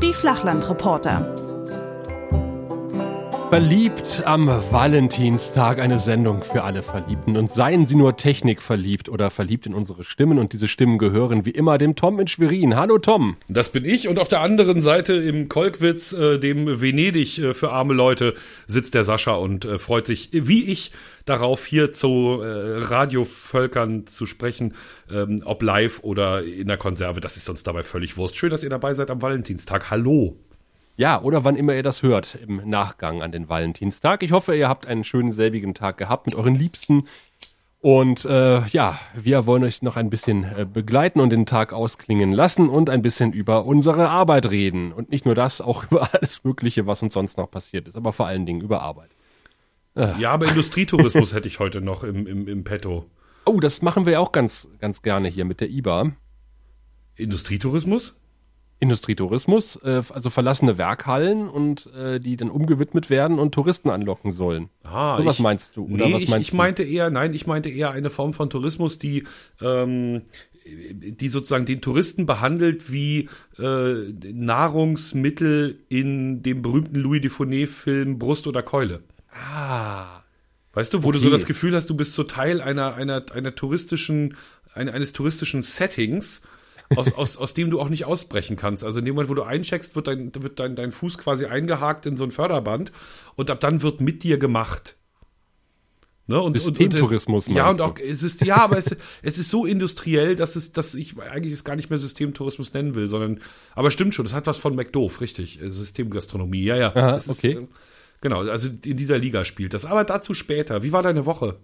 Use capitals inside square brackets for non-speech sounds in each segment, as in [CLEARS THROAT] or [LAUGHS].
Die Flachlandreporter. Verliebt am Valentinstag, eine Sendung für alle Verliebten. Und seien Sie nur Technik verliebt oder verliebt in unsere Stimmen. Und diese Stimmen gehören wie immer dem Tom in Schwerin. Hallo Tom. Das bin ich. Und auf der anderen Seite im Kolkwitz, äh, dem Venedig äh, für arme Leute, sitzt der Sascha und äh, freut sich, wie ich, darauf, hier zu äh, Radiovölkern zu sprechen, ähm, ob live oder in der Konserve. Das ist uns dabei völlig Wurst. Schön, dass ihr dabei seid am Valentinstag. Hallo. Ja, oder wann immer ihr das hört im Nachgang an den Valentinstag. Ich hoffe, ihr habt einen schönen selbigen Tag gehabt mit euren Liebsten. Und äh, ja, wir wollen euch noch ein bisschen äh, begleiten und den Tag ausklingen lassen und ein bisschen über unsere Arbeit reden. Und nicht nur das, auch [LAUGHS] über alles Mögliche, was uns sonst noch passiert ist, aber vor allen Dingen über Arbeit. Äh. Ja, aber Industrietourismus hätte ich heute noch im, im, im Petto. Oh, das machen wir auch ganz, ganz gerne hier mit der IBA. Industrietourismus? Industrietourismus, äh, also verlassene Werkhallen und äh, die dann umgewidmet werden und Touristen anlocken sollen. Ah, so, was ich, meinst du? Oder nee, was meinst ich, ich meinte eher, nein, ich meinte eher eine Form von Tourismus, die ähm, die sozusagen den Touristen behandelt wie äh, Nahrungsmittel in dem berühmten Louis Dufournet-Film Brust oder Keule. Ah. Weißt du, wo okay. du so das Gefühl hast, du bist so Teil einer, einer, einer touristischen, eine, eines touristischen Settings aus, aus, aus dem du auch nicht ausbrechen kannst. Also in dem Moment, wo du eincheckst, wird dein, wird dein, dein Fuß quasi eingehakt in so ein Förderband und ab dann wird mit dir gemacht. Ne? Und, Systemtourismus. Und, und, ja, und auch es ist, ja, aber es, es ist so industriell, dass es, dass ich eigentlich es gar nicht mehr Systemtourismus nennen will, sondern, aber stimmt schon, es hat was von McDoof, richtig. Systemgastronomie, ja, ja. Aha, okay. Ist, genau, also in dieser Liga spielt das. Aber dazu später. Wie war deine Woche?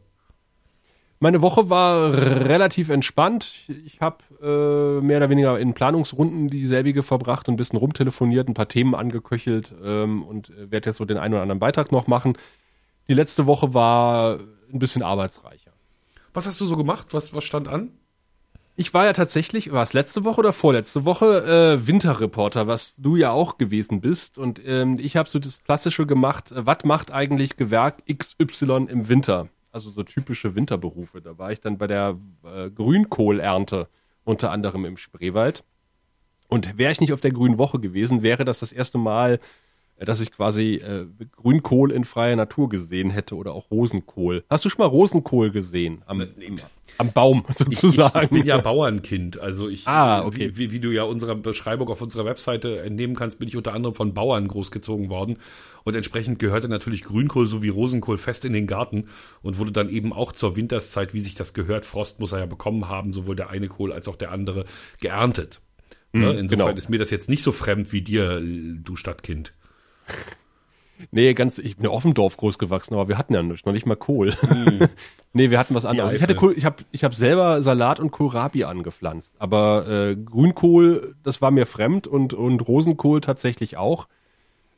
Meine Woche war relativ entspannt. Ich habe äh, mehr oder weniger in Planungsrunden dieselbige verbracht und ein bisschen rumtelefoniert, ein paar Themen angeköchelt ähm, und werde jetzt so den einen oder anderen Beitrag noch machen. Die letzte Woche war ein bisschen arbeitsreicher. Was hast du so gemacht? Was, was stand an? Ich war ja tatsächlich, war es letzte Woche oder vorletzte Woche, äh, Winterreporter, was du ja auch gewesen bist. Und ähm, ich habe so das Klassische gemacht, äh, was macht eigentlich Gewerk XY im Winter? Also so typische Winterberufe. Da war ich dann bei der äh, Grünkohlernte unter anderem im Spreewald. Und wäre ich nicht auf der Grünen Woche gewesen, wäre das das erste Mal, dass ich quasi äh, Grünkohl in freier Natur gesehen hätte oder auch Rosenkohl. Hast du schon mal Rosenkohl gesehen? Am, nee, am Baum sozusagen. Ich, ich, bin ja Bauernkind, also ich, ah, okay. wie, wie, du ja unserer Beschreibung auf unserer Webseite entnehmen kannst, bin ich unter anderem von Bauern großgezogen worden und entsprechend gehörte natürlich Grünkohl sowie Rosenkohl fest in den Garten und wurde dann eben auch zur Winterszeit, wie sich das gehört, Frost muss er ja bekommen haben, sowohl der eine Kohl als auch der andere, geerntet. Mhm, Insofern genau. ist mir das jetzt nicht so fremd wie dir, du Stadtkind. [LAUGHS] Nee, ganz, ich bin ja Offendorf groß gewachsen, aber wir hatten ja noch nicht mal Kohl. Mhm. [LAUGHS] nee, wir hatten was anderes. Ich hatte Kohl, ich habe ich hab selber Salat und Kohlrabi angepflanzt, aber äh, Grünkohl, das war mir fremd und, und Rosenkohl tatsächlich auch.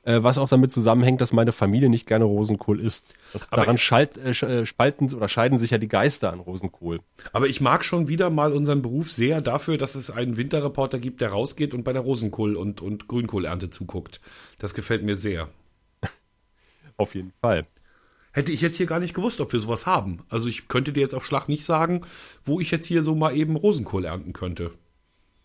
Äh, was auch damit zusammenhängt, dass meine Familie nicht gerne Rosenkohl isst. Das, daran schalt, äh, äh, spalten oder scheiden sich ja die Geister an Rosenkohl. Aber ich mag schon wieder mal unseren Beruf sehr dafür, dass es einen Winterreporter gibt, der rausgeht und bei der Rosenkohl- und, und Grünkohlernte zuguckt. Das gefällt mir sehr. [LAUGHS] Auf jeden Fall. Hätte ich jetzt hier gar nicht gewusst, ob wir sowas haben. Also ich könnte dir jetzt auf Schlag nicht sagen, wo ich jetzt hier so mal eben Rosenkohl ernten könnte.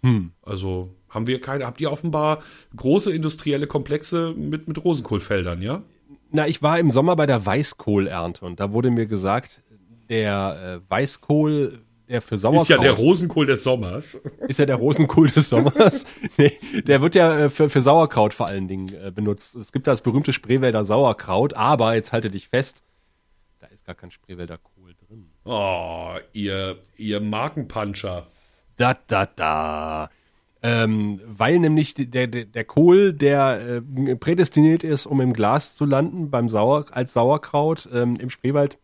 Hm. Also haben wir keine, habt ihr offenbar große industrielle Komplexe mit, mit Rosenkohlfeldern, ja? Na, ich war im Sommer bei der Weißkohlernte und da wurde mir gesagt, der äh, Weißkohl der für Sauerkraut. Ist ja der Rosenkohl des Sommers. [LAUGHS] Ist ja der Rosenkohl des Sommers. [LAUGHS] nee, der wird ja äh, für, für Sauerkraut vor allen Dingen äh, benutzt. Es gibt das berühmte Spreewälder Sauerkraut, aber jetzt halte dich fest, da ist gar kein Spreewälder Kohl drin. Oh, ihr, ihr Markenpuncher. Da, da, da. Ähm, weil nämlich der, der, der Kohl, der äh, prädestiniert ist, um im Glas zu landen beim Sauer, als Sauerkraut ähm, im Spreewald,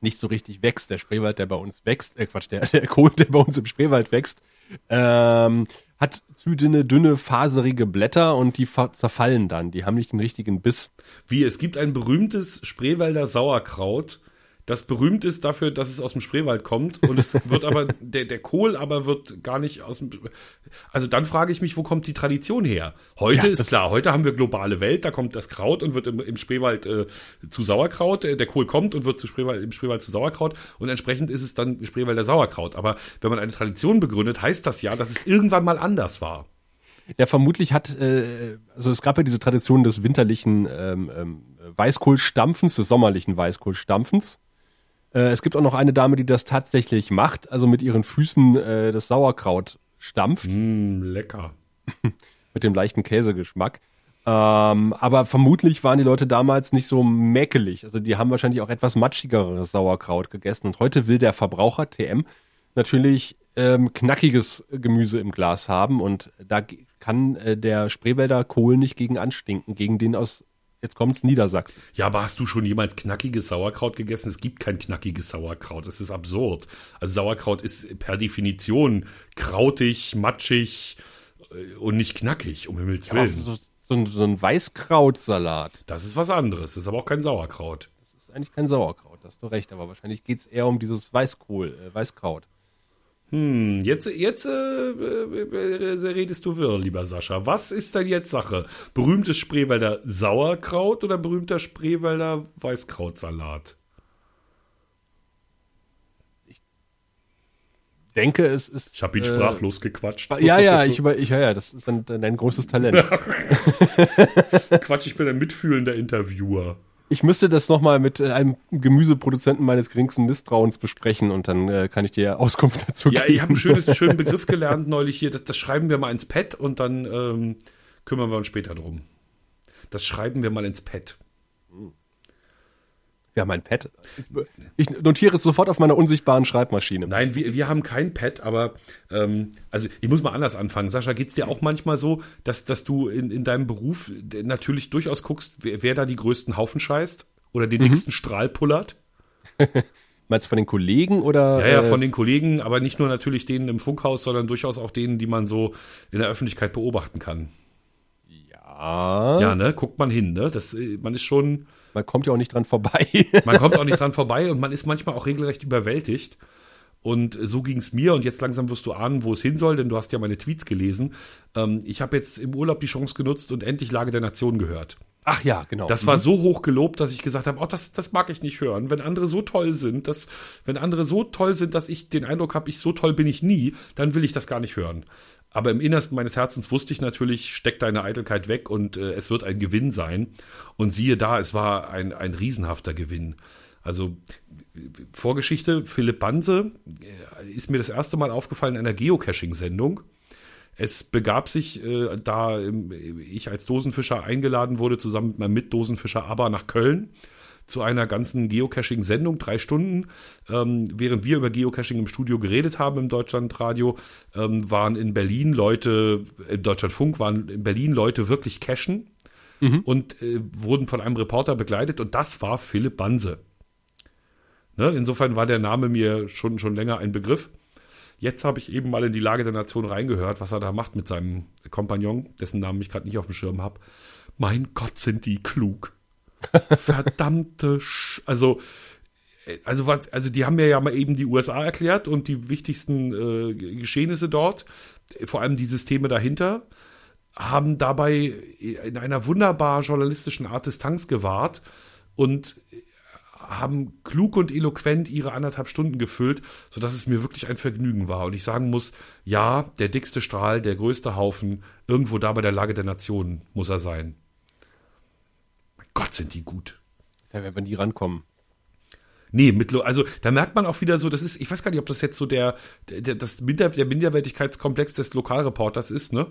nicht so richtig wächst. Der Spreewald, der bei uns wächst, äh Quatsch, der, [LAUGHS] der Kohl, der bei uns im Spreewald wächst, ähm, hat zu dünne, dünne, faserige Blätter und die zerfallen dann. Die haben nicht den richtigen Biss. Wie, es gibt ein berühmtes Spreewälder Sauerkraut, das berühmt ist dafür, dass es aus dem Spreewald kommt und es [LAUGHS] wird aber, der, der Kohl aber wird gar nicht aus dem, also dann frage ich mich, wo kommt die Tradition her? Heute Ja, ist klar, heute haben wir globale Welt, da kommt das Kraut und wird im, im Spreewald äh, zu Sauerkraut, äh, der Kohl kommt und wird zu Spreewald, im Spreewald zu Sauerkraut und entsprechend ist es dann Spreewälder Sauerkraut. Aber wenn man eine Tradition begründet, heißt das ja, dass es irgendwann mal anders war. Ja, vermutlich hat, äh, also es gab ja diese Tradition des winterlichen ähm, ähm, Weißkohlstampfens, des sommerlichen Weißkohlstampfens. Äh, es gibt auch noch eine Dame, die das tatsächlich macht, also mit ihren Füßen äh, das Sauerkraut stampft, Mm, lecker. [LAUGHS] mit dem leichten Käsegeschmack. Ähm, aber vermutlich waren die Leute damals nicht so mäkelig. Also die haben wahrscheinlich auch etwas matschigeres Sauerkraut gegessen. Und heute will der Verbraucher, TM, natürlich ähm, knackiges Gemüse im Glas haben. Und da kann äh, der Spreewälder Kohl nicht gegen anstinken, gegen den aus, jetzt kommt's, Niedersachsen. Ja, aber hast du schon jemals knackiges Sauerkraut gegessen? Es gibt kein knackiges Sauerkraut. Das ist absurd. Also Sauerkraut ist per Definition krautig, matschig äh, und nicht knackig, um Himmels Willen. so, so, ein, so ein Weißkrautsalat, Das ist was anderes. Das ist aber auch kein Sauerkraut. das ist eigentlich kein Sauerkraut, da hast du recht. Aber wahrscheinlich geht's eher um dieses Weißkohl, äh, Weißkraut. Hm, jetzt, jetzt äh, äh, redest du wirr, lieber Sascha. Was ist denn jetzt Sache? Berühmtes Spreewälder Sauerkraut oder berühmter Spreewälder Weißkrautsalat? Denke, es ist. Ich habe ihn äh, sprachlos gequatscht. Ja, ja, ich, über, ich, ja, ja, das ist dann dein großes Talent. [LAUGHS] [LAUGHS] Quatsch, ich bin ein mitfühlender Interviewer. Ich müsste das nochmal mit äh, einem Gemüseproduzenten meines geringsten Misstrauens besprechen und dann äh, kann ich dir Auskunft dazu Ja, geben. ich habe einen schönes, [LAUGHS] schönen Begriff gelernt neulich hier. Das, das schreiben wir mal ins Pad und dann ähm, kümmern wir uns später drum. Das schreiben wir mal ins Pad. Wir haben ein Pad. Ich notiere es sofort auf meiner unsichtbaren Schreibmaschine. Nein, wir, wir haben kein Pad, aber ähm, also ich muss mal anders anfangen. Sascha, geht's dir auch manchmal so, dass, dass du in, in deinem Beruf natürlich durchaus guckst, wer, wer da die größten Haufen scheißt oder den dicksten Strahl pullert? [LAUGHS] Meinst du von den Kollegen oder? Ja, ja, äh, von den Kollegen, aber nicht nur natürlich denen im Funkhaus, sondern durchaus auch denen, die man so in der Öffentlichkeit beobachten kann. Ja, Ja, ne? Guckt man hin, ne? Das, äh, man ist schon, man kommt ja auch nicht dran vorbei. [LAUGHS] man kommt auch nicht dran vorbei und man ist manchmal auch regelrecht überwältigt. Und so ging's mir und jetzt langsam wirst du ahnen, wo es hin soll, denn du hast ja meine Tweets gelesen. Ähm, ich habe jetzt im Urlaub die Chance genutzt und endlich Lage der Nation gehört. Ach ja, genau. Das war so hoch gelobt, dass ich gesagt habe, oh, das, das mag ich nicht hören. Wenn andere so toll sind, dass, wenn andere so toll sind, dass ich den Eindruck habe, ich so toll bin ich nie, dann will ich das gar nicht hören. Aber im Innersten meines Herzens wusste ich natürlich, steck deine Eitelkeit weg und äh, es wird ein Gewinn sein. Und siehe da, es war ein, ein riesenhafter Gewinn. Also Vorgeschichte, Philipp Banse äh, ist mir das erste Mal aufgefallen in einer Geocaching-Sendung. Es begab sich, äh, da ähm, ich als Dosenfischer eingeladen wurde, zusammen mit meinem Mitdosenfischer Aber nach Köln zu einer ganzen Geocaching-Sendung, drei Stunden. Ähm, während wir über Geocaching im Studio geredet haben im Deutschlandradio, ähm, waren in Berlin Leute, im Deutschlandfunk waren in Berlin Leute wirklich cachen und äh, wurden von einem Reporter begleitet und das war Philipp Banse. Ne? Insofern war der Name mir schon, schon länger ein Begriff. Jetzt habe ich eben mal in die Lage der Nation reingehört, was er da macht mit seinem Kompagnon, dessen Namen ich gerade nicht auf dem Schirm habe. Mein Gott, sind die klug. Verdammte Sch also äh, also was also die haben mir ja mal eben die USA erklärt und die wichtigsten äh, Geschehnisse dort, vor allem die Systeme dahinter, haben dabei in einer wunderbar journalistischen Art Distanz gewahrt und haben klug und eloquent ihre anderthalb Stunden gefüllt, sodass es mir wirklich ein Vergnügen war. Und ich sagen muss, ja, der dickste Strahl, der größte Haufen, irgendwo da bei der Lage der Nationen muss er sein. Gott, sind die gut. ja, wenn wir nie rankommen. Nee, mit, also da merkt man auch wieder so, das ist, ich weiß gar nicht, ob das jetzt so der, der das Minder, der Minderwertigkeitskomplex des Lokalreporters ist, ne?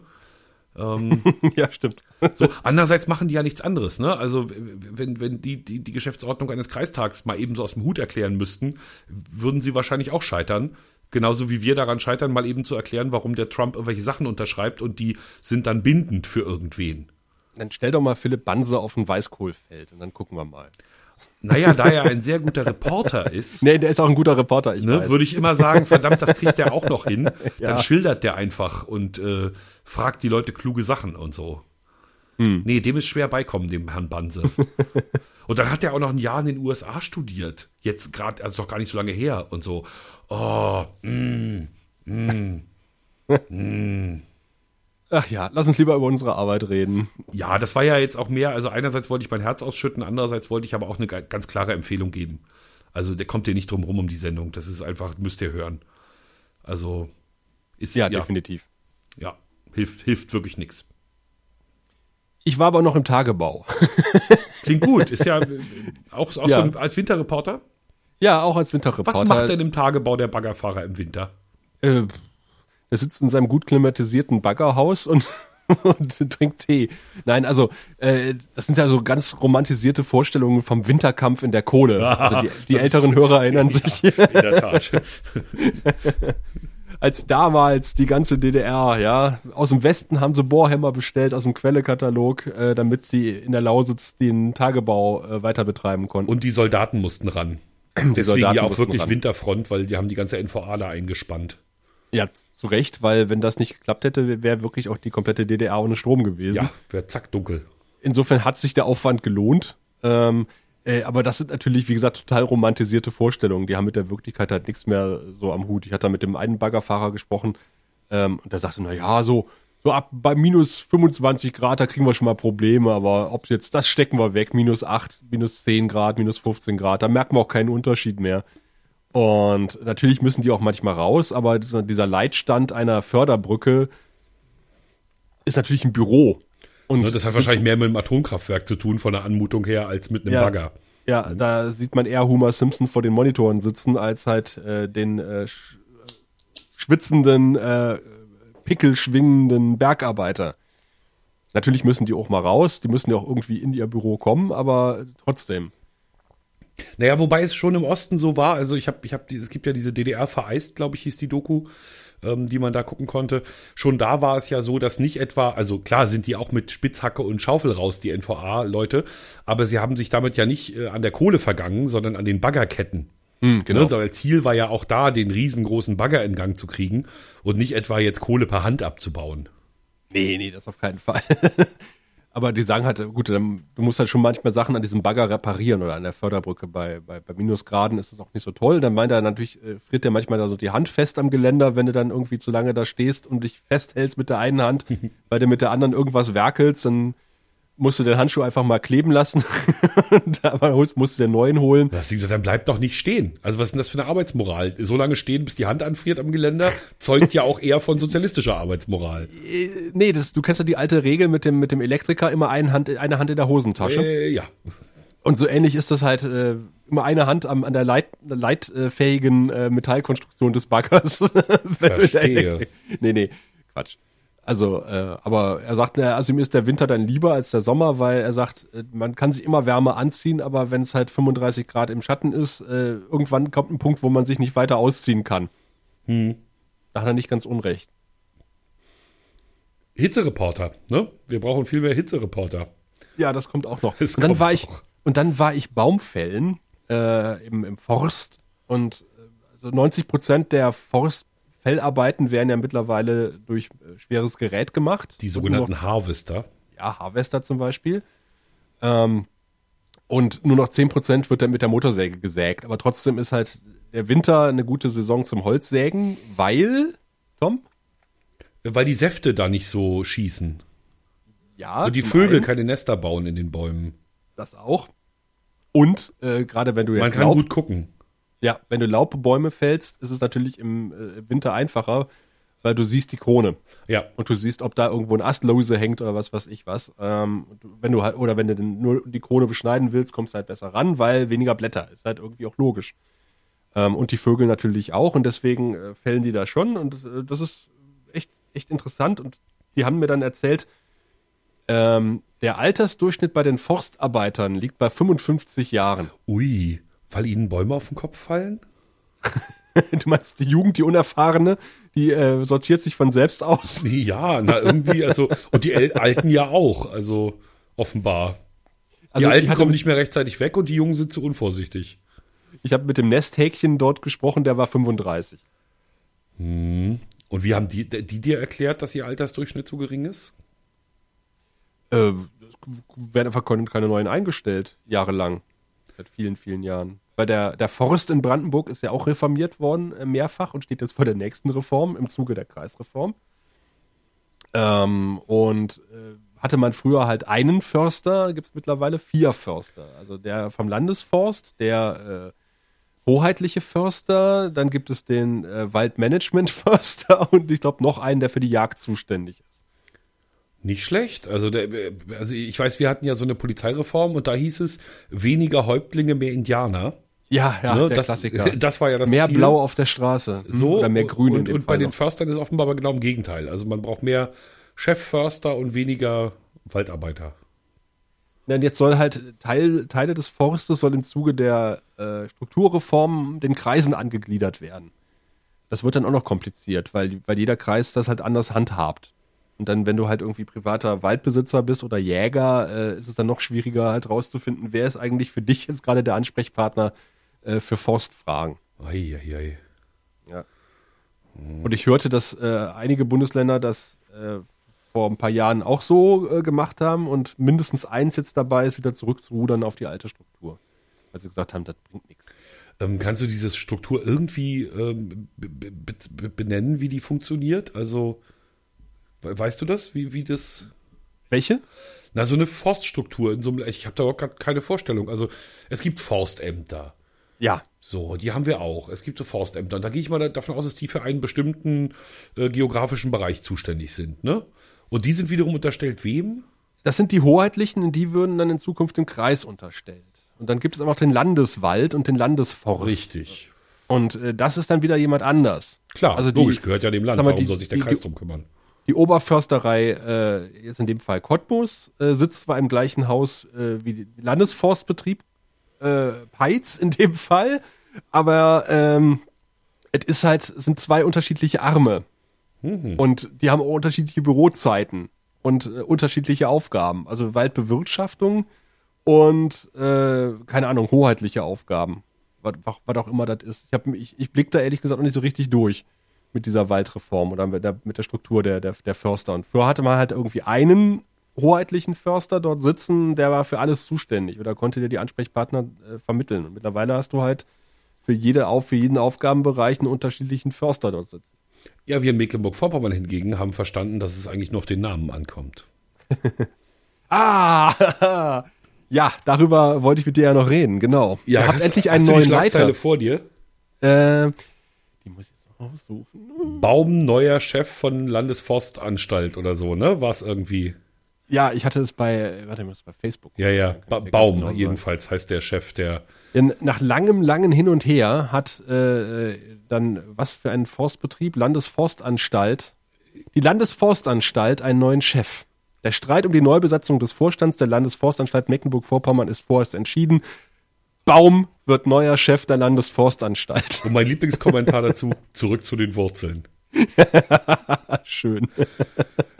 [LAUGHS] ja, stimmt. So, andererseits machen die ja nichts anderes, ne? Also, wenn, wenn die, die, die Geschäftsordnung eines Kreistags mal eben so aus dem Hut erklären müssten, würden sie wahrscheinlich auch scheitern. Genauso wie wir daran scheitern, mal eben zu erklären, warum der Trump irgendwelche Sachen unterschreibt und die sind dann bindend für irgendwen. Dann stell doch mal Philipp Banse auf ein Weißkohlfeld und dann gucken wir mal. Naja, da er ein sehr guter Reporter ist, [LAUGHS] Nee, der ist auch ein guter Reporter, ich ne, weiß. würde ich immer sagen, verdammt, das kriegt der auch noch hin. [LAUGHS] Ja. Dann schildert der einfach und äh, fragt die Leute kluge Sachen und so. Hm. Nee, dem ist schwer beikommen, dem Herrn Banse. [LAUGHS] Und dann hat er auch noch ein Jahr in den USA studiert. Jetzt gerade, also doch gar nicht so lange her und so. Oh, mm, mm, mm. Ach ja, lass uns lieber über unsere Arbeit reden. Ja, das war ja jetzt auch mehr, also einerseits wollte ich mein Herz ausschütten, andererseits wollte ich aber auch eine ganz klare Empfehlung geben. Also der kommt dir nicht drum rum um die Sendung. Das ist einfach, müsst ihr hören. Also ist ja, ja definitiv. Ja, hilft, hilft wirklich nichts. Ich war aber noch im Tagebau. [LAUGHS] Klingt gut. Ist ja auch, auch ja. so als Winterreporter? Ja, auch als Winterreporter. Was macht denn im Tagebau der Baggerfahrer im Winter? Äh, er sitzt in seinem gut klimatisierten Baggerhaus und, [LAUGHS] und trinkt Tee. Nein, also äh, das sind ja so ganz romantisierte Vorstellungen vom Winterkampf in der Kohle. [LAUGHS] Also die, die älteren Hörer erinnern [LAUGHS] ja, sich. In der Tat. als damals die ganze DDR, ja. Aus dem Westen haben sie Bohrhämmer bestellt aus dem Quellekatalog, äh, damit sie in der Lausitz den Tagebau äh, weiter betreiben konnten. Und die Soldaten mussten ran. Die Deswegen ja auch wirklich ran. Winterfront, weil die haben die ganze NVA da eingespannt. Ja, zu Recht, weil wenn das nicht geklappt hätte, wäre wirklich auch die komplette DDR ohne Strom gewesen. Ja, wäre zack dunkel. Insofern hat sich der Aufwand gelohnt. Ähm, äh, aber das sind natürlich, wie gesagt, total romantisierte Vorstellungen. Die haben mit der Wirklichkeit halt nichts mehr so am Hut. Ich hatte da mit dem einen Baggerfahrer gesprochen ähm, und der sagte, na ja, so, so ab bei minus 25 Grad, da kriegen wir schon mal Probleme, aber ob jetzt, das stecken wir weg, minus 8, minus 10 Grad, minus 15 Grad, da merken wir auch keinen Unterschied mehr. Und natürlich müssen die auch manchmal raus, aber dieser Leitstand einer Förderbrücke ist natürlich ein Büro. Und das hat wahrscheinlich mehr mit einem Atomkraftwerk zu tun, von der Anmutung her, als mit einem ja, Bagger. Ja, da sieht man eher Homer Simpson vor den Monitoren sitzen, als halt äh, den äh, schwitzenden, äh, pickelschwingenden Bergarbeiter. Natürlich müssen die auch mal raus, die müssen ja auch irgendwie in ihr Büro kommen, aber trotzdem. Naja, wobei es schon im Osten so war, also ich habe, ich habe, es gibt ja diese DDR vereist, glaube ich, hieß die Doku, ähm, die man da gucken konnte. Schon da war es ja so, dass nicht etwa, also klar sind die auch mit Spitzhacke und Schaufel raus, die NVA-Leute, aber sie haben sich damit ja nicht äh, an der Kohle vergangen, sondern an den Baggerketten. Mhm, genau. Ne? So, Ziel war ja auch da, den riesengroßen Bagger in Gang zu kriegen und nicht etwa jetzt Kohle per Hand abzubauen. Nee, nee, das auf keinen Fall. [LAUGHS] Aber die sagen halt, gut, du musst halt schon manchmal Sachen an diesem Bagger reparieren oder an der Förderbrücke. Bei, bei, bei Minusgraden ist das auch nicht so toll. Dann meint er natürlich, äh, friert er manchmal da so die Hand fest am Geländer, wenn du dann irgendwie zu lange da stehst und dich festhältst mit der einen Hand, [LAUGHS] weil du mit der anderen irgendwas werkelst, dann musst du den Handschuh einfach mal kleben lassen. [LAUGHS] da musst du den neuen holen. Das, dann bleib doch nicht stehen. Also was ist denn das für eine Arbeitsmoral? So lange stehen, bis die Hand anfriert am Geländer, zeugt ja auch eher von sozialistischer Arbeitsmoral. [LAUGHS] Äh, nee, das, du kennst ja die alte Regel mit dem, mit dem Elektriker, immer eine Hand, eine Hand in der Hosentasche. Äh, ja. Und so ähnlich ist das halt äh, immer eine Hand am, an der leit, leitfähigen äh, Metallkonstruktion des Baggers. [LAUGHS] Verstehe. nee, nee, Quatsch. Also, äh, aber er sagt, also ihm ist der Winter dann lieber als der Sommer, weil er sagt, äh, man kann sich immer wärmer anziehen, aber wenn es halt 35 Grad im Schatten ist, äh, irgendwann kommt ein Punkt, wo man sich nicht weiter ausziehen kann. Hm. Da hat er nicht ganz unrecht. Hitzereporter, ne? Wir brauchen viel mehr Hitzereporter. Ja, das kommt auch noch. Und dann war auch. ich und dann war ich Baumfällen äh, im, im Forst und äh, also 90 Prozent der Forst Fellarbeiten werden ja mittlerweile durch äh, schweres Gerät gemacht. Die sogenannten noch, Harvester. Ja, Harvester zum Beispiel. Ähm, und nur noch 10% wird dann mit der Motorsäge gesägt. Aber trotzdem ist halt der Winter eine gute Saison zum Holzsägen, weil, Tom? Weil die Säfte da nicht so schießen. Ja. Und die Vögel einen, keine Nester bauen in den Bäumen. Das auch. Und äh, gerade wenn du jetzt. Man kann Laub, gut gucken. Ja, wenn du Laubbäume fällst, ist es natürlich im äh, Winter einfacher, weil du siehst die Krone. Ja. Und du siehst, ob da irgendwo ein Ast lose hängt oder was weiß ich was. Ähm, wenn du halt, oder wenn du nur die Krone beschneiden willst, kommst du halt besser ran, weil weniger Blätter. Ist halt irgendwie auch logisch. Ähm, und die Vögel natürlich auch und deswegen äh, fällen die da schon und äh, das ist echt, echt interessant und die haben mir dann erzählt, ähm, der Altersdurchschnitt bei den Forstarbeitern liegt bei 55 Jahren. Ui. Weil ihnen Bäume auf den Kopf fallen? [LAUGHS] du meinst die Jugend, die Unerfahrene, die äh, sortiert sich von selbst aus? [LAUGHS] Ja, na irgendwie, also, und die Alten ja auch, also offenbar. Die also, Alten kommen nicht mehr rechtzeitig weg und die Jungen sind zu unvorsichtig. Ich habe mit dem Nesthäkchen dort gesprochen, der war 35. Hm. Und wie haben die, die dir erklärt, dass ihr Altersdurchschnitt so gering ist? Äh, werden einfach keine neuen eingestellt, jahrelang. Seit vielen, vielen Jahren. Weil der, der Forst in Brandenburg ist ja auch reformiert worden, äh, mehrfach, und steht jetzt vor der nächsten Reform im Zuge der Kreisreform. Ähm, und äh, hatte man früher halt einen Förster, gibt es mittlerweile vier Förster. Also der vom Landesforst, der äh, hoheitliche Förster, dann gibt es den äh, Waldmanagement-Förster [LAUGHS] und ich glaube noch einen, der für die Jagd zuständig ist. Nicht schlecht. Also, der, also ich weiß, wir hatten ja so eine Polizeireform und da hieß es weniger Häuptlinge, mehr Indianer. Ja, ja, Ne, der das, Klassiker. [LAUGHS] Das war ja das mehr Ziel. Blau auf der Straße. Hm, So, Oder mehr Grün und, und bei Fall den noch. Förstern ist offenbar aber genau im Gegenteil. Also man braucht mehr Chefförster und weniger Waldarbeiter. Ja, und jetzt soll halt Teil, Teile des Forstes soll im Zuge der äh, Strukturreform den Kreisen angegliedert werden. Das wird dann auch noch kompliziert, weil, weil jeder Kreis das halt anders handhabt. Und dann, wenn du halt irgendwie privater Waldbesitzer bist oder Jäger, äh, ist es dann noch schwieriger halt rauszufinden, wer ist eigentlich für dich jetzt gerade der Ansprechpartner äh, für Forstfragen. Eieiei. Ja. Und ich hörte, dass äh, einige Bundesländer das äh, vor ein paar Jahren auch so äh, gemacht haben und mindestens eins jetzt dabei ist, wieder zurückzurudern auf die alte Struktur. Weil sie gesagt haben, das bringt nichts. Ähm, kannst du diese Struktur irgendwie ähm, be- be- be- benennen, wie die funktioniert? Also, weißt du das, wie, wie das Welche? Na, so eine Forststruktur in so einem, ich habe da überhaupt keine Vorstellung. Also, es gibt Forstämter. Ja. So, die haben wir auch. Es gibt so Forstämter. Und da gehe ich mal da- davon aus, dass die für einen bestimmten äh, geografischen Bereich zuständig sind, ne? Und die sind wiederum unterstellt wem? Das sind die Hoheitlichen und die würden dann in Zukunft dem Kreis unterstellt. Und dann gibt es aber auch den Landeswald und den Landesforst. Richtig. Und äh, das ist dann wieder jemand anders. Klar, Also die- logisch, gehört ja dem Land. mal, Warum die- soll sich der die- Kreis drum kümmern? Die Oberförsterei, äh, jetzt in dem Fall Cottbus, äh, sitzt zwar im gleichen Haus äh, wie die Landesforstbetrieb äh, Peitz in dem Fall, aber ähm, es ist halt, sind zwei unterschiedliche Arme. Und die haben auch unterschiedliche Bürozeiten und äh, unterschiedliche Aufgaben. Also Waldbewirtschaftung und äh, keine Ahnung, hoheitliche Aufgaben. Was, was, was auch immer das ist. Ich, hab, ich, ich blick da ehrlich gesagt noch nicht so richtig durch mit dieser Waldreform oder mit der, mit der Struktur der, der, der Förster. Und früher hatte man halt irgendwie einen hoheitlichen Förster dort sitzen, der war für alles zuständig oder konnte dir die Ansprechpartner äh, vermitteln. Und mittlerweile hast du halt für, jede, für jeden Aufgabenbereich einen unterschiedlichen Förster dort sitzen. Ja, wir in Mecklenburg-Vorpommern hingegen haben verstanden, dass es eigentlich nur auf den Namen ankommt. [LAUGHS] Ah, [LAUGHS] ja, darüber wollte ich mit dir ja noch reden, genau. Ihr habt hast- endlich einen hast du die neuen Leiter. vor dir? Äh, die muss ich aussuchen. Baum, neuer Chef von Landesforstanstalt oder so, ne? War es irgendwie? Ja, ich hatte es bei, warte, ich muss bei Facebook. Ja, ja, ba Baum genau sagen. jedenfalls heißt der Chef, der Denn nach langem, langen Hin und Her hat äh, dann was für ein Forstbetrieb, Landesforstanstalt, die Landesforstanstalt einen neuen Chef. Der Streit um die Neubesatzung des Vorstands der Landesforstanstalt Mecklenburg-Vorpommern ist vorerst entschieden. Baum wird neuer Chef der Landesforstanstalt. Und mein Lieblingskommentar dazu, zurück zu den Wurzeln. [LAUGHS] Schön.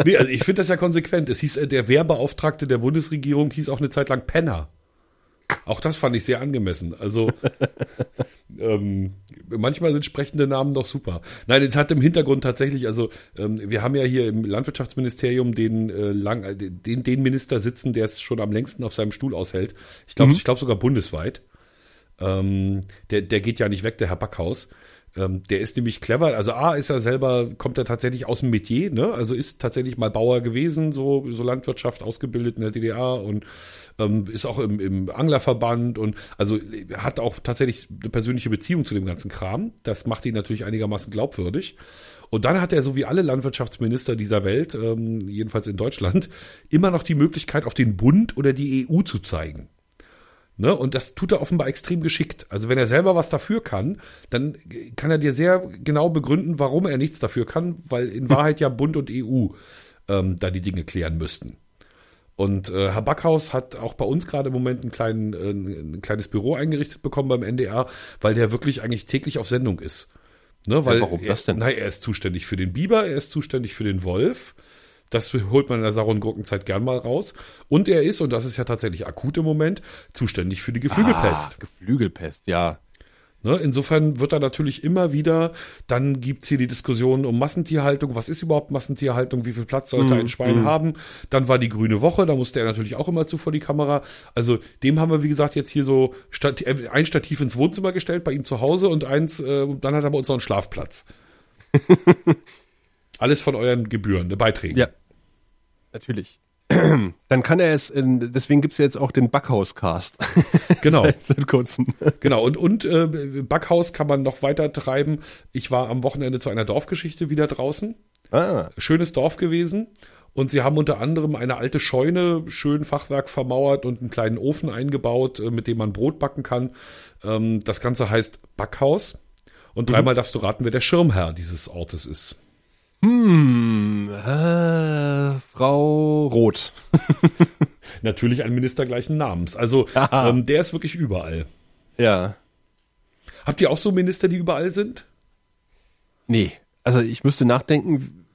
Nee, also ich finde das ja konsequent. Es hieß, äh, der Wehrbeauftragte der Bundesregierung hieß auch eine Zeit lang Penner. Auch das fand ich sehr angemessen. Also [LAUGHS] ähm, manchmal sind sprechende Namen doch super. Nein, es hat im Hintergrund tatsächlich, also ähm, wir haben ja hier im Landwirtschaftsministerium den, äh, lang, äh, den, den Minister sitzen, der es schon am längsten auf seinem Stuhl aushält. Ich glaube, ich glaube sogar bundesweit. Ähm, der, der geht ja nicht weg, der Herr Backhaus. Ähm, der ist nämlich clever. Also A ist er selber, kommt er tatsächlich aus dem Metier, ne? Also ist tatsächlich mal Bauer gewesen, so, so Landwirtschaft ausgebildet in der DDR und ähm, ist auch im, im Anglerverband und also hat auch tatsächlich eine persönliche Beziehung zu dem ganzen Kram. Das macht ihn natürlich einigermaßen glaubwürdig. Und dann hat er, so wie alle Landwirtschaftsminister dieser Welt, ähm, jedenfalls in Deutschland, [LAUGHS] immer noch die Möglichkeit, auf den Bund oder die EU zu zeigen. Ne? Und das tut er offenbar extrem geschickt. Also wenn er selber was dafür kann, dann kann er dir sehr genau begründen, warum er nichts dafür kann, weil in [LAUGHS] Wahrheit ja Bund und EU ähm, da die Dinge klären müssten. Und äh, Herr Backhaus hat auch bei uns gerade im Moment ein, kleinen, äh, ein kleines Büro eingerichtet bekommen beim NDR, weil der wirklich eigentlich täglich auf Sendung ist. Ne, weil warum er, das denn? Nein, er ist zuständig für den Biber, er ist zuständig für den Wolf. Das holt man in der Sau- und Gurkenzeit gern mal raus. Und er ist, und das ist ja tatsächlich akut im Moment, zuständig für die Geflügelpest. Ah, Geflügelpest, ja. Ne, insofern wird da natürlich immer wieder, dann gibt's hier die Diskussion um Massentierhaltung. Was ist überhaupt Massentierhaltung? Wie viel Platz sollte Mhm, ein Schwein mhm. haben? Dann war die grüne Woche, da musste er natürlich auch immer zu vor die Kamera. Also dem haben wir, wie gesagt, jetzt hier so Stat äh, ein Stativ ins Wohnzimmer gestellt bei ihm zu Hause und eins, äh, dann hat er bei uns noch einen Schlafplatz. [LAUGHS] Alles von euren Gebühren, ne, Beiträgen. Ja. Natürlich. [CLEARS THROAT] Dann kann er es, in, deswegen gibt's ja jetzt auch den Backhaus-Cast. [LAUGHS] Genau. Seit, seit kurzem. Genau, und, und äh, Backhaus kann man noch weiter treiben. Ich war am Wochenende zu einer Dorfgeschichte wieder draußen. Ah, Schönes Dorf gewesen. Und sie haben unter anderem eine alte Scheune, schön Fachwerk vermauert und einen kleinen Ofen eingebaut, äh, mit dem man Brot backen kann. Ähm, das Ganze heißt Backhaus. Und dreimal darfst du raten, wer der Schirmherr dieses Ortes ist. Hm, äh, Frau Roth. [LAUGHS] Natürlich ein Minister gleichen Namens. Also ähm, der ist wirklich überall. Ja. Habt ihr auch so Minister, die überall sind? Nee, also ich müsste nachdenken,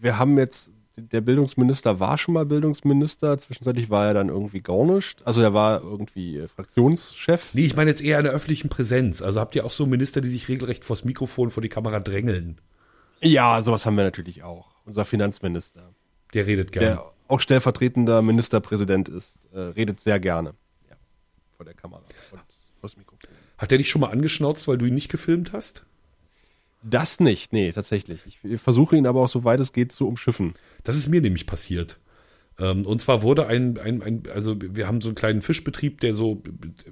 wir haben jetzt, der Bildungsminister war schon mal Bildungsminister, zwischenzeitlich war er dann irgendwie gar nicht. Also er war irgendwie äh, Fraktionschef. Nee, ich meine jetzt eher in der öffentlichen Präsenz. Also habt ihr auch so Minister, die sich regelrecht vors Mikrofon, vor die Kamera drängeln? Ja, sowas haben wir natürlich auch. Unser Finanzminister, Der redet gern. der auch stellvertretender Ministerpräsident ist, äh, redet sehr gerne. Ja, vor der Kamera und vors Mikrofon. Hat der dich schon mal angeschnauzt, weil du ihn nicht gefilmt hast? Das nicht, nee, tatsächlich. Ich versuche ihn aber auch so weit es geht zu umschiffen. Das ist mir nämlich passiert. Ähm, Und zwar wurde ein, ein, ein, also wir haben so einen kleinen Fischbetrieb, der so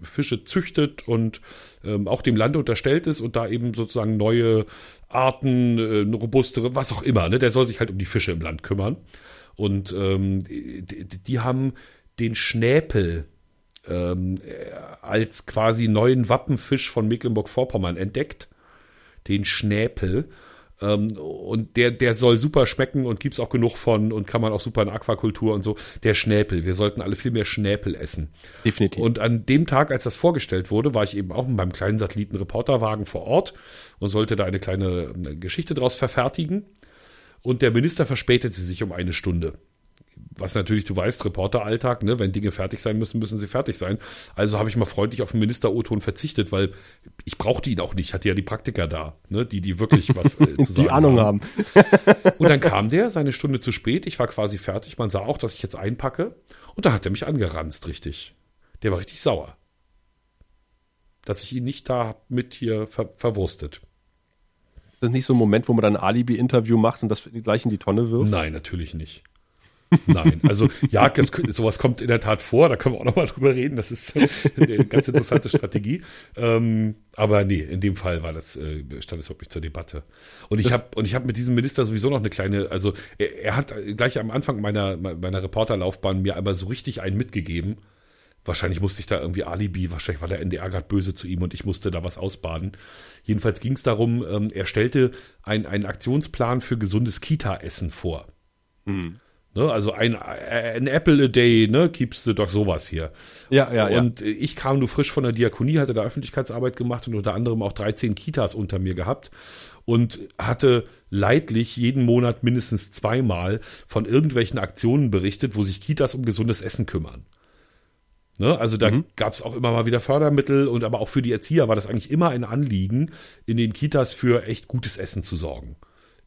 Fische züchtet und ähm, auch dem Land unterstellt ist und da eben sozusagen neue Arten, äh, robustere, was auch immer, ne? Der soll sich halt um die Fische im Land kümmern. Und ähm, die, die haben den Schnäpel ähm, äh, als quasi neuen Wappenfisch von Mecklenburg-Vorpommern entdeckt. Den Schnäpel. Ähm, und der, der soll super schmecken und gibt's auch genug von und kann man auch super in Aquakultur und so. Der Schnäpel. Wir sollten alle viel mehr Schnäpel essen. Definitiv. Und an dem Tag, als das vorgestellt wurde, war ich eben auch mit meinem kleinen Satelliten-Reporterwagen vor Ort und sollte da eine kleine äh, Geschichte draus verfertigen. Und der Minister verspätete sich um eine Stunde. Was natürlich, du weißt, Reporteralltag, ne? wenn Dinge fertig sein müssen, müssen sie fertig sein. Also habe ich mal freundlich auf den Minister O-Ton verzichtet, weil ich brauchte ihn auch nicht, hatte ja die Praktiker da, ne? die, die wirklich [LAUGHS] was äh, zu sagen die Ahnung haben. und dann kam der, seine Stunde zu spät, ich war quasi fertig, man sah auch, dass ich jetzt einpacke und da hat er mich angeranzt, richtig. Der war richtig sauer. Dass ich ihn nicht da mit hier ver verwurstet. Ist das nicht so ein Moment, wo man dann ein Alibi-Interview macht und das gleich in die Tonne wirft? Nein, natürlich nicht. Nein, also ja, das, sowas kommt in der Tat vor, da können wir auch nochmal drüber reden, das ist eine ganz interessante Strategie. Ähm, aber nee, in dem Fall war das, äh, stand es wirklich zur Debatte. Und ich habe und ich habe mit diesem Minister sowieso noch eine kleine, also er, er hat gleich am Anfang meiner, meiner Reporterlaufbahn mir einmal so richtig einen mitgegeben. Wahrscheinlich musste ich da irgendwie Alibi, wahrscheinlich war der NDR gerade böse zu ihm und ich musste da was ausbaden. Jedenfalls ging es darum, ähm, er stellte ein, einen Aktionsplan für gesundes Kita-Essen vor. Ne, also ein, ein Apple a day, ne, keeps the dog sowas hier. Ja, ja, ja. Und äh, ich kam nur frisch von der Diakonie, hatte da Öffentlichkeitsarbeit gemacht und unter anderem auch 13 Kitas unter mir gehabt und hatte leidlich jeden Monat mindestens zweimal von irgendwelchen Aktionen berichtet, wo sich Kitas um gesundes Essen kümmern. Ne, also da gab es auch immer mal wieder Fördermittel und aber auch für die Erzieher war das eigentlich immer ein Anliegen, in den Kitas für echt gutes Essen zu sorgen.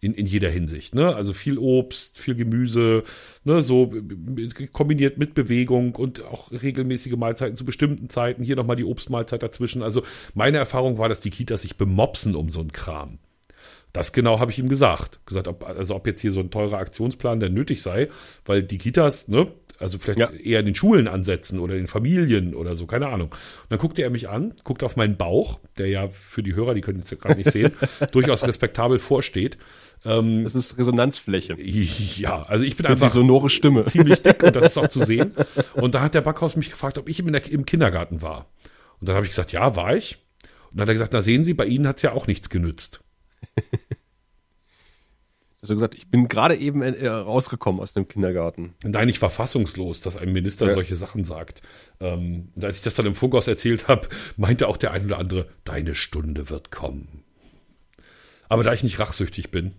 In, in jeder Hinsicht. Ne? Also viel Obst, viel Gemüse, ne? so kombiniert mit Bewegung und auch regelmäßige Mahlzeiten zu bestimmten Zeiten. Hier nochmal die Obstmahlzeit dazwischen. Also meine Erfahrung war, dass die Kitas sich bemopsen um so einen Kram. Das genau habe ich ihm gesagt. Gesagt, ob, also ob jetzt hier so ein teurer Aktionsplan der nötig sei, weil die Kitas, ne, also vielleicht Ja. eher in den Schulen ansetzen oder in den Familien oder so, keine Ahnung. Und dann guckte er mich an, guckte auf meinen Bauch, der ja für die Hörer, die können es ja gerade nicht sehen, [LAUGHS] durchaus respektabel vorsteht. Das ist Resonanzfläche. [LAUGHS] Ja, also ich bin die einfach sonore Stimme. ziemlich dick und das ist auch zu [LAUGHS] sehen. Und da hat der Backhaus mich gefragt, ob ich im, im Kindergarten war. Und dann habe ich gesagt, ja, war ich. Und dann hat er gesagt, na sehen Sie, bei Ihnen hat's ja auch nichts genützt. Also gesagt, ich bin gerade eben äh, rausgekommen aus dem Kindergarten. Nein, ich war fassungslos, dass ein Minister Ja. solche Sachen sagt. Ähm, und als ich das dann im Funkhaus erzählt habe, meinte auch der ein oder andere, deine Stunde wird kommen. Aber da ich nicht rachsüchtig bin,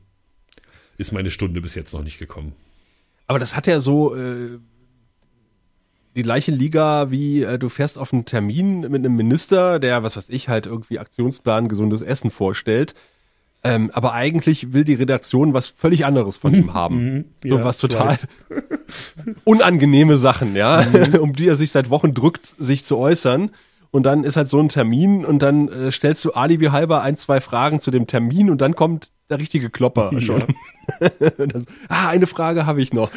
ist meine Stunde bis jetzt noch nicht gekommen. Aber das hat ja so, äh, die gleiche Liga wie äh, du fährst auf einen Termin mit einem Minister, der, was weiß ich, halt irgendwie Aktionsplan gesundes Essen vorstellt. Ähm, aber eigentlich will die Redaktion was völlig anderes von ihm [LAUGHS] haben. Mhm, so ja, was total [LAUGHS] [LAUGHS] unangenehme Sachen, ja, Mhm. um die er sich seit Wochen drückt, sich zu äußern. Und dann ist halt so ein Termin und dann äh, stellst du Ali wie halber ein, zwei Fragen zu dem Termin und dann kommt der richtige Klopper schon. Und dann, ah, eine Frage habe ich noch.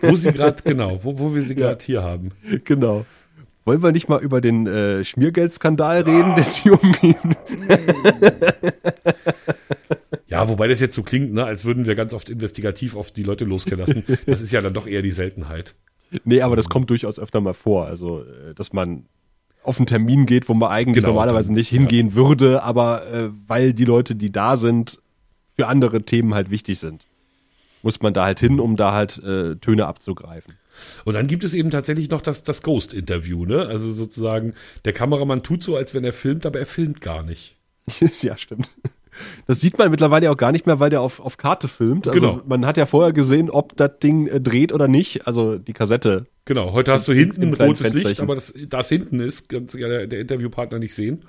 Wo sie gerade, genau, wo, wo wir sie gerade hier haben. genau. Wollen wir nicht mal über den äh, Schmiergeldskandal reden, der sich umgeht? Ja, wobei das jetzt so klingt, ne, als würden wir ganz oft investigativ auf die Leute losgelassen. Das ist ja dann doch eher die Seltenheit. Nee, aber das kommt durchaus öfter mal vor. Also, äh, dass man auf einen Termin geht, wo man eigentlich Genau, normalerweise dann, nicht hingehen würde, aber äh, weil die Leute, die da sind, für andere Themen halt wichtig sind, muss man da halt hin, um da halt äh, Töne abzugreifen. Und dann gibt es eben tatsächlich noch das, das Ghost-Interview, ne? Also sozusagen, der Kameramann tut so, als wenn er filmt, aber er filmt gar nicht. [LAUGHS] ja, stimmt. Das sieht man mittlerweile auch gar nicht mehr, weil der auf, auf Karte filmt. Also Genau. man hat ja vorher gesehen, ob das Ding äh, dreht oder nicht. Also die Kassette. Genau, heute hast du hinten ein rotes Licht, aber das, das hinten ist, ganz ja der, der Interviewpartner nicht sehen.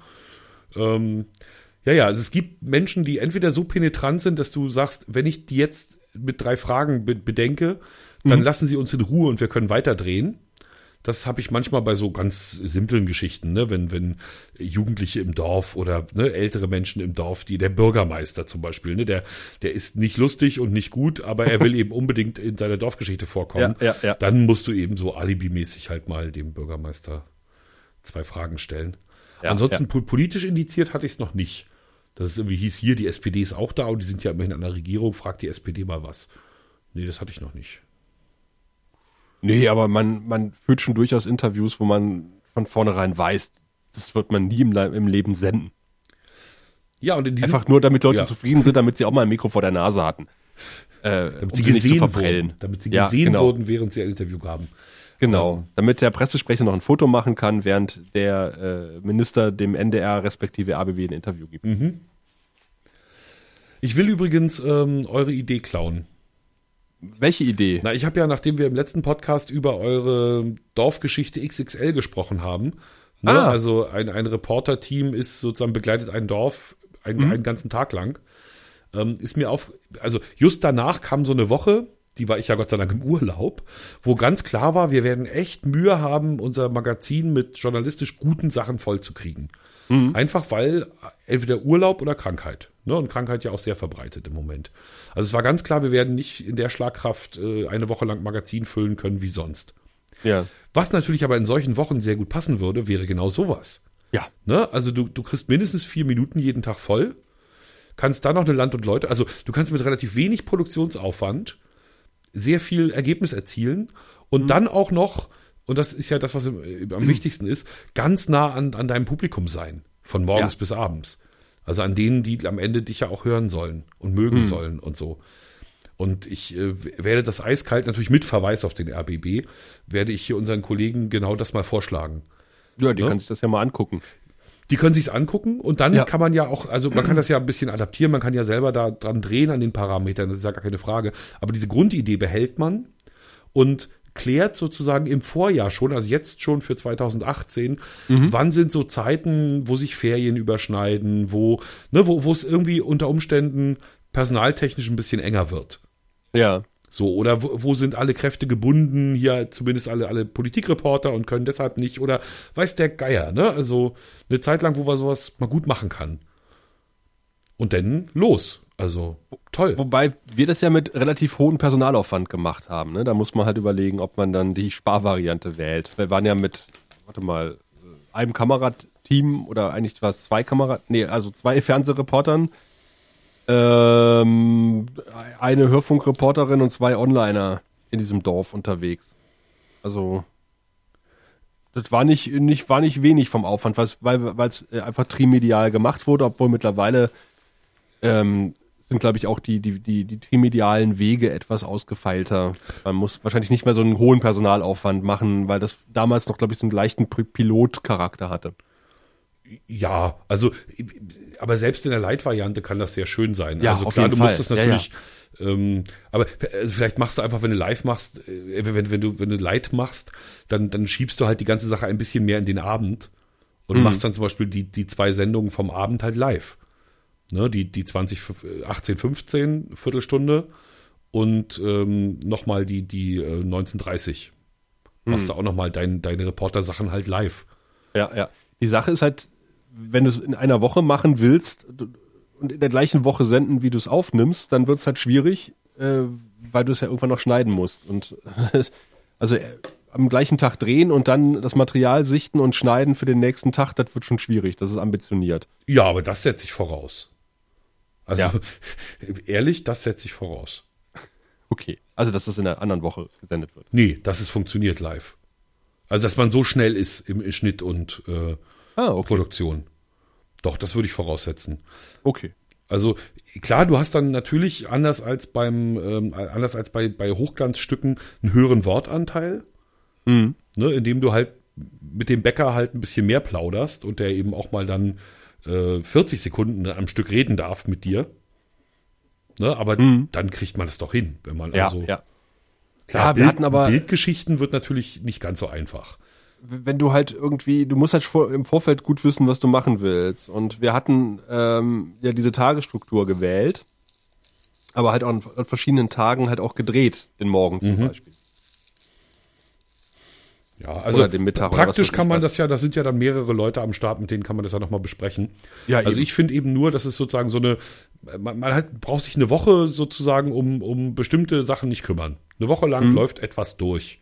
Ähm, ja, ja, also es gibt Menschen, die entweder so penetrant sind, dass du sagst, wenn ich die jetzt mit drei Fragen be bedenke, dann Mhm. lassen sie uns in Ruhe und wir können weiterdrehen. Das habe ich manchmal bei so ganz simplen Geschichten, ne? wenn, wenn Jugendliche im Dorf oder ne, ältere Menschen im Dorf, die der Bürgermeister zum Beispiel, ne, der, der ist nicht lustig und nicht gut, aber er will [LAUGHS] eben unbedingt in seiner Dorfgeschichte vorkommen. Ja, ja, ja. Dann musst du eben so alibimäßig halt mal dem Bürgermeister zwei Fragen stellen. Ja, Ansonsten ja. po- politisch indiziert hatte ich es noch nicht. Das ist irgendwie hieß hier, die SPD ist auch da und die sind ja immerhin an der Regierung, fragt die SPD mal was. Nee, das hatte ich noch nicht. Nee, aber man, man führt schon durchaus Interviews, wo man von vornherein weiß, das wird man nie im, Le- im Leben senden. Ja, und in diesem, Einfach nur, damit Leute Ja. zufrieden sind, damit sie auch mal ein Mikro vor der Nase hatten. Äh, damit um sie nicht zu gesehen wurden, damit sie Ja, gesehen genau. wurden, während sie ein Interview gaben. Genau, damit der Pressesprecher noch ein Foto machen kann, während der äh, Minister dem NDR respektive ABW ein Interview gibt. Mhm. Ich will übrigens ähm, eure Idee klauen. Welche Idee? Na, ich habe ja, nachdem wir im letzten Podcast über eure Dorfgeschichte XXL gesprochen haben, ne, Ah. also ein, ein Reporter-Team ist sozusagen begleitet ein Dorf ein, einen ganzen Tag lang, ähm, ist mir auf, also just danach kam so eine Woche, die war ich ja Gott sei Dank im Urlaub, wo ganz klar war, wir werden echt Mühe haben, unser Magazin mit journalistisch guten Sachen vollzukriegen. Einfach weil entweder Urlaub oder Krankheit. Ne? Und Krankheit ja auch sehr verbreitet im Moment. Also es war ganz klar, wir werden nicht in der Schlagkraft äh, eine Woche lang Magazin füllen können wie sonst. Ja. Was natürlich aber in solchen Wochen sehr gut passen würde, wäre genau sowas. Ja. Ne? Also du, du kriegst mindestens vier Minuten jeden Tag voll, kannst dann noch eine Land und Leute, also du kannst mit relativ wenig Produktionsaufwand sehr viel Ergebnis erzielen und dann auch noch, und das ist ja das, was äh, am [CLEARS THROAT] wichtigsten ist, ganz nah an, an deinem Publikum sein, von morgens Ja. bis abends. Also an denen, die am Ende dich ja auch hören sollen und mögen sollen und so. Und ich äh, werde das eiskalt, natürlich mit Verweis auf den RBB, werde ich hier unseren Kollegen genau das mal vorschlagen. Ja, die Ne? kann sich das ja mal angucken. Die können sich's angucken und dann Ja. kann man ja auch, also man kann das ja ein bisschen adaptieren, man kann ja selber da dran drehen an den Parametern, das ist ja gar keine Frage. Aber diese Grundidee behält man und klärt sozusagen im Vorjahr schon, also jetzt schon für 2018, wann sind so Zeiten, wo sich Ferien überschneiden, wo, ne, wo, wo es irgendwie unter Umständen personaltechnisch ein bisschen enger wird. Ja. So, oder wo, wo sind alle Kräfte gebunden, hier zumindest alle, alle Politikreporter und können deshalb nicht, oder weiß der Geier, ne? Also eine Zeit lang, wo man sowas mal gut machen kann. Und dann los. Also toll. Wobei wir das ja mit relativ hohem Personalaufwand gemacht haben. Ne? Da muss man halt überlegen, ob man dann die Sparvariante wählt. Wir waren ja mit, warte mal, einem Kamerateam oder eigentlich war es zwei Kamera, nee, also zwei Fernsehreportern, ähm, eine Hörfunkreporterin und zwei Onliner in diesem Dorf unterwegs. Also das war nicht, nicht, war nicht wenig vom Aufwand, weil es einfach trimedial gemacht wurde, obwohl mittlerweile ähm, sind, glaube ich, auch die, die, die, die trimedialen Wege etwas ausgefeilter. Man muss wahrscheinlich nicht mehr so einen hohen Personalaufwand machen, weil das damals noch, glaube ich, so einen leichten Pilotcharakter hatte. Ja, also, aber selbst in der Light-Variante kann das sehr schön sein. Ja, also auf klar, du musst Fall. das Ja, natürlich Ähm, aber also vielleicht machst du einfach, wenn du live machst, äh, wenn, wenn du wenn du Light machst, dann dann schiebst du halt die ganze Sache ein bisschen mehr in den Abend und Mhm. machst dann zum Beispiel die die zwei Sendungen vom Abend halt live. Ne, die die 20 18 15 Viertelstunde und ähm, nochmal die die äh, 1930 machst du auch nochmal dein, deine Reporter-Sachen halt live. Ja, ja. Die Sache ist halt, wenn du es in einer Woche machen willst und in der gleichen Woche senden, wie du es aufnimmst, dann wird es halt schwierig, äh, weil du es ja irgendwann noch schneiden musst. Und [LAUGHS] also äh, am gleichen Tag drehen und dann das Material sichten und schneiden für den nächsten Tag, das wird schon schwierig. Das ist ambitioniert. Ja, aber das setze ich voraus. Also Ja. [LAUGHS] ehrlich, das setze ich voraus. Okay. Also, dass das in einer anderen Woche gesendet wird. Nee, dass es funktioniert live. Also, dass man so schnell ist im Schnitt und äh, Ah, okay. Produktion. Doch, das würde ich voraussetzen. Okay. Also klar, du hast dann natürlich anders als beim ähm, anders als bei bei Hochglanzstücken einen höheren Wortanteil, Mhm. ne, indem du halt mit dem Bäcker halt ein bisschen mehr plauderst und der eben auch mal dann äh, 40 Sekunden am Stück reden darf mit dir. Ne, aber dann kriegt man das doch hin, wenn man Mhm. Ja, also ja. klar, Ja, wir hatten aber- Bildgeschichten wird natürlich nicht ganz so einfach. Wenn du halt irgendwie, du musst halt vor, im Vorfeld gut wissen, was du machen willst. Und wir hatten ähm, ja diese Tagesstruktur gewählt, aber halt auch an, an verschiedenen Tagen halt auch gedreht, den Morgen zum Mhm. Beispiel. Ja, also praktisch weiß kann man was. das ja, da sind ja dann mehrere Leute am Start, mit denen kann man das ja nochmal besprechen. Ja, also eben. ich finde eben nur, dass es sozusagen so eine, man, man hat, braucht sich eine Woche sozusagen um, um bestimmte Sachen nicht kümmern. Eine Woche lang Mhm. läuft etwas durch.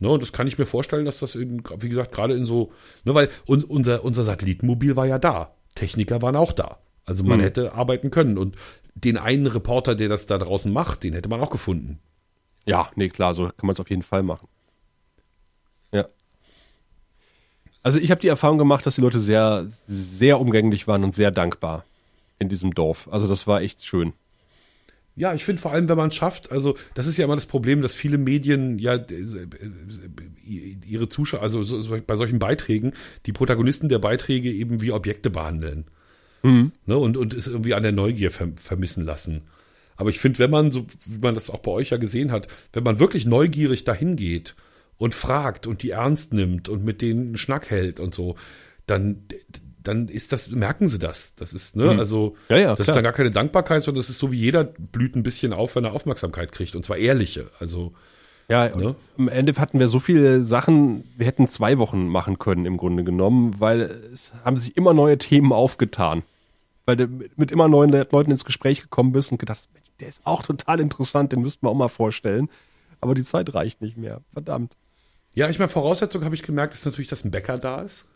Ne, und das kann ich mir vorstellen, dass das, in, wie gesagt, gerade in so, ne, weil uns, unser, unser Satellitenmobil war ja da. Techniker waren auch da. Also man Mhm. hätte arbeiten können. Und den einen Reporter, der das da draußen macht, den hätte man auch gefunden. Ja, nee, klar, so kann man es auf jeden Fall machen. Ja. Also ich habe die Erfahrung gemacht, dass die Leute sehr, sehr umgänglich waren und sehr dankbar in diesem Dorf. Also das war echt schön. Ja, ich finde vor allem, wenn man es schafft, also das ist ja immer das Problem, dass viele Medien ja äh, äh, ihre Zuschauer, also so, so bei solchen Beiträgen, die Protagonisten der Beiträge eben wie Objekte behandeln. Ne, und, und es irgendwie an der Neugier ver vermissen lassen. Aber ich finde, wenn man, so wie man das auch bei euch ja gesehen hat, wenn man wirklich neugierig dahin geht und fragt und die ernst nimmt und mit denen einen Schnack hält und so, dann, dann ist das, merken sie das. Das ist, ne, also, Ja, ja, das klar. ist dann gar keine Dankbarkeit, sondern das ist so wie jeder blüht ein bisschen auf, wenn er Aufmerksamkeit kriegt. Und zwar ehrliche. Also, Ja, Ne? am Ende hatten wir so viele Sachen, wir hätten zwei Wochen machen können im Grunde genommen, weil es haben sich immer neue Themen aufgetan. Weil du mit immer neuen Le- Leuten ins Gespräch gekommen bist und gedacht, hast, der ist auch total interessant, den müssten wir auch mal vorstellen. Aber die Zeit reicht nicht mehr. Verdammt. ja, ich meine, Voraussetzung habe ich gemerkt, ist natürlich, dass ein Bäcker da ist.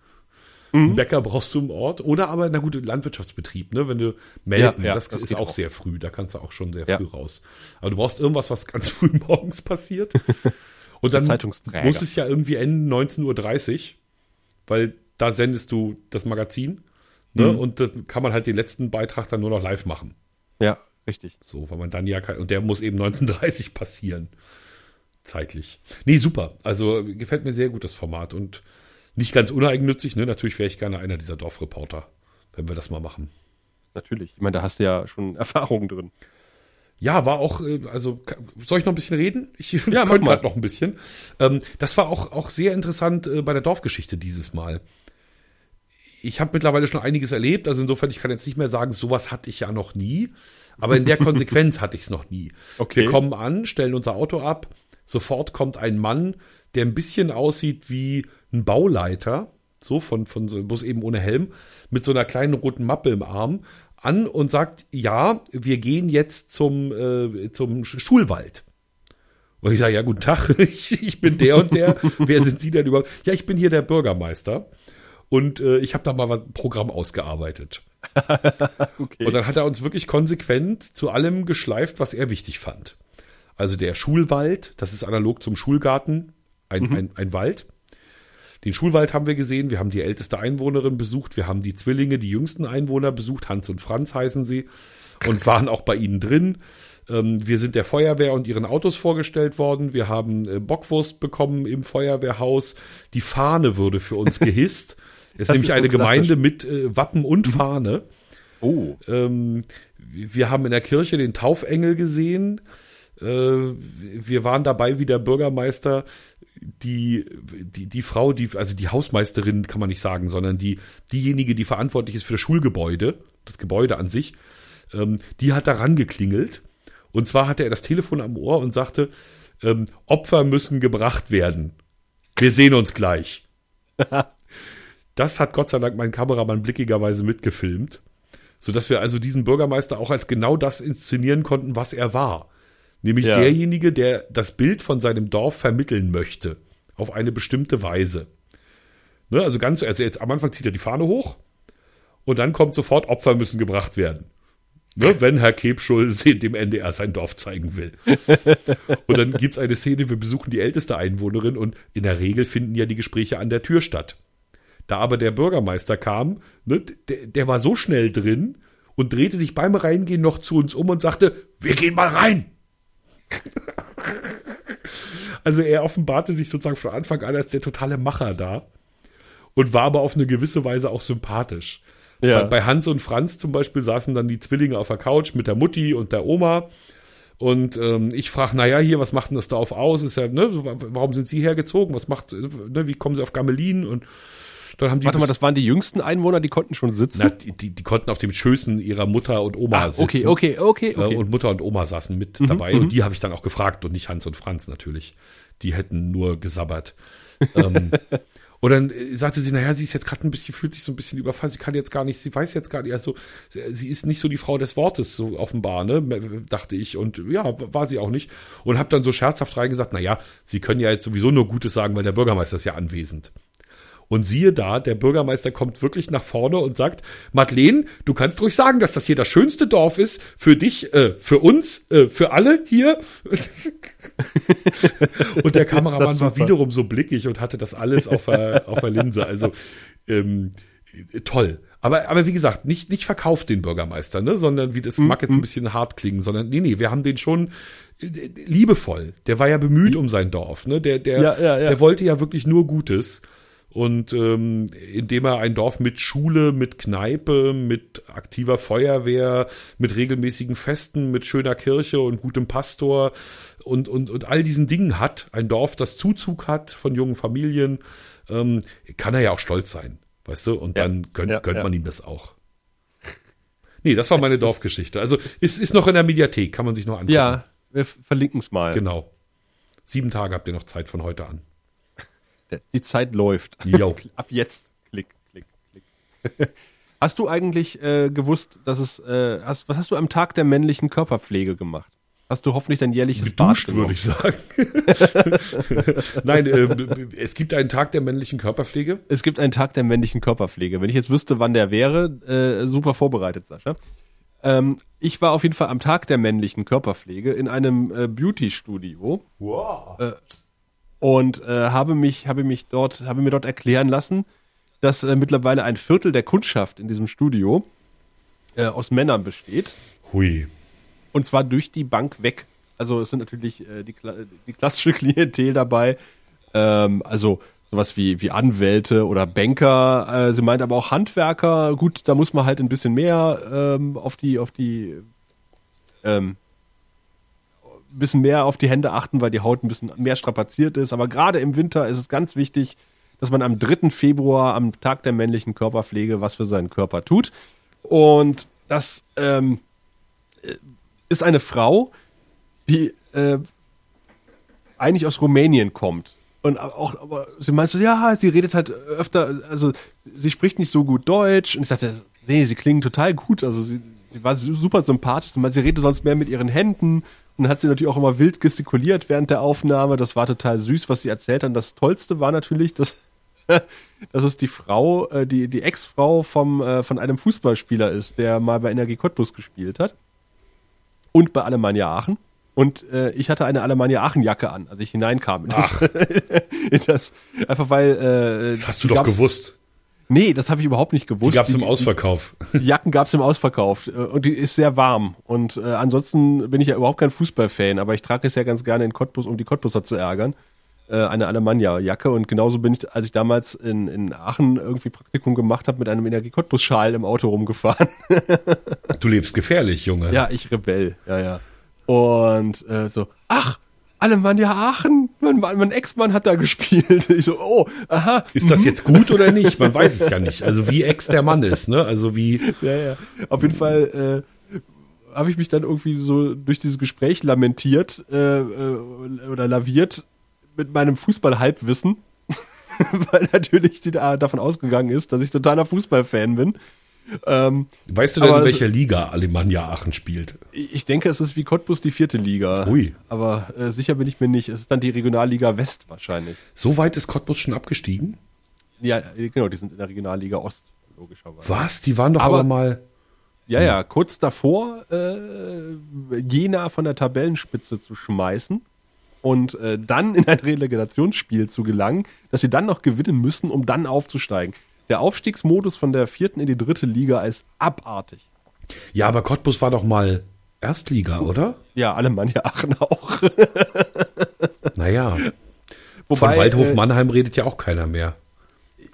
Einen Bäcker brauchst du im Ort. Oder aber, na gut, Landwirtschaftsbetrieb, ne? Wenn du melden, Ja, ja, das, das ist auch, auch. sehr früh. Da kannst du auch schon sehr Ja. früh raus. Aber du brauchst irgendwas, was ganz [LAUGHS] früh morgens passiert. Und dann muss es ja irgendwie enden 19.30 Uhr, weil da sendest du das Magazin. Ne? Und das kann man halt den letzten Beitrag dann nur noch live machen. Ja, richtig. So, weil man dann ja kein, und der muss eben 1930 passieren. Zeitlich. Nee, super. Also gefällt mir sehr gut das Format und nicht ganz uneigennützig, ne? Natürlich wäre ich gerne einer dieser Dorfreporter, wenn wir das mal machen. Natürlich. Ich meine, da hast du ja schon [LAUGHS] Erfahrungen drin. Ja, war auch, äh, also soll ich noch ein bisschen reden? Ich Ja, [LAUGHS] könnte grad noch ein bisschen. Ähm, das war auch, auch sehr interessant äh, bei der Dorfgeschichte dieses Mal. Ich habe mittlerweile schon einiges erlebt, also insofern, ich kann jetzt nicht mehr sagen, sowas hatte ich ja noch nie, aber in der [LAUGHS] Konsequenz hatte ich es noch nie. Okay. Wir kommen an, stellen unser Auto ab, sofort kommt ein Mann, der ein bisschen aussieht wie ein Bauleiter, so von, von so, bloß eben ohne Helm, mit so einer kleinen roten Mappe im Arm, an und sagt, ja, wir gehen jetzt zum, äh, zum Sch- Schulwald. Und ich sage, ja, guten Tag, [LAUGHS] ich, ich bin der und der. Wer sind Sie denn überhaupt? Ja, ich bin hier der Bürgermeister. Und äh, ich habe da mal ein Programm ausgearbeitet. [LAUGHS] Okay. Und dann hat er uns wirklich konsequent zu allem geschleift, was er wichtig fand. Also der Schulwald, das ist analog zum Schulgarten, ein, ein, ein Wald. Den Schulwald haben wir gesehen, wir haben die älteste Einwohnerin besucht, wir haben die Zwillinge, die jüngsten Einwohner besucht, Hans und Franz heißen sie, und waren auch bei ihnen drin. Ähm, wir sind der Feuerwehr und ihren Autos vorgestellt worden, wir haben äh, Bockwurst bekommen im Feuerwehrhaus, die Fahne wurde für uns [LAUGHS] gehisst. Es ist nämlich ist so eine klassisch. Gemeinde mit äh, Wappen und Fahne. Oh. Ähm, wir haben in der Kirche den Taufengel gesehen. Äh, wir waren dabei, wie der Bürgermeister die, die, die Frau, die, also die Hausmeisterin kann man nicht sagen, sondern die, diejenige, die verantwortlich ist für das Schulgebäude, das Gebäude an sich, ähm, die hat da rangeklingelt. Und zwar hatte er das Telefon am Ohr und sagte, ähm, Opfer müssen gebracht werden. Wir sehen uns gleich. [LAUGHS] das hat Gott sei Dank mein Kameramann blickigerweise mitgefilmt, sodass wir also diesen Bürgermeister auch als genau das inszenieren konnten, was er war. Nämlich Ja. derjenige, der das Bild von seinem Dorf vermitteln möchte. Auf eine bestimmte Weise. Ne, also ganz, also jetzt am Anfang zieht er die Fahne hoch und dann kommt sofort, Opfer müssen gebracht werden. Ne, wenn Herr Kebschul [LAUGHS] dem NDR sein Dorf zeigen will. [LAUGHS] Und dann gibt's eine Szene, wir besuchen die älteste Einwohnerin und in der Regel finden ja die Gespräche an der Tür statt. Da aber der Bürgermeister kam, ne, der, der war so schnell drin und drehte sich beim Reingehen noch zu uns um und sagte, wir gehen mal rein. [LAUGHS] also er offenbarte sich sozusagen von Anfang an als der totale Macher da und war aber auf eine gewisse Weise auch sympathisch. Ja. Bei, bei Hans und Franz zum Beispiel saßen dann die Zwillinge auf der Couch mit der Mutti und der Oma. Und ähm, ich frage, naja, hier, was macht denn das Dorf aus? Ist ja, ne, warum sind Sie hergezogen? Was macht, ne, wie kommen Sie auf Gamelin? Und dann haben die Warte mal, das waren die jüngsten Einwohner, die konnten schon sitzen. na, die, die, die konnten auf den Schößen ihrer Mutter und Oma Ah, sitzen. okay, okay, okay, okay. Und Mutter und Oma saßen mit dabei und die habe ich dann auch gefragt und nicht Hans und Franz natürlich. Die hätten nur gesabbert. ähm, [LAUGHS] und dann äh, sagte sie, naja, sie ist jetzt gerade ein bisschen, fühlt sich so ein bisschen überfallen, sie kann jetzt gar nicht, sie weiß jetzt gar nicht, also äh, sie ist nicht so die Frau des Wortes, so offenbar, ne, dachte ich. Und ja, war sie auch nicht. Und habe dann so scherzhaft reingesagt, naja, sie können ja jetzt sowieso nur Gutes sagen, weil der Bürgermeister ist ja anwesend. Und siehe da, der Bürgermeister kommt wirklich nach vorne und sagt, Madeleine, du kannst ruhig sagen, dass das hier das schönste Dorf ist, für dich, äh, für uns, äh, für alle hier. [LAUGHS] und der Kameramann war wiederum so blickig und hatte das alles auf der, auf der Linse. Also ähm, toll. Aber, aber wie gesagt, nicht, nicht verkauft den Bürgermeister, ne? sondern wie das Mhm, mag jetzt ein bisschen hart klingen, sondern nee, nee, wir haben den schon äh, liebevoll. Der war ja bemüht um sein Dorf. Ne? Der, der, Ja, ja, ja. der wollte ja wirklich nur Gutes. Und ähm, indem er ein Dorf mit Schule, mit Kneipe, mit aktiver Feuerwehr, mit regelmäßigen Festen, mit schöner Kirche und gutem Pastor und, und, und all diesen Dingen hat, ein Dorf, das Zuzug hat von jungen Familien, ähm, kann er ja auch stolz sein. Weißt du? Und Ja. dann gönnt, Ja, gönnt ja. man ihm das auch. Nee, das war meine Dorfgeschichte. Also ist, ist noch in der Mediathek, kann man sich noch angucken. ja, wir verlinken es mal. Genau. Sieben Tage habt ihr noch Zeit von heute an. Die Zeit läuft. Jo. [LAUGHS] Ab jetzt. Klick, klick, klick. [LAUGHS] Hast du eigentlich äh, gewusst, dass es, äh, hast, was hast du am Tag der männlichen Körperpflege gemacht? Hast du hoffentlich dein jährliches Bad Geduscht, würde ich sagen. [LAUGHS] Nein, ähm, es gibt einen Tag der männlichen Körperpflege. Es gibt einen Tag der männlichen Körperpflege. Wenn ich jetzt wüsste, wann der wäre, äh, super vorbereitet, Sascha. Ähm, ich war auf jeden Fall am Tag der männlichen Körperpflege in einem äh, Beauty-Studio Wow. Und äh, habe mich, habe mich dort, habe mir dort erklären lassen, dass äh, mittlerweile ein Viertel der Kundschaft in diesem Studio äh, aus Männern besteht. Hui. Und zwar durch die Bank weg. Also es sind natürlich äh, die, die klassische [LAUGHS] Klientel dabei. Ähm, also sowas wie, wie Anwälte oder Banker. Äh, sie meint aber auch Handwerker. Gut, da muss man halt ein bisschen mehr ähm, auf die, auf die, ähm, bisschen mehr auf die Hände achten, weil die Haut ein bisschen mehr strapaziert ist. Aber gerade im Winter ist es ganz wichtig, dass man am 3. Februar, am Tag der männlichen Körperpflege, was für seinen Körper tut. Und das ähm, ist eine Frau, die äh, eigentlich aus Rumänien kommt. Und auch, aber sie meint so, ja, sie redet halt öfter, also sie spricht nicht so gut Deutsch. Und ich sagte, nee, sie klingen total gut. Also sie, sie war super sympathisch. Meint, sie redet sonst mehr mit ihren Händen. Und dann hat sie natürlich auch immer wild gestikuliert während der Aufnahme. Das war total süß, was sie erzählt hat. Das Tollste war natürlich, dass, [LAUGHS] dass es die Frau, äh, die, die Ex-Frau vom, äh, von einem Fußballspieler ist, der mal bei Energie Cottbus gespielt hat und bei Alemannia Aachen. Und äh, ich hatte eine Alemannia Aachen Jacke an, als ich hineinkam. In das, [LAUGHS] in das, einfach weil. Äh, Das hast du doch gewusst. Nee, das habe ich überhaupt nicht Die gewusst. gab es im Ausverkauf. Die Jacken gab es im Ausverkauf äh, und die ist sehr warm. Und äh, ansonsten bin ich ja überhaupt kein Fußballfan, aber ich trage es ja ganz gerne in Cottbus, um die Cottbuser zu ärgern. äh, eine Alemannia-Jacke. Und genauso bin ich, als ich damals in, in Aachen irgendwie Praktikum gemacht habe, mit einem Energie-Cottbus-Schal im Auto rumgefahren. [LAUGHS] Du lebst gefährlich, Junge. ja, ich Rebell, ja, ja. Und äh, so, ach, Alemannia Aachen, mein, mein Ex-Mann hat da gespielt. Ich so, oh, aha. Ist das jetzt gut oder nicht? Man weiß es ja nicht. Also wie ex der Mann ist, ne? Also wie. Ja, ja. Auf jeden Fall äh, habe ich mich dann irgendwie so durch dieses Gespräch lamentiert äh, äh, oder laviert mit meinem Fußball-Halbwissen, [LAUGHS] weil natürlich die da davon ausgegangen ist, dass ich totaler Fußballfan bin. Ähm, Weißt du denn, in welcher Liga Alemannia Aachen spielt? ich denke, es ist wie Cottbus die vierte Liga. Ui. Aber äh, sicher bin ich mir nicht. Es ist dann die Regionalliga West wahrscheinlich. So weit ist Cottbus schon abgestiegen? Ja, äh, genau, die sind in der Regionalliga Ost, logischerweise. Was? Die waren doch aber, Aber- mal. Ja, ja, kurz davor, äh, Jena von der Tabellenspitze zu schmeißen und äh, dann in ein Relegationsspiel zu gelangen, dass sie dann noch gewinnen müssen, um dann aufzusteigen. Der Aufstiegsmodus von der vierten in die dritte Liga ist abartig. Ja, aber Cottbus war doch mal Erstliga, oder? Ja, Alemannia Aachen auch. [LAUGHS] Naja. Wobei, Von Waldhof äh, Mannheim redet ja auch keiner mehr.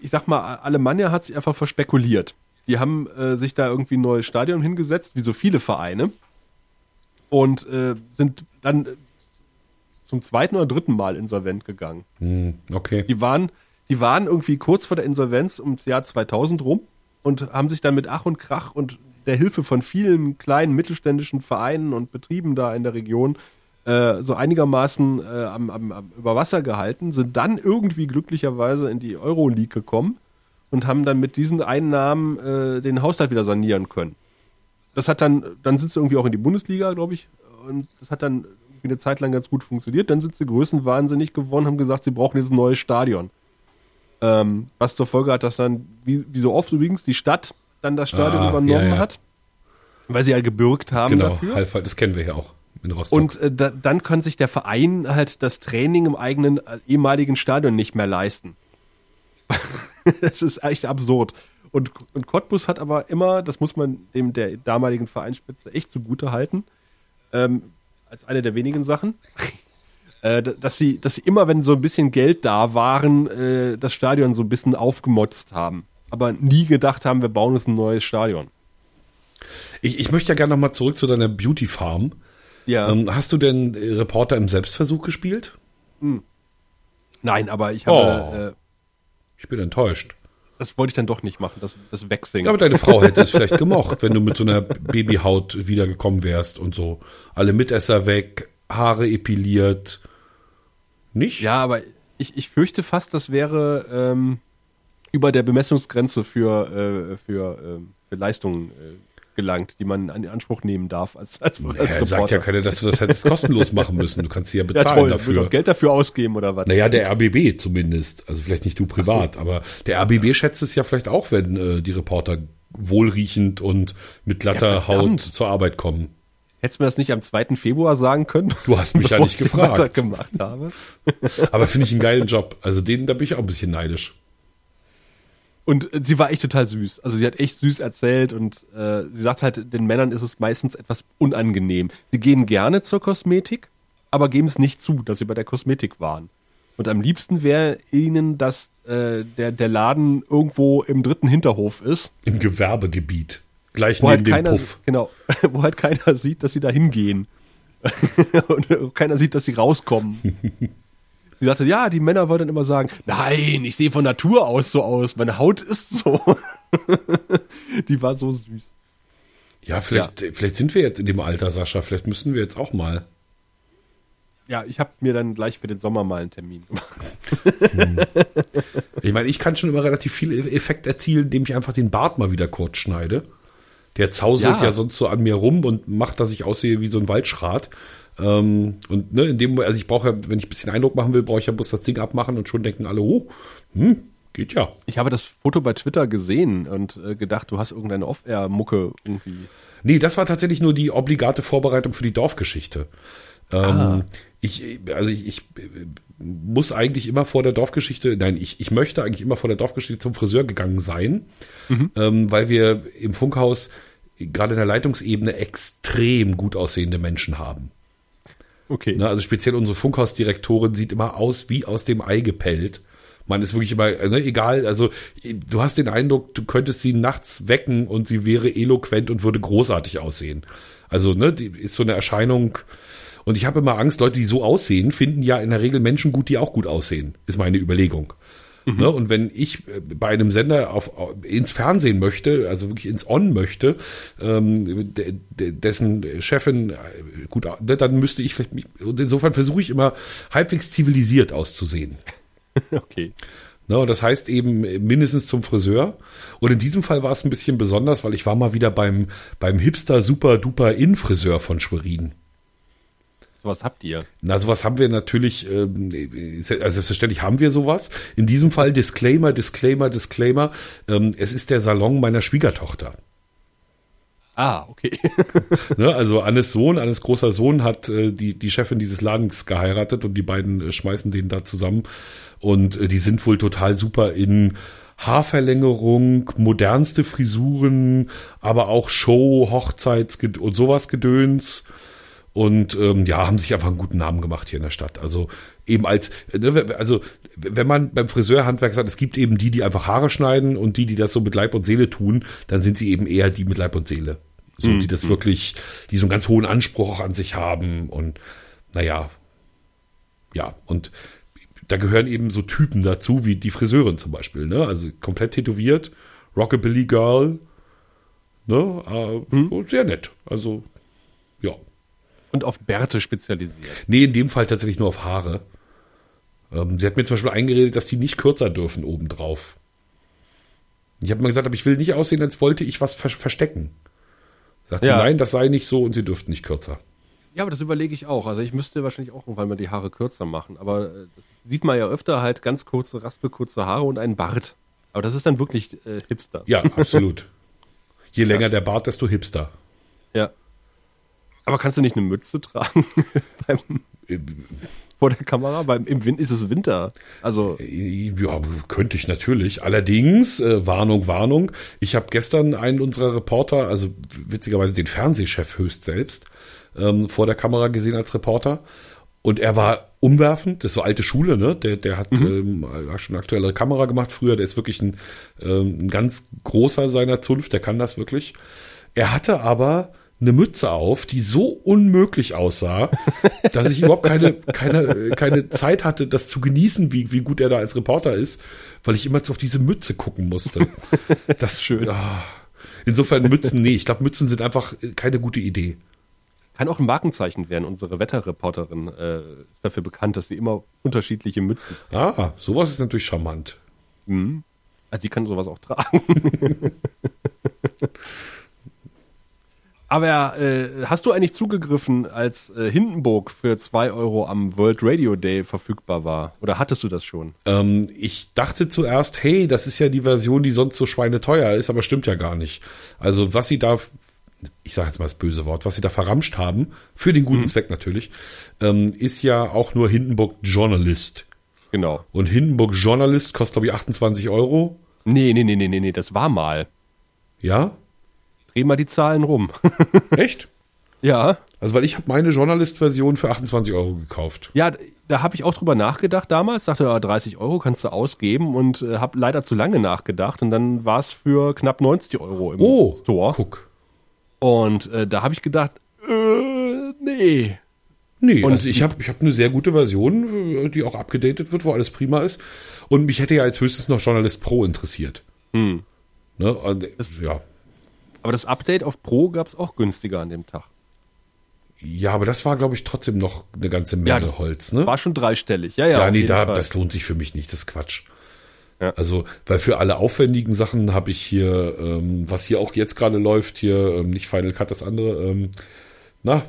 ich sag mal, Alemannia hat sich einfach verspekuliert. Die haben äh, sich da irgendwie ein neues Stadion hingesetzt, wie so viele Vereine. Und äh, sind dann äh, zum zweiten oder dritten Mal insolvent gegangen. Hm, okay. Die waren, die waren irgendwie kurz vor der Insolvenz ums Jahr 2000 rum und haben sich dann mit Ach und Krach und der Hilfe von vielen kleinen mittelständischen Vereinen und Betrieben da in der Region äh, so einigermaßen äh, am, am, am über Wasser gehalten, sind dann irgendwie glücklicherweise in die Euroleague gekommen und haben dann mit diesen Einnahmen äh, den Haushalt wieder sanieren können. Das hat dann, dann sind sie irgendwie auch in die Bundesliga, glaube ich, und das hat dann eine Zeit lang ganz gut funktioniert. Dann sind sie größenwahnsinnig geworden, haben gesagt, sie brauchen jetzt ein neues Stadion. Ähm, was zur Folge hat, dass dann, wie, wie so oft übrigens, die Stadt dann das Stadion Ah, übernommen ja, ja. hat, weil sie halt gebürgt haben Genau, dafür. Halbfall, das kennen wir ja auch in Rostock. Und äh, da, dann kann sich der Verein halt das Training im eigenen äh, ehemaligen Stadion nicht mehr leisten. [LAUGHS] das ist echt absurd. Und, und Cottbus hat aber immer, das muss man dem der damaligen Vereinsspitze echt zugute halten, ähm, als eine der wenigen Sachen, äh, dass sie, dass sie immer, wenn so ein bisschen Geld da waren, äh, das Stadion so ein bisschen aufgemotzt haben. Aber nie gedacht haben, wir bauen uns ein neues Stadion. ich, ich möchte ja gerne nochmal zurück zu deiner Beauty Farm. Ja. Ähm, hast du denn äh, Reporter im Selbstversuch gespielt? Nein, aber ich hatte, Oh. äh, Ich bin enttäuscht. das wollte ich dann doch nicht machen, das, das Wegsingen. Aber deine Frau hätte es vielleicht [LAUGHS] gemocht, wenn du mit so einer Babyhaut wiedergekommen wärst und so. Alle Mitesser weg, Haare epiliert. Nicht? Ja, aber ich, ich fürchte fast, das wäre ähm, über der Bemessungsgrenze für, äh, für, ähm, für Leistungen äh, gelangt, die man in Anspruch nehmen darf als, als, als Ja, Reporter. sagt ja keiner, dass du das hättest kostenlos machen müssen. Du kannst sie ja ja, bezahlen toll, dafür. Doch Geld dafür ausgeben oder was? Naja, der RBB zumindest. Also vielleicht nicht du privat, aber der RBB schätzt es ja vielleicht auch, wenn äh, die Reporter wohlriechend und mit glatter Ja, Haut zur Arbeit kommen. Hättest du mir das nicht am 2. Februar sagen können? Du hast mich ja nicht ich gefragt. gemacht habe. [LAUGHS] Aber finde ich einen geilen Job. Also den, da bin ich auch ein bisschen neidisch. Und äh, sie war echt total süß. Also sie hat echt süß erzählt und äh, sie sagt halt, den Männern ist es meistens etwas unangenehm. Sie gehen gerne zur Kosmetik, aber geben es nicht zu, dass sie bei der Kosmetik waren. Und am liebsten wäre ihnen, dass äh, der, der Laden irgendwo im dritten Hinterhof ist, Im Gewerbegebiet. Gleich wo neben halt dem keiner, Puff. genau, [LAUGHS] wo halt keiner sieht, dass sie da hingehen. [LAUGHS] und keiner sieht, dass sie rauskommen. [LAUGHS] Sie sagte, ja, die Männer wollen dann immer sagen, nein, ich sehe von Natur aus so aus, meine Haut ist so. die war so süß. Ja, vielleicht, vielleicht sind wir jetzt in dem Alter, Sascha. Vielleicht müssen wir jetzt auch mal. Ja, ich habe mir dann gleich für den Sommer mal einen Termin gemacht. Ich meine, ich kann schon immer relativ viel Effekt erzielen, indem ich einfach den Bart mal wieder kurz schneide. Der zauselt ja, Ja. sonst so an mir rum und macht, dass ich aussehe wie so ein Waldschrat. Ähm, und ne, in dem, also ich brauche ja, wenn ich ein bisschen Eindruck machen will, brauche ich ja bloß das Ding abmachen und schon denken alle, oh, hm, geht ja. Ich habe das Foto bei Twitter gesehen und äh, gedacht, du hast irgendeine Off-Air-Mucke irgendwie. Nee, das war tatsächlich nur die obligate Vorbereitung für die Dorfgeschichte. Ähm, Ich, also ich, ich muss eigentlich immer vor der Dorfgeschichte, nein, ich, ich möchte eigentlich immer vor der Dorfgeschichte zum Friseur gegangen sein, ähm, weil wir im Funkhaus gerade in der Leitungsebene extrem gut aussehende Menschen haben. Okay. Ne, also speziell unsere Funkhausdirektorin sieht immer aus wie aus dem Ei gepellt. Man ist wirklich immer, ne, egal, also du hast den Eindruck, du könntest sie nachts wecken und sie wäre eloquent und würde großartig aussehen. Also, ne, die ist so eine Erscheinung. Und ich habe immer Angst, Leute, die so aussehen, finden ja in der Regel Menschen gut, die auch gut aussehen, ist meine Überlegung. Mhm. Ne, und wenn ich äh, bei einem Sender auf, ins Fernsehen möchte, also wirklich ins On möchte, ähm, de, de, dessen Chefin, äh, gut, ne, dann müsste ich vielleicht, und insofern versuche ich immer halbwegs zivilisiert auszusehen. [LAUGHS] okay. Ne, das heißt eben mindestens zum Friseur. Und in diesem Fall war es ein bisschen besonders, weil ich war mal wieder beim, beim Hipster Super Duper In Friseur von Schwerin. Was habt ihr? Na, sowas haben wir natürlich, ähm, also selbstverständlich haben wir sowas. In diesem Fall Disclaimer, Disclaimer, Disclaimer. Ähm, es ist der Salon meiner Schwiegertochter. Ah, okay. [LAUGHS] [LAUGHS] ne, also Annes Sohn, Annes großer Sohn hat äh, die, die Chefin dieses Ladens geheiratet und die beiden äh, schmeißen den da zusammen. Und äh, die sind wohl total super in Haarverlängerung, modernste Frisuren, aber auch Show, Hochzeits und sowas Gedöns. Und ähm, ja, haben sich einfach einen guten Namen gemacht hier in der Stadt. Also eben als, ne, also wenn man beim Friseurhandwerk sagt, es gibt eben die, die einfach Haare schneiden und die, die das so mit Leib und Seele tun, dann sind sie eben eher die mit Leib und Seele. So, mhm. die das wirklich, die so einen ganz hohen Anspruch auch an sich haben und naja, ja, und da gehören eben so Typen dazu, wie die Friseurin zum Beispiel, ne? Also komplett tätowiert, Rockabilly Girl, ne? Äh, hm? Sehr nett. Also, ja. Und auf Bärte spezialisiert. Nee, in dem Fall tatsächlich nur auf Haare. Ähm, sie hat mir zum Beispiel eingeredet, dass die nicht kürzer dürfen obendrauf. Ich habe mal gesagt, aber ich will nicht aussehen, als wollte ich was ver verstecken. Sagt ja. sie, nein, das sei nicht so und sie dürften nicht kürzer. Ja, aber das überlege ich auch. Also ich müsste wahrscheinlich auch irgendwann mal die Haare kürzer machen. Aber äh, das sieht man ja öfter halt ganz kurze, raspelkurze Haare und einen Bart. Aber das ist dann wirklich äh, Hipster. Ja, [LAUGHS] absolut. Je länger ja. der Bart, desto Hipster. Ja. Aber kannst du nicht eine Mütze tragen [LAUGHS] beim, vor der Kamera? Beim, Im Wind ist es Winter. Also äh, ja, könnte ich natürlich. Allerdings äh, Warnung, Warnung. Ich habe gestern einen unserer Reporter, also witzigerweise den Fernsehchef höchst selbst, ähm, vor der Kamera gesehen als Reporter. Und er war umwerfend, das ist so alte Schule, ne? Der, der hat mhm. ähm, schon eine aktuellere Kamera gemacht früher, der ist wirklich ein, ähm, ein ganz großer seiner Zunft, der kann das wirklich. Er hatte aber eine Mütze auf, die so unmöglich aussah, [LAUGHS] dass ich überhaupt keine, keine, keine Zeit hatte, das zu genießen, wie, wie gut er da als Reporter ist, weil ich immer auf diese Mütze gucken musste. [LAUGHS] Das ist schön. Ah. Insofern Mützen, nee, ich glaube, Mützen sind einfach keine gute Idee. Kann auch ein Markenzeichen werden. Unsere Wetterreporterin äh, ist dafür bekannt, dass sie immer unterschiedliche Mützen trägt. Ah, sowas ist natürlich charmant. Mhm. Also die kann sowas auch tragen. [LAUGHS] Aber äh, hast du eigentlich zugegriffen, als äh, Hindenburg für zwei Euro am World Radio Day verfügbar war? Oder hattest du das schon? Ähm, ich dachte zuerst, hey, das ist ja die Version, die sonst so schweineteuer ist, aber stimmt ja gar nicht. Also was sie da ich sage jetzt mal das böse Wort, was sie da verramscht haben, für den guten mhm. Zweck natürlich, ähm, ist ja auch nur Hindenburg Journalist. Genau. Und Hindenburg Journalist kostet, glaube ich, 28 Euro. Nee, nee, nee, nee, nee, nee, das war mal. Ja? Dreh mal die Zahlen rum. [LAUGHS] Echt? Ja. Also, weil ich habe meine Journalist-Version für 28 Euro gekauft. Ja, da habe ich auch drüber nachgedacht damals. Dachte, ja, 30 Euro kannst du ausgeben und äh, habe leider zu lange nachgedacht. Und dann war es für knapp 90 Euro im oh, Store. guck. Und äh, da habe ich gedacht, äh, nee. Nee, und also ich habe ich hab eine sehr gute Version, äh, die auch abgedatet wird, wo alles prima ist. Und mich hätte ja als höchstes noch Journalist Pro interessiert. Hm. Ne? Und, das, ja. Aber das Update auf Pro gab es auch günstiger an dem Tag. Ja, aber das war, glaube ich, trotzdem noch eine ganze Menge ja, Holz, ne? War schon dreistellig, ja, ja. Ja, nee, da, das lohnt sich für mich nicht, das ist Quatsch. Ja. Also, weil für alle aufwendigen Sachen habe ich hier, ähm, was hier auch jetzt gerade läuft, hier, ähm, nicht Final Cut, das andere, ähm, na,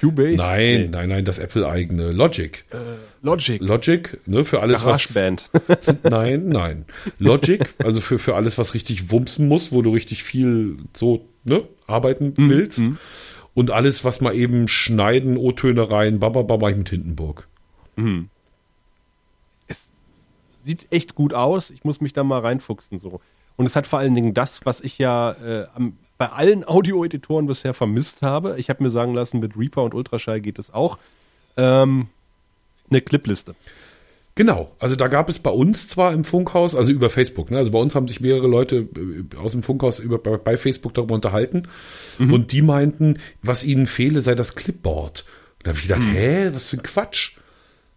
Cubase? Nein, nee. nein, nein, das Apple-eigene Logic. Äh, Logic. Logic, ne, für alles was. [LAUGHS] nein, nein. Logic, also für, für alles, was richtig wumsen muss, wo du richtig viel so, ne, arbeiten mm, willst. Mm. Und alles, was mal eben schneiden, O-Töne rein, bababa, mache ich mit Hindenburg. Mhm sieht echt gut aus. Ich muss mich da mal reinfuchsen so. Und es hat vor allen Dingen das, was ich ja äh, am, bei allen [LAUGHS] Audio-Editoren bisher vermisst habe. Ich habe mir sagen lassen, mit Reaper und Ultraschall geht es auch. Ähm, eine Clipliste. Genau, also da gab es bei uns zwar im Funkhaus, also über Facebook, ne? also bei uns haben sich mehrere Leute äh, aus dem Funkhaus über, bei, bei Facebook darüber unterhalten mhm. und die meinten, was ihnen fehle, sei das Clipboard. Da habe ich gedacht, mhm. hä, was für ein Quatsch.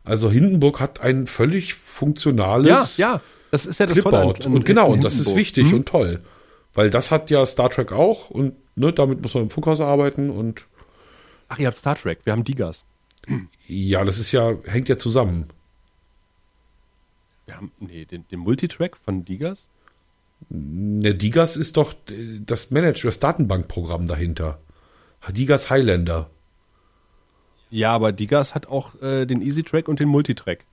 Also Hindenburg hat ein völlig funktionales ja, ja, das ist ja das Clipboard. Tolle an, an, und genau, und das ist wichtig mhm. und toll. Weil das hat ja Star Trek auch und ne, damit muss man im Funkhaus arbeiten und Ach, ihr habt Star Trek, wir haben Digas. Ja, das ist ja, hängt ja zusammen. Wir haben, nee, den, den Multitrack von Digas? Ne, Digas ist doch das Manager, das Datenbankprogramm dahinter. Digas Highlander. Ja, aber Digas hat auch äh, den Easy Track und den Multitrack.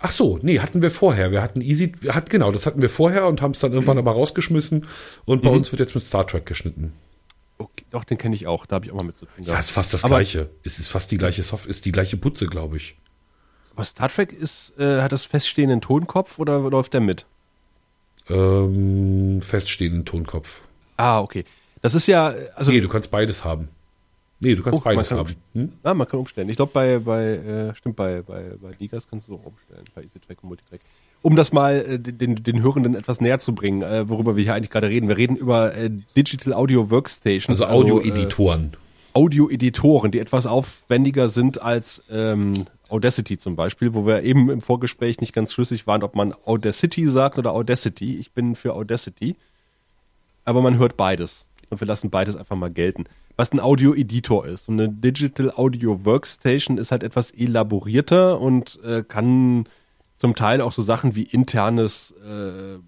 Ach so, nee, hatten wir vorher. Wir hatten Easy, hat, genau, das hatten wir vorher und haben es dann irgendwann aber rausgeschmissen. Und bei mhm. uns wird jetzt mit Star Trek geschnitten. Okay, doch, den kenne ich auch. Da habe ich auch mal mit zu tun. Ja, ist fast das aber Gleiche. Es ist fast die gleiche Software, ist die gleiche Putze, glaube ich. Aber Star Trek ist, äh, hat das feststehenden Tonkopf oder läuft der mit? Ähm, feststehenden Tonkopf. Ah, okay. Das ist ja, also. Nee, du kannst beides haben. Nee, du kannst oh, beides haben. Hm? Ah, man kann umstellen. Ich glaube, bei, bei, äh, stimmt, bei, bei, bei Digas kannst du auch umstellen, bei EasyTrack und Multitrack. Um das mal äh, den, den Hörenden etwas näher zu bringen, äh, worüber wir hier eigentlich gerade reden. Wir reden über äh, Digital Audio Workstations. Also Audio-Editoren. Also, Audio-Editoren, die etwas aufwendiger sind als ähm, Audacity zum Beispiel, wo wir eben im Vorgespräch nicht ganz schlüssig waren, ob man Audacity sagt oder Audacity. Ich bin für Audacity. Aber man hört beides. Und wir lassen beides einfach mal gelten. Was ein Audio-Editor ist. Und eine Digital Audio Workstation ist halt etwas elaborierter und äh, kann zum Teil auch so Sachen wie internes äh,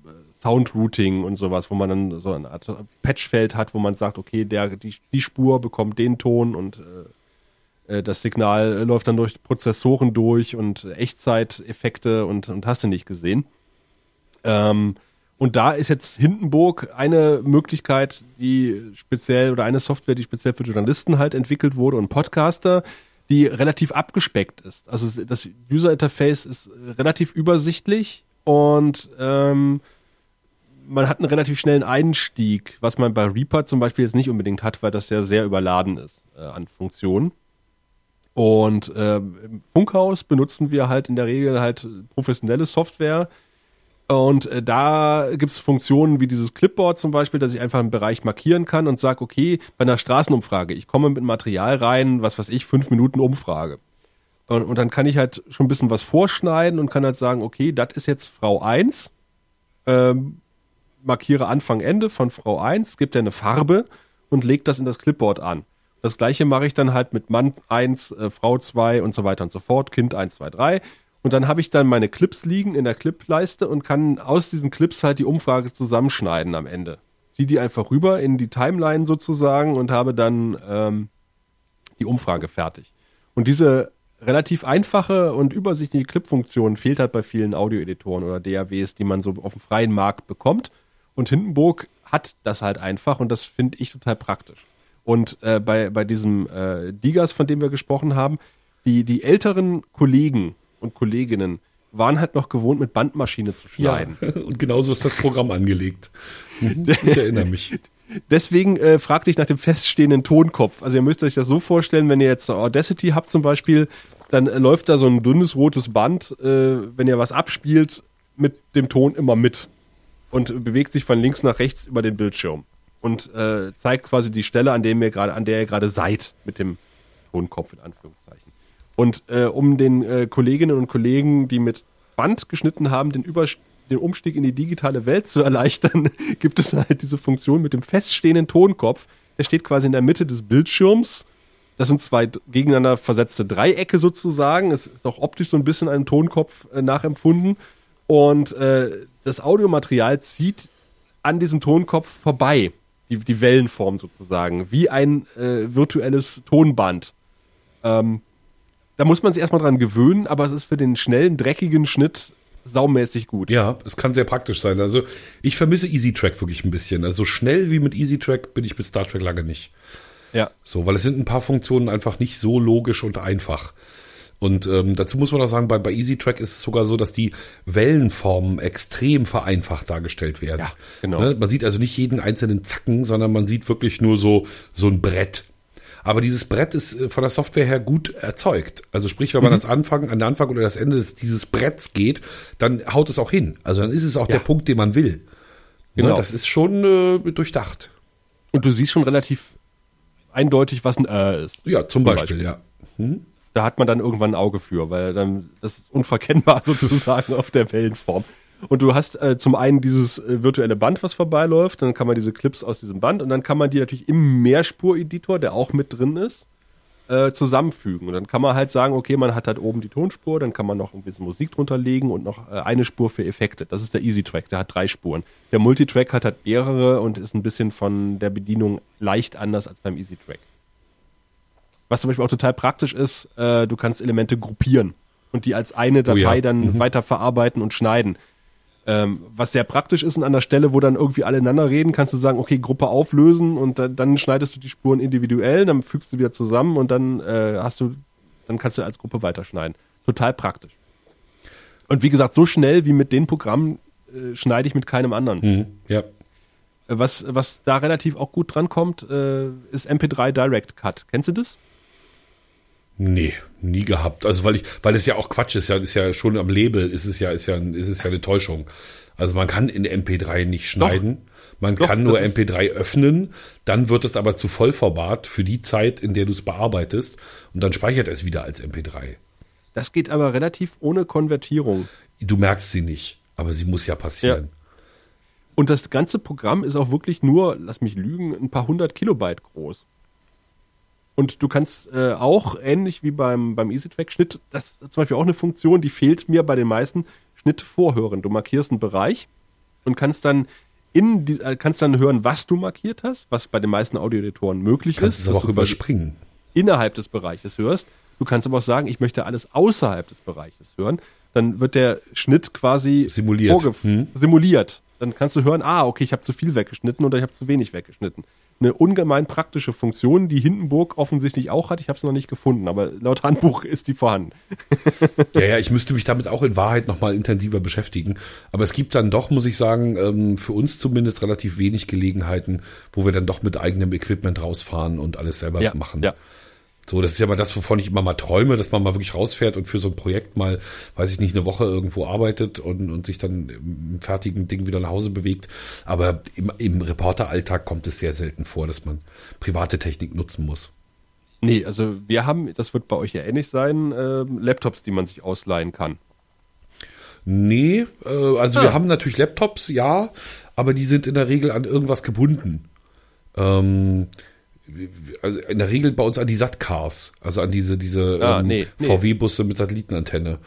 Sound-Routing und sowas, wo man dann so eine Art Patchfeld hat, wo man sagt, okay, der, die, die Spur bekommt den Ton und äh, äh, das Signal läuft dann durch Prozessoren durch und Echtzeiteffekte und, und hast du nicht gesehen. Ähm, und da ist jetzt Hindenburg eine Möglichkeit, die speziell oder eine Software, die speziell für Journalisten halt entwickelt wurde und Podcaster, die relativ abgespeckt ist. Also das User Interface ist relativ übersichtlich und ähm, man hat einen relativ schnellen Einstieg, was man bei Reaper zum Beispiel jetzt nicht unbedingt hat, weil das ja sehr überladen ist äh, an Funktionen. Und äh, im Funkhaus benutzen wir halt in der Regel halt professionelle Software. Und äh, da gibt's Funktionen wie dieses Clipboard zum Beispiel, dass ich einfach einen Bereich markieren kann und sage, okay, bei einer Straßenumfrage, ich komme mit Material rein, was weiß ich, fünf Minuten Umfrage. Und, und dann kann ich halt schon ein bisschen was vorschneiden und kann halt sagen, okay, das ist jetzt Frau 1. Ähm, markiere Anfang, Ende von Frau 1, gibt er eine Farbe und legt das in das Clipboard an. Das gleiche mache ich dann halt mit Mann 1, äh, Frau 2 und so weiter und so fort, Kind 1, 2, 3. Und dann habe ich dann meine Clips liegen in der Clipleiste und kann aus diesen Clips halt die Umfrage zusammenschneiden am Ende. Ziehe die einfach rüber in die Timeline sozusagen und habe dann ähm, die Umfrage fertig. Und diese relativ einfache und übersichtliche Clip-Funktion fehlt halt bei vielen Audioeditoren oder DAWs, die man so auf dem freien Markt bekommt. Und Hindenburg hat das halt einfach und das finde ich total praktisch. Und äh, bei, bei diesem äh, Digas, von dem wir gesprochen haben, die, die älteren Kollegen und Kolleginnen waren halt noch gewohnt, mit Bandmaschine zu schneiden. Ja, [LAUGHS] und genauso ist das Programm angelegt. [LAUGHS] Mhm. Ich erinnere mich. Deswegen äh, fragte ich nach dem feststehenden Tonkopf. Also ihr müsst euch das so vorstellen, wenn ihr jetzt Audacity habt zum Beispiel, dann äh, läuft da so ein dünnes rotes Band, äh, wenn ihr was abspielt, mit dem Ton immer mit und bewegt sich von links nach rechts über den Bildschirm und äh, zeigt quasi die Stelle, an, dem ihr grade, an der ihr gerade seid, mit dem Tonkopf in Anführungszeichen. Und äh, um den äh, Kolleginnen und Kollegen, die mit Band geschnitten haben, den, Über den Umstieg in die digitale Welt zu erleichtern, [LAUGHS] gibt es halt diese Funktion mit dem feststehenden Tonkopf. Der steht quasi in der Mitte des Bildschirms. Das sind zwei gegeneinander versetzte Dreiecke sozusagen. Es ist auch optisch so ein bisschen einem Tonkopf äh, nachempfunden. Und äh, das Audiomaterial zieht an diesem Tonkopf vorbei die, die Wellenform sozusagen, wie ein äh, virtuelles Tonband. Ähm, da muss man sich erstmal dran gewöhnen, aber es ist für den schnellen, dreckigen Schnitt saumäßig gut. Ja, es kann sehr praktisch sein. Also ich vermisse Easy Track wirklich ein bisschen. Also schnell wie mit Easy Track bin ich mit Star Trek lange nicht. Ja. So, weil es sind ein paar Funktionen einfach nicht so logisch und einfach. Und ähm, dazu muss man auch sagen, bei, bei EasyTrack ist es sogar so, dass die Wellenformen extrem vereinfacht dargestellt werden. Ja, genau. Ne? Man sieht also nicht jeden einzelnen Zacken, sondern man sieht wirklich nur so, so ein Brett. Aber dieses Brett ist äh, von der Software her gut erzeugt. Also sprich, wenn man ans Anfang, an den Anfang oder das Ende dieses Bretts geht, dann haut es auch hin. Also dann ist es auch Ja. der Punkt, den man will. Genau. Ne? Das ist schon äh, durchdacht. Und du siehst schon relativ eindeutig, was ein Äh ist. Ja, zum Zum Beispiel, Beispiel. ja. Da hat man dann irgendwann ein Auge für, weil dann das ist unverkennbar [LAUGHS] sozusagen auf der Wellenform. Und du hast äh, zum einen dieses äh, virtuelle Band, was vorbeiläuft, dann kann man diese Clips aus diesem Band und dann kann man die natürlich im Mehrspur-Editor, der auch mit drin ist, äh, zusammenfügen. Und dann kann man halt sagen, okay, man hat halt oben die Tonspur, dann kann man noch ein bisschen Musik drunter legen und noch äh, eine Spur für Effekte. Das ist der Easy Track, der hat drei Spuren. Der Multitrack hat halt mehrere und ist ein bisschen von der Bedienung leicht anders als beim Easy Track. Was zum Beispiel auch total praktisch ist, äh, du kannst Elemente gruppieren und die als eine Datei Oh ja. dann weiter verarbeiten und schneiden. Ähm, was sehr praktisch ist und an der Stelle, wo dann irgendwie alle ineinander reden, kannst du sagen, okay, Gruppe auflösen und dann, dann schneidest du die Spuren individuell, dann fügst du wieder zusammen und dann äh, hast du, dann kannst du als Gruppe weiterschneiden. Total praktisch. Und wie gesagt, so schnell wie mit den Programmen äh, schneide ich mit keinem anderen. Mhm. Ja. Äh, Was, was da relativ auch gut dran kommt, äh, ist MP3 Direct Cut. Kennst du das? Nee, nie gehabt. Also weil ich, weil es ja auch Quatsch ist, ja, ist ja schon am Label, ist es ja, ist ja, ist es ja eine Täuschung. Also man kann in MP3 nicht schneiden. Man Doch, kann nur das ist- MP3 öffnen, dann wird es aber zu Vollformat für die Zeit, in der du es bearbeitest und dann speichert es wieder als MP3. Das geht aber relativ ohne Konvertierung. Du merkst sie nicht, aber sie muss ja passieren. Und das ganze Programm ist auch wirklich nur, lass mich lügen, ein paar hundert Kilobyte groß. Und du kannst äh, auch, ähnlich wie beim, beim EasyTrack, Schnitt, das ist zum Beispiel auch eine Funktion, die fehlt mir bei den meisten, Schnitt vorhören. Du markierst einen Bereich und kannst dann in die, äh, kannst dann hören, was du markiert hast, was bei den meisten Audioeditoren möglich Kannst ist. es aber dass auch überspringen. innerhalb des Bereiches hörst. Du kannst aber auch sagen, ich möchte alles außerhalb des Bereiches hören. Dann wird der Schnitt quasi Simuliert. Hm. simuliert. Dann kannst du hören, ah, okay, ich habe zu viel weggeschnitten oder ich habe zu wenig weggeschnitten. Eine ungemein praktische Funktion, die Hindenburg offensichtlich auch hat. Ich habe es noch nicht gefunden, aber laut Handbuch ist die vorhanden. Ja, ja, ich müsste mich damit auch in Wahrheit nochmal intensiver beschäftigen. Aber es gibt dann doch, muss ich sagen, ähm, für uns zumindest relativ wenig Gelegenheiten, wo wir dann doch mit eigenem Equipment rausfahren und alles selber machen. ja. So, das ist ja mal das, wovon ich immer mal träume, dass man mal wirklich rausfährt und für so ein Projekt mal, weiß ich nicht, eine Woche irgendwo arbeitet und, und sich dann im fertigen Ding wieder nach Hause bewegt. Aber im, im Reporteralltag kommt es sehr selten vor, dass man private Technik nutzen muss. Nee, also wir haben, das wird bei euch ja ähnlich sein, ähm, Laptops, die man sich ausleihen kann. Nee, äh, also Ah. wir haben natürlich Laptops, ja, aber die sind in der Regel an irgendwas gebunden. Ähm, also in der Regel bei uns an die SAT-Cars, also an diese, diese Ah, ähm, nee, nee. VW-Busse mit Satellitenantenne.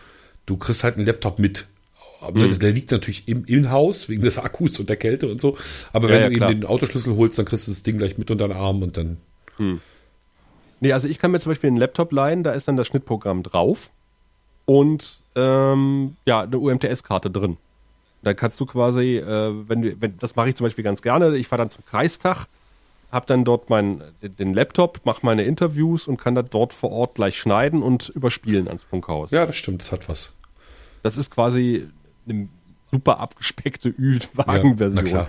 Du kriegst halt einen Laptop mit. Aber Hm. der liegt natürlich im, im Haus wegen des Akkus und der Kälte und so. Aber Ja, wenn ja, du klar. eben den Autoschlüssel holst, dann kriegst du das Ding gleich mit unter den Arm und dann. Nee, also ich kann mir zum Beispiel einen Laptop leihen, da ist dann das Schnittprogramm drauf und ähm, ja, eine UMTS-Karte drin. Da kannst du quasi, äh, wenn du, wenn, das mache ich zum Beispiel ganz gerne, ich fahre dann zum Kreistag, habe dann dort meinen, den Laptop, mache meine Interviews und kann dann dort vor Ort gleich schneiden und überspielen ans Funkhaus. Ja, das stimmt, das hat was. Das ist quasi eine super abgespeckte Ja, Ü-Wagen-Version. klar.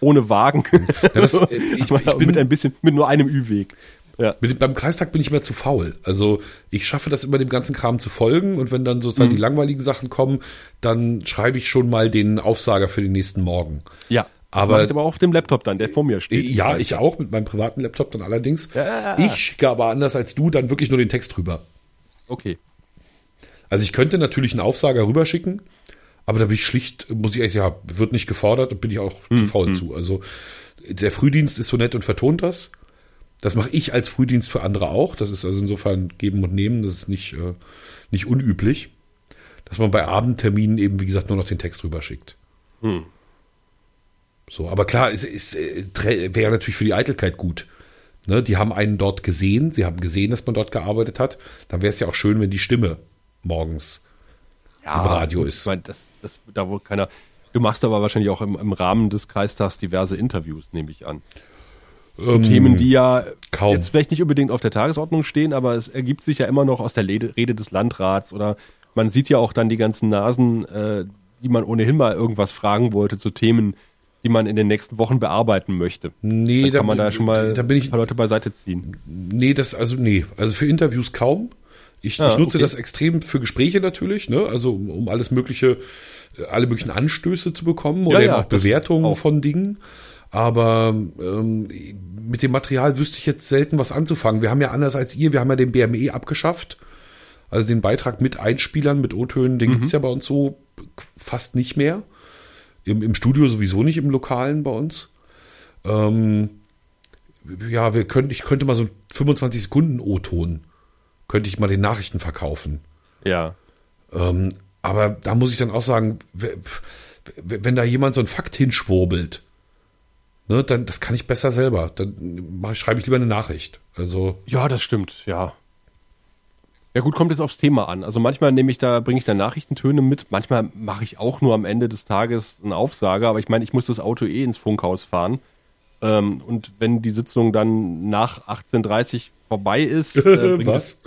Ohne Wagen. Ja, das, äh, ich, [LAUGHS] ich bin, mit ein bisschen, mit nur einem Ü-Weg. Ja. Mit, beim Kreistag bin ich immer zu faul. Also ich schaffe das immer dem ganzen Kram zu folgen und wenn dann sozusagen die langweiligen Sachen kommen, dann schreibe ich schon mal den Aufsager für den nächsten Morgen. Ja. Aber- Aber, ich aber auf dem Laptop dann, der vor mir steht. Ja, ich auch mit meinem privaten Laptop dann allerdings. Ja. Ich schicke aber anders als du dann wirklich nur den Text rüber. Okay. Also ich könnte natürlich einen Aufsager rüberschicken, aber da bin ich schlicht, muss ich ehrlich sagen, wird nicht gefordert und bin ich auch zu faul zu. Also der Frühdienst ist so nett und vertont das. Das mache ich als Frühdienst für andere auch. Das ist also insofern geben und nehmen. Das ist nicht, äh, nicht unüblich, dass man bei Abendterminen eben, wie gesagt, nur noch den Text rüberschickt. So, aber klar, es, es äh, wäre natürlich für die Eitelkeit gut. Ne, die haben einen dort gesehen, sie haben gesehen, dass man dort gearbeitet hat. Dann wäre es ja auch schön, wenn die Stimme morgens im Radio ist. Ich meine, das, das, da wohl keiner. Du machst aber wahrscheinlich auch im, im Rahmen des Kreistags diverse Interviews, nehme ich an. Ähm, Themen, die ja kaum. jetzt vielleicht nicht unbedingt auf der Tagesordnung stehen, aber es ergibt sich ja immer noch aus der Rede, Rede des Landrats oder man sieht ja auch dann die ganzen Nasen, äh, die man ohnehin mal irgendwas fragen wollte zu Themen, die man in den nächsten Wochen bearbeiten möchte. Nee, Dann da, kann man da schon mal da bin ich, ein paar Leute beiseite ziehen. nee, das, also nee, also für Interviews kaum. Ich, Ah, ich nutze okay. das extrem für Gespräche natürlich, ne, also um, um alles mögliche, äh, alle möglichen Anstöße zu bekommen oder Ja, eben ja, auch Bewertungen auch. von Dingen. Aber ähm, mit dem Material wüsste ich jetzt selten was anzufangen. Wir haben ja anders als ihr, wir haben ja den BME abgeschafft. Also den Beitrag mit Einspielern, mit O-Tönen, den gibt's ja bei uns so fast nicht mehr. Im, Im Studio sowieso nicht, im Lokalen bei uns. Ähm, ja, wir können, ich könnte mal so 25 Sekunden O-Ton, könnte ich mal den Nachrichten verkaufen. Ja. Ähm, aber da muss ich dann auch sagen, wenn da jemand so einen Fakt hinschwurbelt, ne, dann das kann ich besser selber. Dann schreibe ich lieber eine Nachricht. Also Ja, das stimmt, ja. Ja gut, kommt jetzt aufs Thema an. Also manchmal nehme ich da, bringe ich da Nachrichtentöne mit, manchmal mache ich auch nur am Ende des Tages einen Aufsager, aber ich meine, ich muss das Auto eh ins Funkhaus fahren. Ähm, und wenn die Sitzung dann nach 18.30 vorbei ist, äh, [LAUGHS] bringt, was?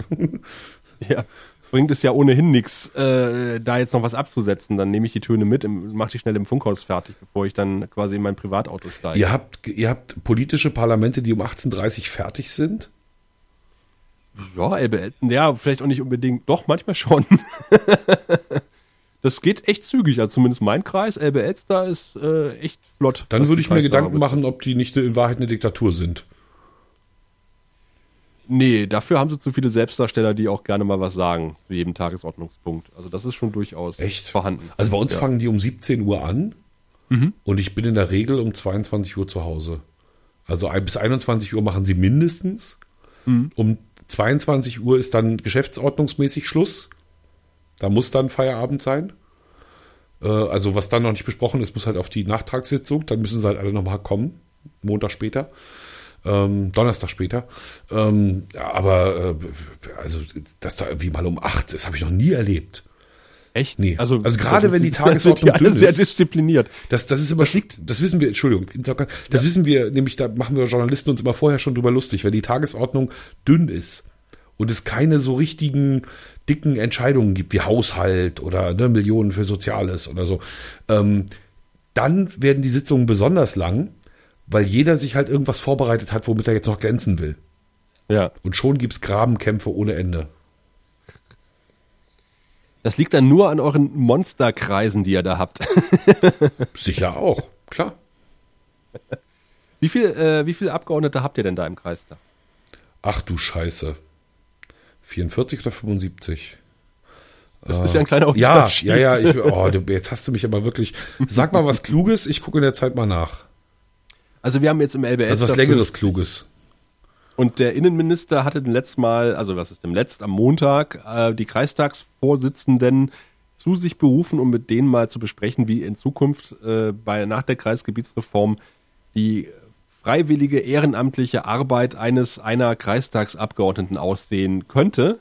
Es, [LAUGHS] ja, bringt es ja ohnehin nichts, äh, da jetzt noch was abzusetzen. Dann nehme ich die Töne mit, mache die schnell im Funkhaus fertig, bevor ich dann quasi in mein Privatauto steige. Ihr habt, ihr habt politische Parlamente, die um 18.30 fertig sind? Ja, LBL, ja, vielleicht auch nicht unbedingt, doch, manchmal schon. [LAUGHS] das geht echt zügig, also zumindest mein Kreis, LB Elster ist äh, echt flott. Dann würde ich mir Gedanken machen, ob die nicht in Wahrheit eine Diktatur sind. Nee, dafür haben sie zu viele Selbstdarsteller, die auch gerne mal was sagen zu jedem Tagesordnungspunkt. Also das ist schon durchaus Echt? vorhanden. Also bei uns Ja. fangen die um 17 Uhr an und ich bin in der Regel um 22 Uhr zu Hause. Also bis 21 Uhr machen sie mindestens. Um 22 Uhr ist dann geschäftsordnungsmäßig Schluss. Da muss dann Feierabend sein. Äh, Also was dann noch nicht besprochen ist, muss halt auf die Nachtragssitzung. Dann müssen sie halt alle nochmal kommen. Montag später. Ähm, Donnerstag später. Ähm, aber äh, also, dass da irgendwie mal um acht, das habe ich noch nie erlebt. Echt? Nee. Also gerade wenn die Tagesordnung alle dünn sehr ist. diszipliniert. Das, das ist immer liegt, das wissen wir, Entschuldigung, das wissen wir, nämlich da machen wir Journalisten uns immer vorher schon drüber lustig, wenn die Tagesordnung dünn ist und es keine so richtigen dicken Entscheidungen gibt, wie Haushalt oder ne, Millionen für Soziales oder so, ähm, dann werden die Sitzungen besonders lang, weil jeder sich halt irgendwas vorbereitet hat, womit er jetzt noch glänzen will. Ja. Und schon gibt's Grabenkämpfe ohne Ende. Das liegt dann nur an euren Monsterkreisen, die ihr da habt. [LAUGHS] Sicher auch, klar. Wie viel, äh, wie viele Abgeordnete habt ihr denn da im Kreis da? Ach du Scheiße. 44 oder 75? Das ist ja ein kleiner Ja, Unterschied. ja, ja. Ich, oh, du, jetzt hast du mich aber wirklich. Sag mal was Kluges, ich gucke in der Zeit mal nach. Also wir haben jetzt im LBS Also was Längeres Kluges. Und der Innenminister hatte den letzten Mal, also was ist dem letzt, am Montag, äh, die Kreistagsvorsitzenden zu sich berufen, um mit denen mal zu besprechen, wie in Zukunft äh, bei, nach der Kreisgebietsreform die freiwillige ehrenamtliche Arbeit eines einer Kreistagsabgeordneten aussehen könnte.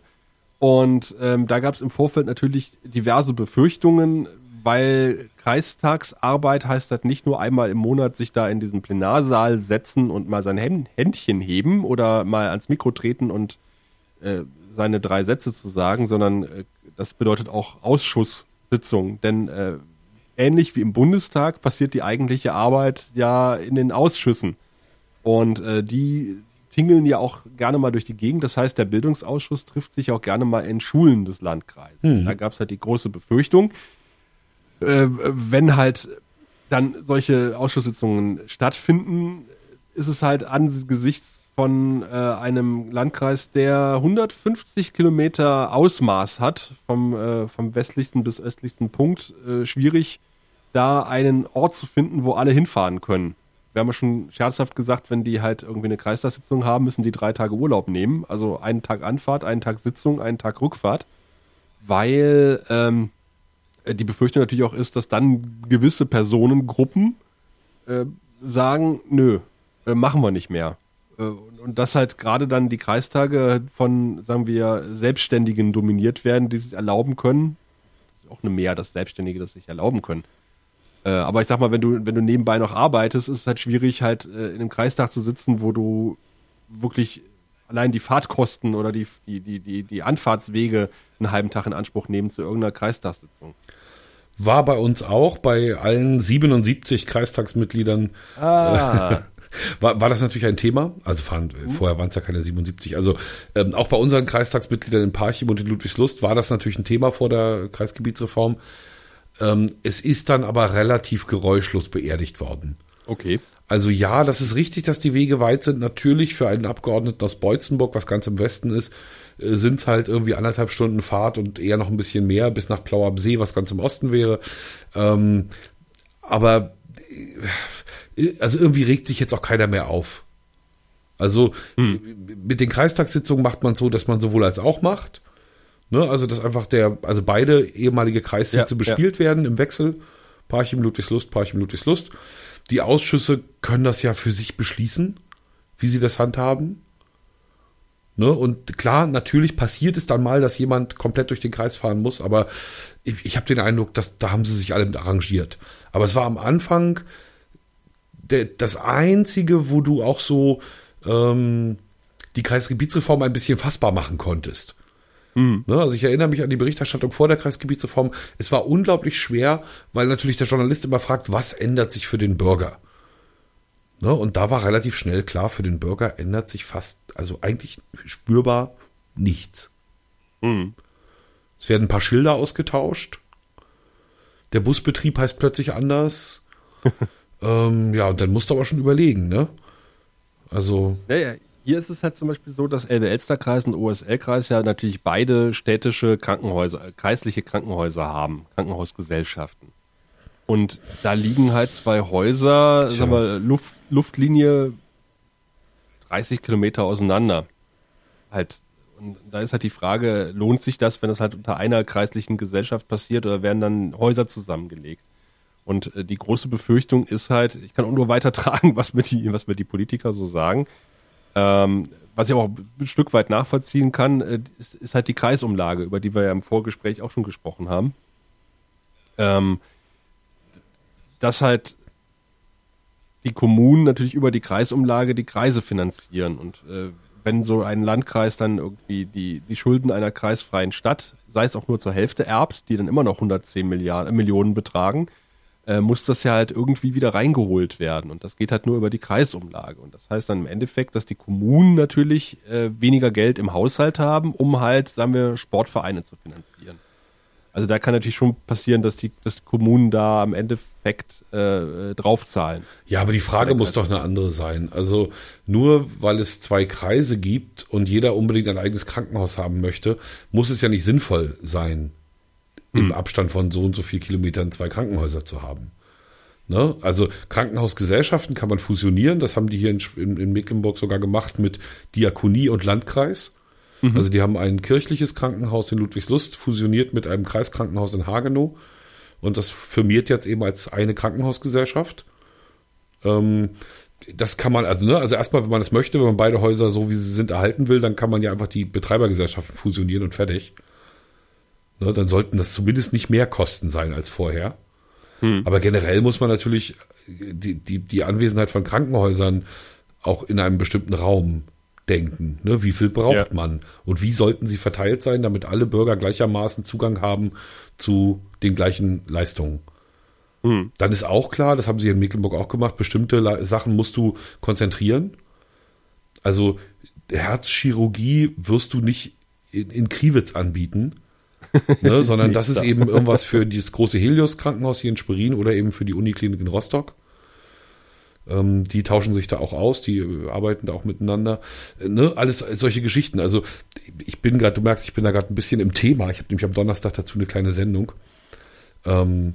Und ähm, da gab es im Vorfeld natürlich diverse Befürchtungen, weil Kreistagsarbeit heißt das nicht nur einmal im Monat sich da in diesen Plenarsaal setzen und mal sein Händ- Händchen heben oder mal ans Mikro treten und äh, seine drei Sätze zu sagen, sondern äh, das bedeutet auch Ausschusssitzung. Denn äh, ähnlich wie im Bundestag passiert die eigentliche Arbeit ja in den Ausschüssen. Und äh, die tingeln ja auch gerne mal durch die Gegend. Das heißt, der Bildungsausschuss trifft sich auch gerne mal in Schulen des Landkreises. Da gab es halt die große Befürchtung, äh, wenn halt dann solche Ausschusssitzungen stattfinden, ist es halt angesichts von äh, einem Landkreis, der 150 Kilometer Ausmaß hat, vom, äh, vom westlichsten bis östlichsten Punkt, äh, schwierig, da einen Ort zu finden, wo alle hinfahren können. Wir haben ja schon scherzhaft gesagt, wenn die halt irgendwie eine Kreistagssitzung haben, müssen die drei Tage Urlaub nehmen. Also einen Tag Anfahrt, einen Tag Sitzung, einen Tag Rückfahrt. Weil ähm, äh, die Befürchtung natürlich auch ist, dass dann gewisse Personengruppen äh, sagen, nö, äh, machen wir nicht mehr. Äh, und dass halt gerade dann die Kreistage von, sagen wir, Selbstständigen dominiert werden, die sich erlauben können. Das ist auch eine Mehr, dass Selbstständige das sich erlauben können. Äh, aber ich sag mal, wenn du, wenn du nebenbei noch arbeitest, ist es halt schwierig, halt äh, in einem Kreistag zu sitzen, wo du wirklich allein die Fahrtkosten oder die, die, die, die, Anfahrtswege einen halben Tag in Anspruch nehmen zu irgendeiner Kreistagssitzung. War bei uns auch, bei allen 77 Kreistagsmitgliedern. Ah. [LAUGHS] war, war das natürlich ein Thema. Also fahren, vorher waren es ja keine 77. Also ähm, auch bei unseren Kreistagsmitgliedern in Parchim und in Ludwigslust war das natürlich ein Thema vor der Kreisgebietsreform. Ähm, es ist dann aber relativ geräuschlos beerdigt worden. Okay. Also ja, das ist richtig, dass die Wege weit sind. Natürlich für einen Abgeordneten aus Beutzenburg, was ganz im Westen ist, äh, sind es halt irgendwie anderthalb Stunden Fahrt und eher noch ein bisschen mehr bis nach Plauerbsee, was ganz im Osten wäre. Ähm, aber äh, also irgendwie regt sich jetzt auch keiner mehr auf. Also hm. mit den Kreistagssitzungen macht man so, dass man sowohl als auch macht. Ne? Also dass einfach der, also beide ehemalige Kreissitze ja, bespielt ja. werden im Wechsel. Parchim Ludwigslust, Parchim Ludwigslust. Die Ausschüsse können das ja für sich beschließen, wie sie das handhaben. Ne? Und klar, natürlich passiert es dann mal, dass jemand komplett durch den Kreis fahren muss, aber ich, ich habe den Eindruck, dass da haben sie sich alle mit arrangiert. Aber es war am Anfang der, das Einzige, wo du auch so ähm, die Kreisgebietsreform ein bisschen fassbar machen konntest. Mhm. Ne, also ich erinnere mich an die Berichterstattung vor der Kreisgebietsreform. Es war unglaublich schwer, weil natürlich der Journalist immer fragt, was ändert sich für den Bürger? Ne, und da war relativ schnell klar, für den Bürger ändert sich fast, also eigentlich spürbar nichts. Mhm. Es werden ein paar Schilder ausgetauscht. Der Busbetrieb heißt plötzlich anders. [LAUGHS] ähm, ja, und dann musst du aber schon überlegen, ne? Also. Ja, ja, hier ist es halt zum Beispiel so, dass der Elsterkreis und OSL-Kreis ja natürlich beide städtische Krankenhäuser, äh, kreisliche Krankenhäuser haben, Krankenhausgesellschaften. Und da liegen halt zwei Häuser, Tja. sagen wir, Luft, Luftlinie 30 Kilometer auseinander. Halt, und da ist halt die Frage, lohnt sich das, wenn das halt unter einer kreislichen Gesellschaft passiert oder werden dann Häuser zusammengelegt? Und äh, die große Befürchtung ist halt, ich kann auch nur weitertragen, [LAUGHS] was mir die, was mir die Politiker so sagen, ähm, was ich auch ein Stück weit nachvollziehen kann, äh, ist, ist, halt die Kreisumlage, über die wir ja im Vorgespräch auch schon gesprochen haben. Ähm, dass halt die Kommunen natürlich über die Kreisumlage die Kreise finanzieren. Und äh, wenn so ein Landkreis dann irgendwie die, die Schulden einer kreisfreien Stadt, sei es auch nur zur Hälfte erbt, die dann immer noch 110 Milliarden, Millionen betragen, äh, muss das ja halt irgendwie wieder reingeholt werden. Und das geht halt nur über die Kreisumlage. Und das heißt dann im Endeffekt, dass die Kommunen natürlich äh, weniger Geld im Haushalt haben, um halt, sagen wir, Sportvereine zu finanzieren. Also da kann natürlich schon passieren, dass die, dass die Kommunen da am Endeffekt äh, draufzahlen. Ja, aber die Frage muss doch eine andere sein. Also nur weil es zwei Kreise gibt und jeder unbedingt ein eigenes Krankenhaus haben möchte, muss es ja nicht sinnvoll sein, im hm. Abstand von so und so viel Kilometern zwei Krankenhäuser zu haben. Ne? Also Krankenhausgesellschaften kann man fusionieren. Das haben die hier in, in, in Mecklenburg sogar gemacht mit Diakonie und Landkreis. Mhm. Also die haben ein kirchliches Krankenhaus in Ludwigslust fusioniert mit einem Kreiskrankenhaus in Hagenow. Und das firmiert jetzt eben als eine Krankenhausgesellschaft. Ähm, das kann man, also, ne, also erstmal, wenn man das möchte, wenn man beide Häuser so wie sie sind erhalten will, dann kann man ja einfach die Betreibergesellschaften fusionieren und fertig. Ne, dann sollten das zumindest nicht mehr Kosten sein als vorher. Hm. Aber generell muss man natürlich die, die, die Anwesenheit von Krankenhäusern auch in einem bestimmten Raum denken. Ne? Wie viel braucht ja. man? Und wie sollten sie verteilt sein, damit alle Bürger gleichermaßen Zugang haben zu den gleichen Leistungen? Hm. Dann ist auch klar, das haben sie in Mecklenburg auch gemacht, bestimmte Sachen musst du konzentrieren. Also Herzchirurgie wirst du nicht in, in Kriwitz anbieten, ne, [LAUGHS] sondern das ist eben irgendwas für das große Helios Krankenhaus hier in Schwerin oder eben für die Uniklinik in Rostock. Ähm, die tauschen sich da auch aus, die arbeiten da auch miteinander. Äh, ne, alles solche Geschichten. Also ich bin gerade, du merkst, ich bin da gerade ein bisschen im Thema. Ich habe nämlich am Donnerstag dazu eine kleine Sendung. Ähm,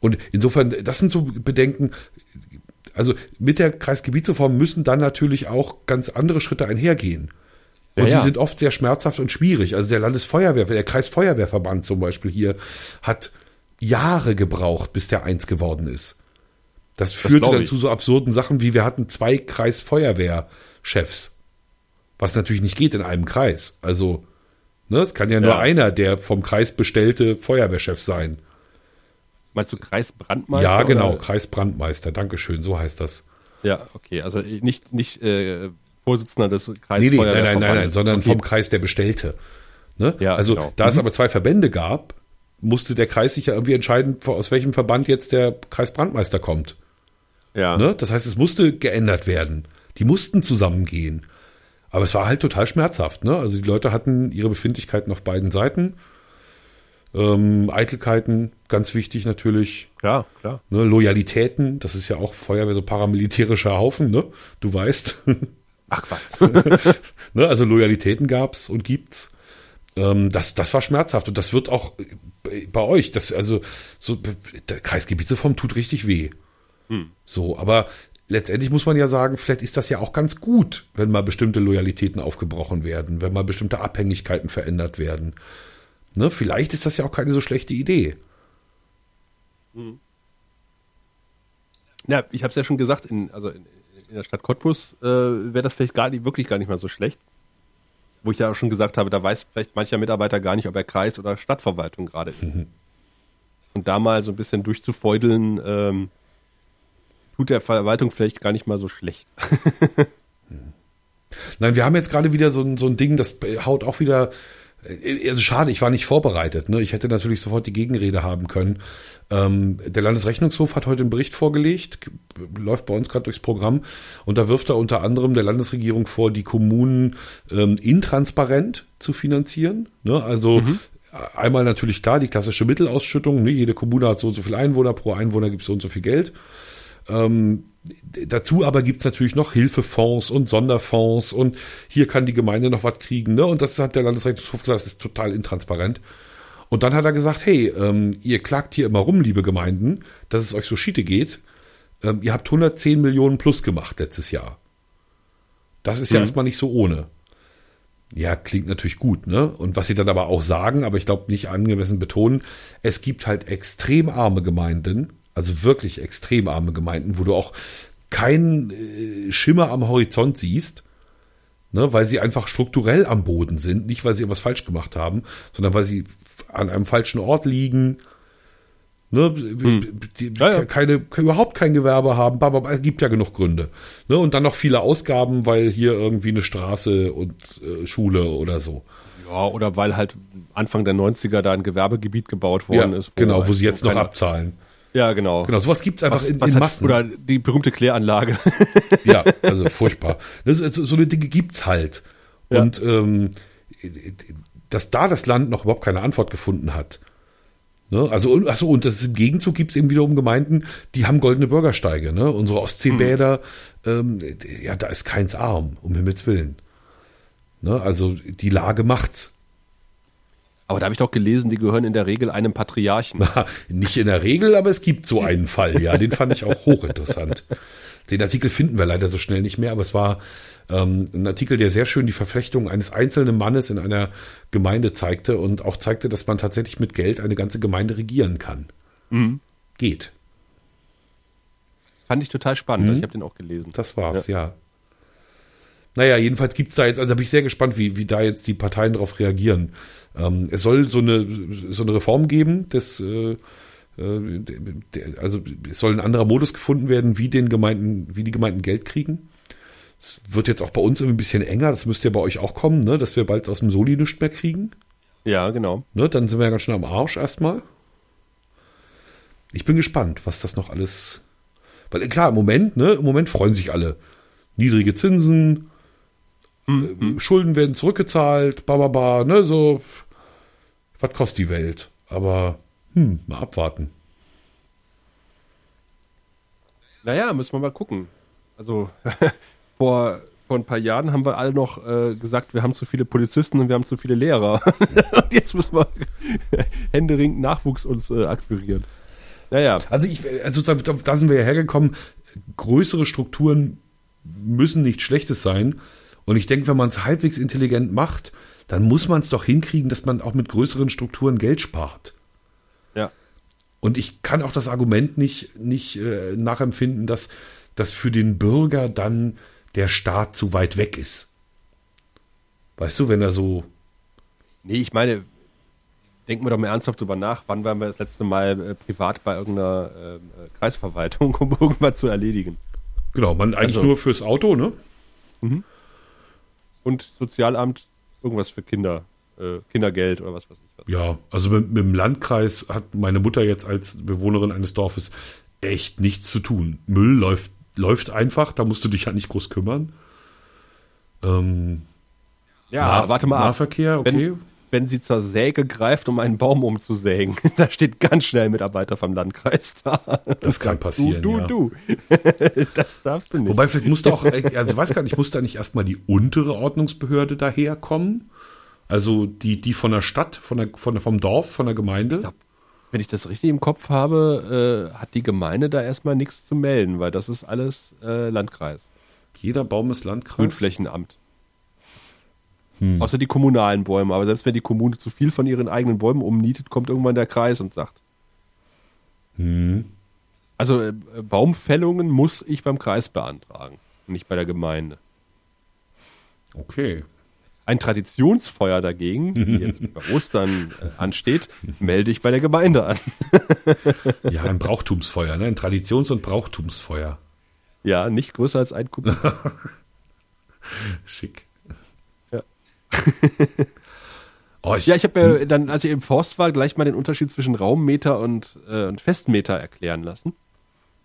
und insofern, das sind so Bedenken. Also mit der Kreisgebietsreform müssen dann natürlich auch ganz andere Schritte einhergehen. Und ja, die ja. sind oft sehr schmerzhaft und schwierig. Also der Landesfeuerwehr, der Kreisfeuerwehrverband zum Beispiel hier, hat Jahre gebraucht, bis der eins geworden ist. Das führte dann zu so absurden Sachen wie wir hatten zwei Kreisfeuerwehrchefs. Was natürlich nicht geht in einem Kreis. Also, ne, es kann ja nur ja. einer der vom Kreis bestellte Feuerwehrchef sein. Meinst du Kreisbrandmeister? Ja, genau, oder? Kreisbrandmeister, Dankeschön, so heißt das. Ja, okay, also nicht, nicht äh, Vorsitzender des Nee, nee, Kreisfeuerwehrverbandes. nein, nein, nein, nein, sondern okay. vom Kreis der Bestellte. Ne? Ja, also, genau. da es Mhm. aber zwei Verbände gab, musste der Kreis sich ja irgendwie entscheiden, aus welchem Verband jetzt der Kreisbrandmeister kommt. Ja. Ne? Das heißt, es musste geändert werden. Die mussten zusammengehen. Aber es war halt total schmerzhaft. Ne? Also die Leute hatten ihre Befindlichkeiten auf beiden Seiten. Ähm, Eitelkeiten, ganz wichtig natürlich. ja, klar. Ne? Loyalitäten, das ist ja auch Feuerwehr, so paramilitärischer Haufen, ne? Du weißt. [LAUGHS] Ach was. [LAUGHS] ne? Also Loyalitäten gab's und gibt's. Ähm, das, das war schmerzhaft und das wird auch bei- euch, das, also so, der Kreisgebietsreform tut richtig weh. So, aber letztendlich muss man ja sagen, vielleicht ist das ja auch ganz gut, wenn mal bestimmte Loyalitäten aufgebrochen werden, wenn mal bestimmte Abhängigkeiten verändert werden. Ne, vielleicht ist das ja auch keine so schlechte Idee. Ja, ich habe es ja schon gesagt, in, also in, in der Stadt Cottbus äh, wäre das vielleicht gar nicht, wirklich gar nicht mal so schlecht. Wo ich ja auch schon gesagt habe, da weiß vielleicht mancher Mitarbeiter gar nicht, ob er Kreis oder Stadtverwaltung gerade ist. Und da mal so ein bisschen durchzufeudeln, ähm, tut der Verwaltung vielleicht gar nicht mal so schlecht. [LAUGHS] Nein, wir haben jetzt gerade wieder so ein, so ein Ding, das haut auch wieder. Also schade, ich war nicht vorbereitet. Ne? Ich hätte natürlich sofort die Gegenrede haben können. Ähm, der Landesrechnungshof hat heute einen Bericht vorgelegt, läuft bei uns gerade durchs Programm und da wirft er unter anderem der Landesregierung vor, die Kommunen ähm, intransparent zu finanzieren. Ne? Also einmal natürlich klar die klassische Mittelausschüttung. Ne? Jede Kommune hat so und so viel Einwohner, pro Einwohner gibt es so und so viel Geld. Ähm, dazu aber gibt's natürlich noch Hilfefonds und Sonderfonds und hier kann die Gemeinde noch was kriegen. Ne? Und das hat der Landesrechnungshof gesagt, das ist total intransparent. Und dann hat er gesagt, hey, ähm, ihr klagt hier immer rum, liebe Gemeinden, dass es euch so schiete geht. Ähm, ihr habt 110 Millionen plus gemacht letztes Jahr. Das ist ja Mhm. erstmal nicht so ohne. Ja, klingt natürlich gut, ne? Und was sie dann aber auch sagen, aber ich glaube nicht angemessen betonen, es gibt halt extrem arme Gemeinden, also wirklich extrem arme Gemeinden, wo du auch keinen äh, Schimmer am Horizont siehst, ne, weil sie einfach strukturell am Boden sind, nicht weil sie irgendwas falsch gemacht haben, sondern weil sie an einem falschen Ort liegen, ne, die, Ja, ja. keine, überhaupt kein Gewerbe haben, aber es gibt ja genug Gründe. Ne, und dann noch viele Ausgaben, weil hier irgendwie eine Straße und äh, Schule oder so. Ja, oder weil halt Anfang der 90er da ein Gewerbegebiet gebaut worden ja, ist. genau, wo sie jetzt noch abzahlen. Ja, genau. Genau, sowas gibt's einfach Was, in, was in Massen. Oder die berühmte Kläranlage. [LAUGHS] Ja, [LAUGHS] also furchtbar. Das ist, so eine Dinge gibt's halt. Ja. Und ähm, dass da das Land noch überhaupt keine Antwort gefunden hat. Ne? Also, und- ach so, und das ist im Gegenzug gibt's eben wiederum Gemeinden, die haben goldene Bürgersteige. Ne? Unsere Ostseebäder, ähm, ja, da ist keins arm, um Himmels Willen. Ne? Also die Lage macht's. Aber da habe ich doch gelesen, die gehören in der Regel einem Patriarchen. Nicht in der Regel, aber es gibt so einen Fall, ja. Den fand ich auch hochinteressant. Den Artikel finden wir leider so schnell nicht mehr, aber es war ähm, ein Artikel, der sehr schön die Verflechtung eines einzelnen Mannes in einer Gemeinde zeigte und auch zeigte, dass man tatsächlich mit Geld eine ganze Gemeinde regieren kann. Geht. Fand ich total spannend. Mhm. Ich habe den auch gelesen. Das war's, ja. Naja, jedenfalls gibt's da jetzt, also da bin ich sehr gespannt, wie, wie da jetzt die Parteien darauf reagieren. Ähm, es soll so eine, so eine Reform geben, des, äh, äh, also es soll ein anderer Modus gefunden werden, wie den Gemeinden, wie die Gemeinden Geld kriegen. Es wird jetzt auch bei uns irgendwie ein bisschen enger, das müsste ja bei euch auch kommen, ne, dass wir bald aus dem Soli nichts mehr kriegen. Ja, genau. Ne, dann sind wir ja ganz schön am Arsch erstmal. Ich bin gespannt, was das noch alles. Weil klar, im Moment, ne, im Moment freuen sich alle. Niedrige Zinsen, äh, Schulden werden zurückgezahlt, bababa, ne, so. Was kostet die Welt? Aber, hm, mal abwarten. Naja, müssen wir mal gucken. Also [LAUGHS] vor, vor ein paar Jahren haben wir alle noch äh, gesagt, wir haben zu viele Polizisten und wir haben zu viele Lehrer. [LAUGHS] und jetzt müssen wir [LAUGHS] händeringend Nachwuchs uns äh, akquirieren. Naja, Also ich, also da, da sind wir ja hergekommen. Größere Strukturen müssen nicht Schlechtes sein. Und ich denke, wenn man es halbwegs intelligent macht, dann muss man es doch hinkriegen, dass man auch mit größeren Strukturen Geld spart. ja. Und ich kann auch das Argument nicht, nicht äh, nachempfinden, dass, dass für den Bürger dann der Staat zu weit weg ist. Weißt du, wenn er so. Nee, ich meine, denken wir doch mal ernsthaft drüber nach, wann waren wir das letzte Mal äh, privat bei irgendeiner äh, Kreisverwaltung, [LAUGHS] um irgendwas zu erledigen. Genau, man eigentlich Also- nur fürs Auto, ne? Und Sozialamt, irgendwas für Kinder, äh, Kindergeld oder was weiß ich was. Ja, also mit, mit dem Landkreis hat meine Mutter jetzt als Bewohnerin eines Dorfes echt nichts zu tun. Müll läuft, läuft einfach, da musst du dich halt nicht groß kümmern. Ähm, Ja, Nah- warte mal. Nahverkehr, okay. Wenn, wenn sie zur Säge greift, um einen Baum umzusägen, [LAUGHS] da steht ganz schnell Mitarbeiter vom Landkreis da. Das kann passieren, Du, ja. du, du. [LAUGHS] das darfst du nicht. Wobei, vielleicht musste auch, also ich weiß gar nicht, muss da nicht erstmal die untere Ordnungsbehörde daherkommen? Also die, die von der Stadt, von der, von der, vom Dorf, von der Gemeinde? glaub, Wenn ich das richtig im Kopf habe, äh, hat die Gemeinde da erstmal nichts zu melden, weil das ist alles äh, Landkreis. Jeder Baum ist Landkreis. Grünflächenamt. Außer die kommunalen Bäume. Aber selbst wenn die Kommune zu viel von ihren eigenen Bäumen umnietet, kommt irgendwann der Kreis und sagt. Hm. Also äh, Baumfällungen muss ich beim Kreis beantragen, nicht bei der Gemeinde. Okay. Ein Traditionsfeuer dagegen, wie jetzt bei [LAUGHS] Ostern äh, ansteht, melde ich bei der Gemeinde an. [LAUGHS] Ja, ein Brauchtumsfeuer, ne? Ein Traditions- und Brauchtumsfeuer. Ja, nicht größer als ein Kubik. [LAUGHS] Schick. Ja. [LAUGHS] oh, ich, Ja, ich habe mir dann, als ich im Forst war, gleich mal den Unterschied zwischen Raummeter und, äh, und Festmeter erklären lassen.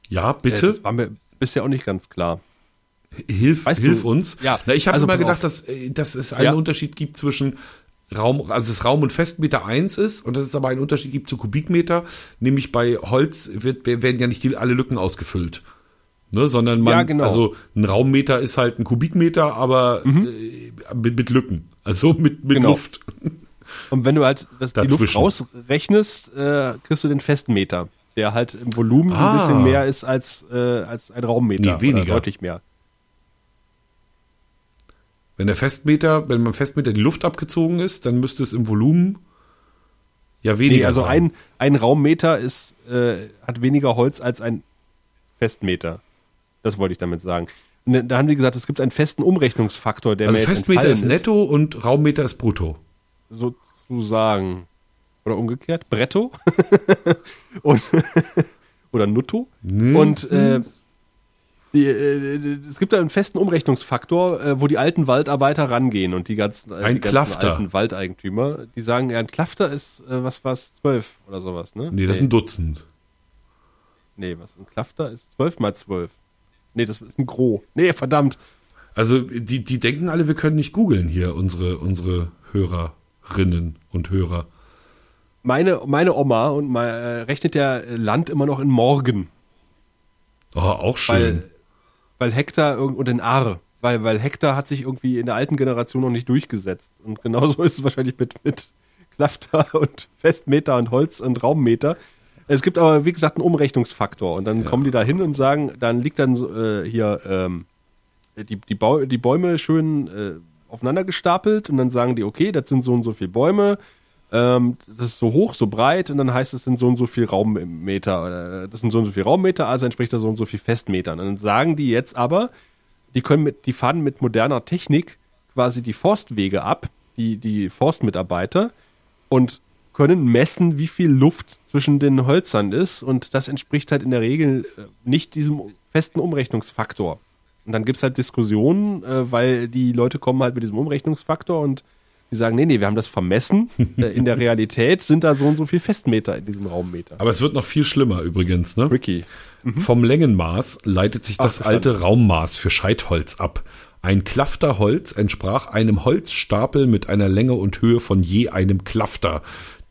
ja, Äh, bitte, das war mir bisher auch nicht ganz klar. hilf, weißt hilf du- uns. Ja, Na, ich habe also immer gedacht, auf. dass, äh, dass es einen Ja. Unterschied gibt zwischen Raum, also es Raum und Festmeter eins ist und dass es aber einen Unterschied gibt zu Kubikmeter, nämlich bei Holz wird, werden ja nicht die, alle Lücken ausgefüllt. Ne, sondern man, Ja, genau. also ein Raummeter ist halt ein Kubikmeter, aber äh, mit, mit Lücken. Also mit, mit Genau. Luft. Und wenn du halt das, die Luft rausrechnest, äh, kriegst du den Festmeter, der halt im Volumen Ah. ein bisschen mehr ist als, äh, als ein Raummeter. Nee, weniger. Deutlich mehr. Wenn der Festmeter, wenn beim Festmeter die Luft abgezogen ist, dann müsste es im Volumen ja weniger Nee, also sein. ein, ein Raummeter ist, äh, hat weniger Holz als ein Festmeter. Das wollte ich damit sagen. Und da haben die gesagt, es gibt einen festen Umrechnungsfaktor, der also mir Festmeter ist netto und Raummeter ist brutto. sozusagen. Oder umgekehrt, Bretto. [LAUGHS] und, [LAUGHS] oder Nutto. Hm. Und äh, die, äh, es gibt da einen festen Umrechnungsfaktor, äh, wo die alten Waldarbeiter rangehen und die ganzen, äh, Ein die ganzen alten Waldeigentümer, die sagen, ja, ein Klafter ist, äh, was war's, zwölf oder sowas, ne? Nee, das ist ein Dutzend. Nee, was? Ein Klafter ist zwölf mal zwölf. Nee, das ist ein Gro. Nee, verdammt. Also die, die denken alle, wir können nicht googeln hier, unsere, unsere Hörerinnen und Hörer. Meine, meine Oma und mal, äh, rechnet der Land immer noch in Morgen. Oh, auch schön. Weil, weil Hektar und in Aare. Weil, weil Hektar hat sich irgendwie in der alten Generation noch nicht durchgesetzt. Und genauso [LAUGHS] ist es wahrscheinlich mit, mit Klafter und Festmeter und Holz und Raummeter. Es gibt aber, wie gesagt, einen Umrechnungsfaktor. Und dann kommen die da hin und sagen, dann liegt dann äh, hier ähm, die, die, Bau die Bäume schön äh, aufeinander gestapelt. Und dann sagen die, okay, das sind so und so viele Bäume. Ähm, das ist so hoch, so breit. Und dann heißt es, sind so und so viel Raummeter. Oder, das sind so und so viel Raummeter, also entspricht das so und so viel Festmetern. Und dann sagen die jetzt aber, die können mit, die fahren mit moderner Technik quasi die Forstwege ab, die, die Forstmitarbeiter, und können messen, wie viel Luft zwischen den Hölzern ist. Und das entspricht halt in der Regel äh, nicht diesem festen Umrechnungsfaktor. Und dann gibt's halt Diskussionen, äh, weil die Leute kommen halt mit diesem Umrechnungsfaktor und die sagen, nee, nee, wir haben das vermessen. [LAUGHS] äh, in der Realität sind da so und so viel Festmeter in diesem Raummeter. Aber es wird noch viel schlimmer übrigens, ne? Ricky. Vom Längenmaß leitet sich das Ach, alte Raummaß für Scheitholz ab. Ein Klafterholz entsprach einem Holzstapel mit einer Länge und Höhe von je einem Klafter.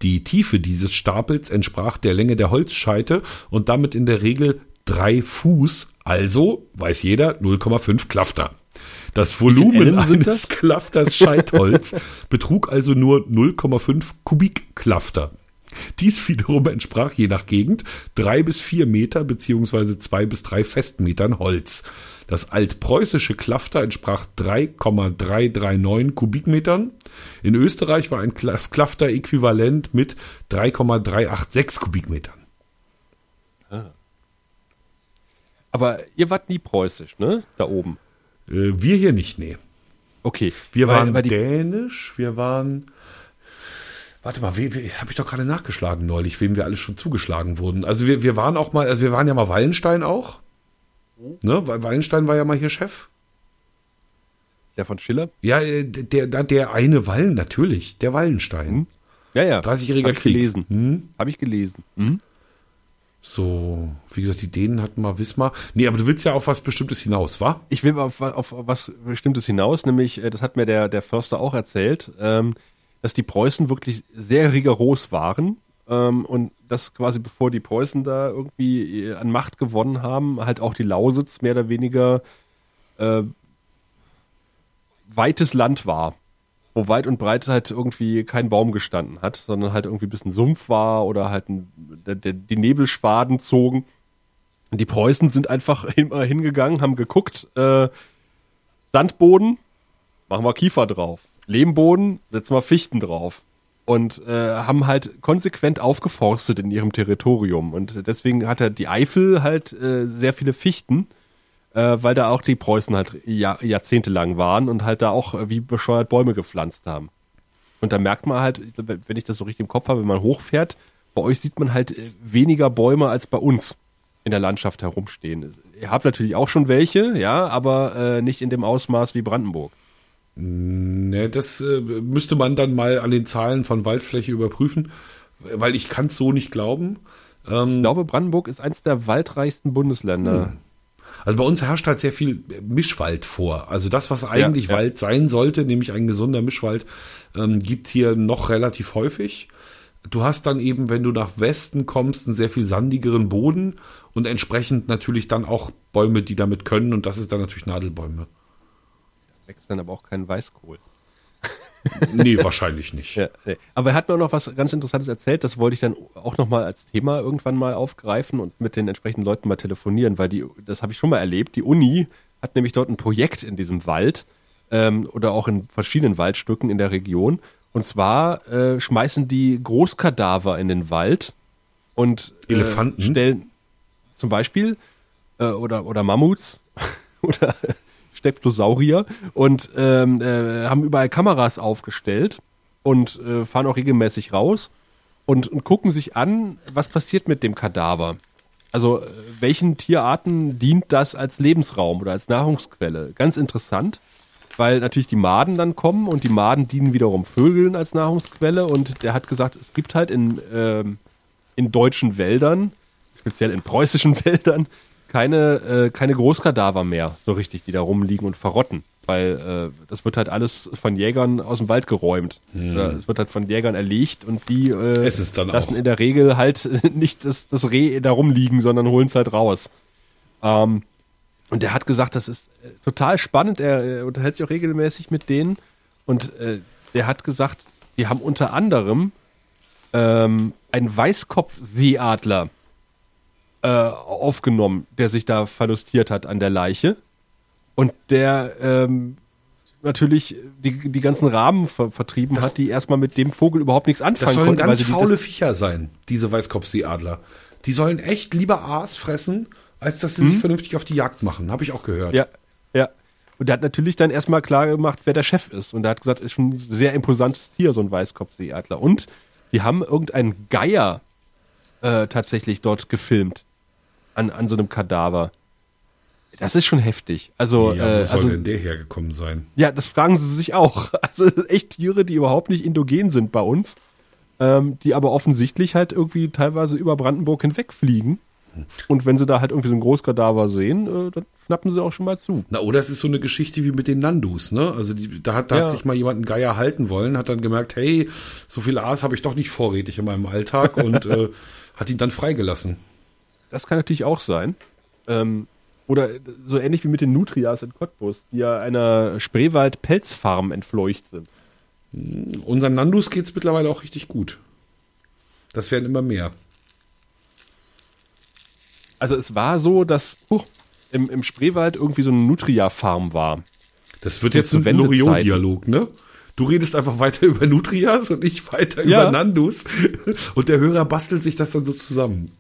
Die Tiefe dieses Stapels entsprach der Länge der Holzscheite und damit in der Regel drei Fuß, also, weiß jeder, 0,5 Klafter. Das Volumen eines das? Klafters Scheitholz [LAUGHS] betrug also nur 0,5 Kubikklafter. Dies wiederum entsprach je nach Gegend drei bis vier Meter beziehungsweise zwei bis drei Festmetern Holz. Das altpreußische Klafter entsprach 3,339 Kubikmetern. In Österreich war ein Klaf- Klafter äquivalent mit 3,386 Kubikmetern. Aber ihr wart nie preußisch, ne? Da oben. Äh, wir hier nicht, nee. Okay. Wir Weil- waren dänisch, wir waren. Warte mal, habe ich doch gerade nachgeschlagen neulich, wem wir alle schon zugeschlagen wurden. Also wir, wir waren auch mal, also wir waren ja mal Wallenstein auch. Ne? Weil Wallenstein war ja mal hier Chef. Der von Schiller? Ja, äh, der, der, der eine Wallen, natürlich, der Wallenstein. Hm? Ja, ja. 30-jähriger Hab ich Krieg. gelesen. Hm? Habe ich gelesen. Hm? So, wie gesagt, die Dänen hatten mal Wismar. Nee, aber du willst ja auf was Bestimmtes hinaus, wa? Ich will auf, auf was Bestimmtes hinaus, nämlich, äh, das hat mir der, der Förster auch erzählt, ähm, dass die Preußen wirklich sehr rigoros waren ähm, und dass quasi bevor die Preußen da irgendwie äh, an Macht gewonnen haben, halt auch die Lausitz mehr oder weniger äh, weites Land war. Wo weit und breit halt irgendwie kein Baum gestanden hat, sondern halt irgendwie ein bisschen Sumpf war oder halt ein, der, der, die Nebelschwaden zogen. Und die Preußen sind einfach immer hingegangen, haben geguckt, äh, Sandboden, machen wir Kiefer drauf. Lehmboden, setzen wir Fichten drauf. Und äh, haben halt konsequent aufgeforstet in ihrem Territorium. Und deswegen hat er die Eifel halt äh, sehr viele Fichten, äh, weil da auch die Preußen halt Jahr, jahrzehntelang waren und halt da auch äh, wie bescheuert Bäume gepflanzt haben. Und da merkt man halt, wenn ich das so richtig im Kopf habe, wenn man hochfährt, bei euch sieht man halt äh, weniger Bäume als bei uns in der Landschaft herumstehen. Ihr habt natürlich auch schon welche, ja, aber äh, nicht in dem Ausmaß wie Brandenburg. Ne, das äh, müsste man dann mal an den Zahlen von Waldfläche überprüfen, weil ich kann es so nicht glauben. Ähm, Ich glaube, Brandenburg ist eins der waldreichsten Bundesländer. Also bei uns herrscht halt sehr viel Mischwald vor. Also das, was eigentlich ja. Wald sein sollte, nämlich ein gesunder Mischwald, ähm, gibt's hier noch relativ häufig. Du hast dann eben, wenn du nach Westen kommst, einen sehr viel sandigeren Boden und entsprechend natürlich dann auch Bäume, die damit können. Und das ist dann natürlich Nadelbäume. Wächst dann aber auch kein Weißkohl. [LAUGHS] Nee, wahrscheinlich nicht. Ja, nee. Aber er hat mir auch noch was ganz Interessantes erzählt, das wollte ich dann auch nochmal als Thema irgendwann mal aufgreifen und mit den entsprechenden Leuten mal telefonieren, weil die, das habe ich schon mal erlebt, die Uni hat nämlich dort ein Projekt in diesem Wald ähm, oder auch in verschiedenen Waldstücken in der Region. Und zwar äh, schmeißen die Großkadaver in den Wald und äh, Elefanten? stellen zum Beispiel äh, oder, oder Mammuts [LAUGHS] oder Steptosaurier und ähm, äh, haben überall Kameras aufgestellt und äh, fahren auch regelmäßig raus und, und gucken sich an, was passiert mit dem Kadaver. Also äh, welchen Tierarten dient das als Lebensraum oder als Nahrungsquelle? Ganz interessant, weil natürlich die Maden dann kommen und die Maden dienen wiederum Vögeln als Nahrungsquelle und der hat gesagt, es gibt halt in, ähm, in deutschen Wäldern, speziell in preußischen [LAUGHS] Wäldern, keine, äh, keine Großkadaver mehr, so richtig, die da rumliegen und verrotten. Weil äh, das wird halt alles von Jägern aus dem Wald geräumt. Oder es wird halt von Jägern erlegt und die äh, lassen auch. in der Regel halt [LAUGHS] nicht das, das Reh da rumliegen, sondern holen es halt raus. Ähm, und er hat gesagt, das ist äh, total spannend. Er, er unterhält sich auch regelmäßig mit denen. Und äh, der hat gesagt, die haben unter anderem ähm, einen Weißkopfseeadler äh, aufgenommen, der sich da verlustiert hat an der Leiche. Und der ähm, natürlich die, die ganzen Rahmen ver vertrieben Das- hat, die erstmal mit dem Vogel überhaupt nichts anfangen Das sollen konnten. weil ganz faule Viecher sein, diese Weißkopfseeadler. Die sollen echt lieber Aas fressen, als dass sie sich vernünftig auf die Jagd machen. Habe ich auch gehört. Mhm. Ja, ja. Und der hat natürlich dann erstmal klar gemacht, wer der Chef ist. Und er hat gesagt, ist schon ein sehr imposantes Tier, so ein Weißkopfseeadler. Und die haben irgendeinen Geier äh, tatsächlich dort gefilmt. An, an so einem Kadaver. Das ist schon heftig. Also, Ja, wo äh, soll also denn der hergekommen sein? ja, das fragen sie sich auch. [LAUGHS] Also echt Tiere, die überhaupt nicht indogen sind bei uns, ähm, die aber offensichtlich halt irgendwie teilweise über Brandenburg hinwegfliegen. Und wenn sie da halt irgendwie so ein Großkadaver sehen, äh, dann schnappen sie auch schon mal zu. Na, oder es ist so eine Geschichte wie mit den Nandus, ne? Also die, da hat, da Ja. hat sich mal jemand einen Geier halten wollen, hat dann gemerkt, hey, so viel Aas habe ich doch nicht vorrätig in meinem Alltag und [LAUGHS] äh, hat ihn dann freigelassen. Das kann natürlich auch sein. Ähm, oder so ähnlich wie mit den Nutrias in Cottbus, die ja einer Spreewald-Pelzfarm entfleucht sind. Unseren Nandus geht's mittlerweile auch richtig gut. Das werden immer mehr. Also es war so, dass huch, im, im Spreewald irgendwie so eine Nutria-Farm war. Das wird Zu jetzt ein. Loriot-Dialog, ne? Du redest einfach weiter [LAUGHS] über Nutrias und ich weiter Ja. über Nandus. Und der Hörer bastelt sich das dann so zusammen.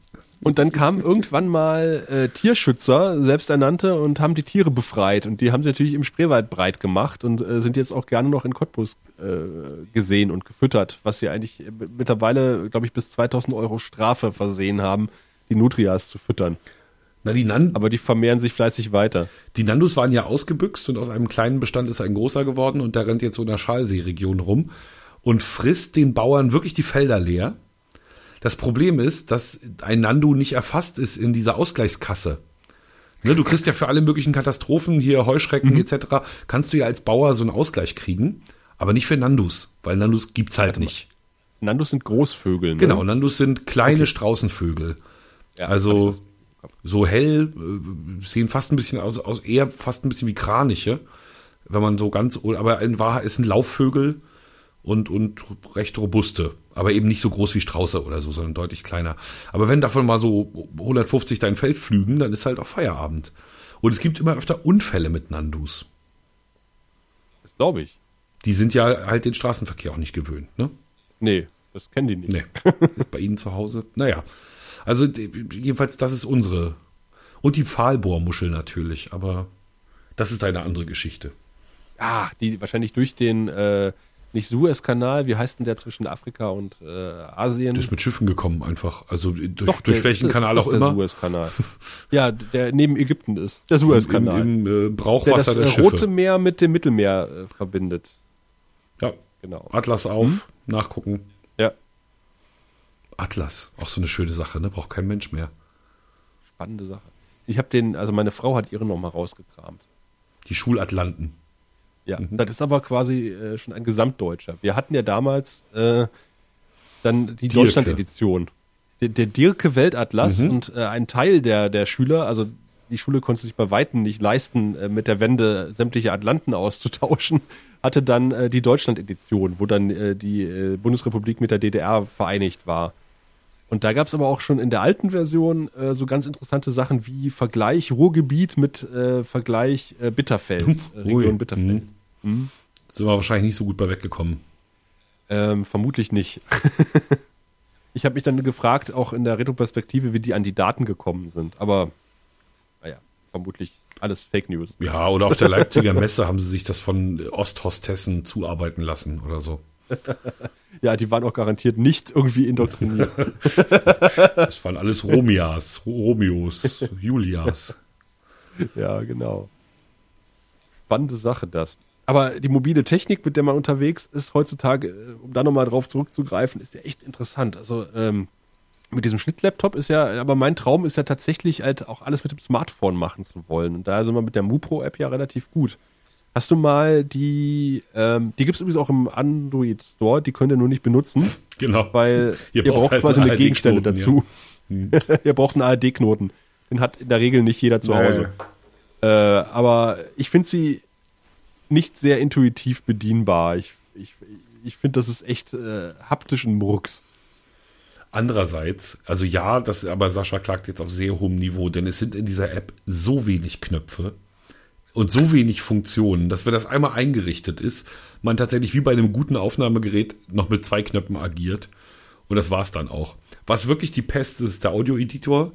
Und dann kamen irgendwann mal äh, Tierschützer, selbsternannte, und haben die Tiere befreit. Und die haben sie natürlich im Spreewald breit gemacht und äh, sind jetzt auch gerne noch in Cottbus äh, gesehen und gefüttert, was sie eigentlich mittlerweile, glaube ich, bis 2000 Euro Strafe versehen haben, die Nutrias zu füttern. Na, die Nan Aber die vermehren sich fleißig weiter. Die Nandus waren ja ausgebüxt und aus einem kleinen Bestand ist ein großer geworden und der rennt jetzt so in der Schalsee-Region rum und frisst den Bauern wirklich die Felder leer. Das Problem ist, dass ein Nandu nicht erfasst ist in dieser Ausgleichskasse. Ne, du kriegst ja für alle möglichen Katastrophen, hier Heuschrecken Mhm. etc., kannst du ja als Bauer so einen Ausgleich kriegen, aber nicht für Nandus, weil Nandus gibt's halt nicht. Nandus sind Großvögel. Ne? Genau, Nandus sind kleine Straußenvögel. Ja, also so hell, äh, sehen fast ein bisschen aus, aus, eher fast ein bisschen wie Kraniche, wenn man so ganz, aber in Wahrheit ist ein Laufvögel und, und recht robuste, aber eben nicht so groß wie Strauße oder so, sondern deutlich kleiner. Aber wenn davon mal so 150 dein Feld flügen, dann ist halt auch Feierabend. Und es gibt immer öfter Unfälle mit Nandus. Das glaube ich. Die sind ja halt den Straßenverkehr auch nicht gewöhnt, ne? Nee, das kennen die nicht. Nee. [LAUGHS] Ist bei Ihnen zu Hause? Naja. Also jedenfalls, das ist unsere. Und die Pfahlbohrmuschel natürlich, aber das ist eine andere Geschichte. Ah, die wahrscheinlich durch den, äh, nicht Suezkanal, wie heißt denn der zwischen Afrika und äh, Asien? Der ist mit Schiffen gekommen einfach. Also durch, Doch, durch der- welchen das Kanal auch der immer. Suezkanal. [LAUGHS] ja, der neben Ägypten ist. Der Suezkanal. Im, im äh, der Brauchwasser das der äh, Schiffe. Rote Meer mit dem Mittelmeer äh, verbindet. ja. Genau. Atlas auf, Hm? nachgucken. Ja, Atlas, auch so eine schöne Sache, ne? Braucht kein Mensch mehr. spannende Sache. Ich habe den, also meine Frau hat ihre nochmal rausgekramt. Die Schulatlanten. Ja, Mhm. das ist aber quasi äh, schon ein Gesamtdeutscher. Wir hatten ja damals äh, dann die. Deutschland-Edition. Der, der Dirke Weltatlas Mhm. und äh, ein Teil der, der Schüler, also die Schule konnte sich bei Weitem nicht leisten, äh, mit der Wende sämtliche Atlanten auszutauschen, [LAUGHS] hatte dann äh, die Deutschland-Edition, wo dann äh, die äh, Bundesrepublik mit der DDR vereinigt war. Und da gab es aber auch schon in der alten Version äh, so ganz interessante Sachen wie Vergleich Ruhrgebiet mit äh, Vergleich äh, Bitterfeld, äh. Region Bitterfeld. Mhm. Sind wir wahrscheinlich nicht so gut bei weggekommen. Ähm, vermutlich nicht. [LAUGHS] ich habe mich dann gefragt, auch in der Retroperspektive, wie die an die Daten gekommen sind. Aber naja, vermutlich alles Fake News. Ja, oder auf der [LAUGHS] Leipziger Messe haben sie sich das von Osthostessen zuarbeiten lassen oder so. [LAUGHS] Ja, die waren auch garantiert nicht irgendwie indoktriniert. [LAUGHS] Das waren alles Romias, Romeos, Julias. ja, genau. Spannende Sache das. Aber die mobile Technik, mit der man unterwegs ist heutzutage, äh, um da nochmal drauf zurückzugreifen, ist ja echt interessant. Also ähm, mit diesem Schnittlaptop ist ja, aber mein Traum ist ja tatsächlich halt auch alles mit dem Smartphone machen zu wollen. Und da sind wir mit der MuPro-App ja relativ gut. Hast du mal die, ähm, die gibt's übrigens auch im Android Store, die könnt ihr nur nicht benutzen, [LAUGHS] Genau. weil [LAUGHS] Ihr ihr, braucht braucht halt quasi eine Gegenstelle dazu. [LAUGHS] ihr braucht einen ARD-Knoten. Den hat in der Regel nicht jeder zu Hause. Äh, aber ich finde sie nicht sehr intuitiv bedienbar. Ich, ich, ich finde, das ist echt äh, haptisch ein Murks. Andererseits, also ja, das aber Sascha klagt jetzt auf sehr hohem Niveau, denn es sind in dieser App so wenig Knöpfe und so wenig Funktionen, dass wenn das einmal eingerichtet ist, man tatsächlich wie bei einem guten Aufnahmegerät noch mit zwei Knöpfen agiert und das war's dann auch. Was wirklich die Pest ist, ist der Audioeditor.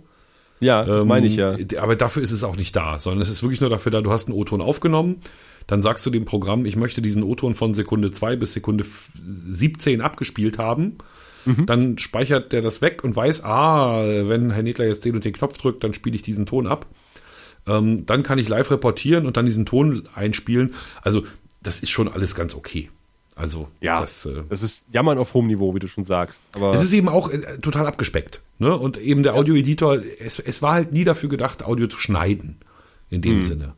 Ja, das Ähm, meine ich ja. Aber dafür ist es auch nicht da, sondern es ist wirklich nur dafür da, du hast einen O-Ton aufgenommen, dann sagst du dem Programm, ich möchte diesen O-Ton von Sekunde 2 bis Sekunde f- 17 abgespielt haben. Mhm. Dann speichert der das weg und weiß, ah, wenn Herr Nedler jetzt den und den Knopf drückt, dann spiele ich diesen Ton ab. Ähm, dann kann ich live reportieren und dann diesen Ton einspielen. Also, das ist schon alles ganz okay. Also, Ja, das, äh, das ist Jammern auf hohem Niveau, wie du schon sagst. Aber es ist eben auch äh, total abgespeckt. Ne? Und eben der Audioeditor, es, es war halt nie dafür gedacht, Audio zu schneiden. In dem Sinne.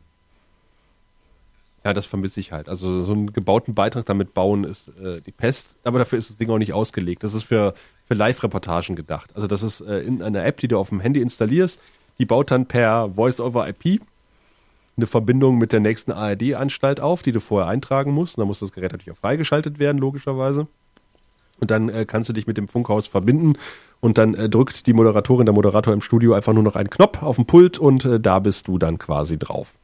ja, das vermisse ich halt. Also so einen gebauten Beitrag damit bauen ist äh, die Pest, aber dafür ist das Ding auch nicht ausgelegt. Das ist für, für Live-Reportagen gedacht. Also das ist äh, in einer App, die du auf dem Handy installierst, die baut dann per Voice-over-IP eine Verbindung mit der nächsten ARD-Anstalt auf, die du vorher eintragen musst. Und dann muss das Gerät natürlich auch freigeschaltet werden, logischerweise. Und dann äh, kannst du dich mit dem Funkhaus verbinden und dann äh, drückt die Moderatorin, der Moderator im Studio einfach nur noch einen Knopf auf dem Pult und äh, da bist du dann quasi drauf.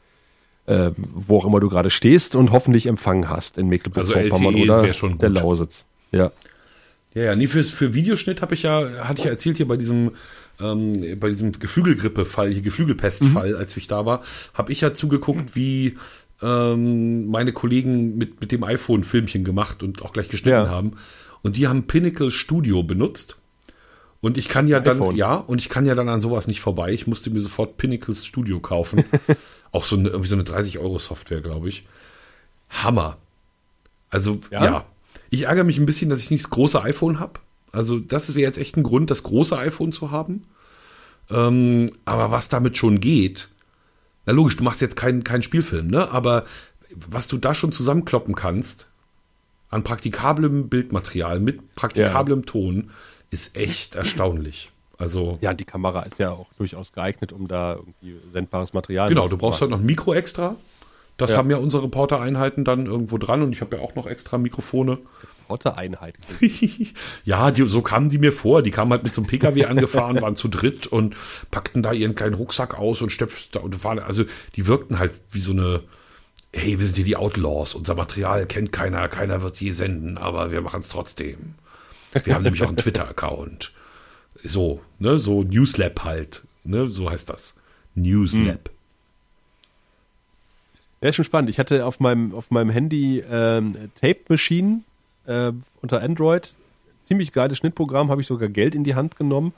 Äh, wo auch immer du gerade stehst und hoffentlich Empfang hast in Mecklenburg-Vorpommern LTE oder wär schon der. Lausitz. Ja. Ja, ja, nee, fürs, für Videoschnitt habe ich ja, hatte ich ja erzählt hier bei diesem ähm, bei diesem Geflügelgrippe-Fall, hier Geflügelpestfall, mhm. als ich da war, habe ich ja zugeguckt, wie ähm, meine Kollegen mit, mit dem iPhone Filmchen gemacht und auch gleich geschnitten ja. haben. Und die haben Pinnacle Studio benutzt. Und ich kann ja dann, iPhone. ja, und ich kann ja dann an sowas nicht vorbei. Ich musste mir sofort Pinnacle Studio kaufen. [LAUGHS] auch so eine, irgendwie so eine 30 Euro Software, glaube ich. Hammer. Also, ja. ja. Ich ärgere mich ein bisschen, dass ich nicht das große iPhone habe. Also, das wäre jetzt echt ein Grund, das große iPhone zu haben. Ähm, aber was damit schon geht, na logisch, du machst jetzt keinen kein Spielfilm, ne? Aber was du da schon zusammenkloppen kannst an praktikablem Bildmaterial mit praktikablem ja. Ton, ist echt erstaunlich. Also ja, die Kamera ist ja auch durchaus geeignet, um da irgendwie sendbares Material. Genau, du brauchst halt noch ein Mikro extra. Das ja. haben ja unsere Reporter-Einheiten dann irgendwo dran und ich habe ja auch noch extra Mikrofone. Reporter-Einheiten. [LAUGHS] ja, die, so kamen die mir vor. Die kamen halt mit so einem PKW angefahren, waren zu dritt und packten da ihren kleinen Rucksack aus und stöpften und waren, also die wirkten halt wie so eine, hey, wir sind hier die Outlaws, unser Material kennt keiner, keiner wird sie senden, aber wir machen es trotzdem. Wir haben nämlich auch einen Twitter-Account. So, ne, so Newslab halt, ne, so heißt das. Newslab. Hm. Ja, ist schon spannend. Ich hatte auf meinem, auf meinem Handy ähm, Tape Machine äh, unter Android. Ziemlich geiles Schnittprogramm, habe ich sogar Geld in die Hand genommen.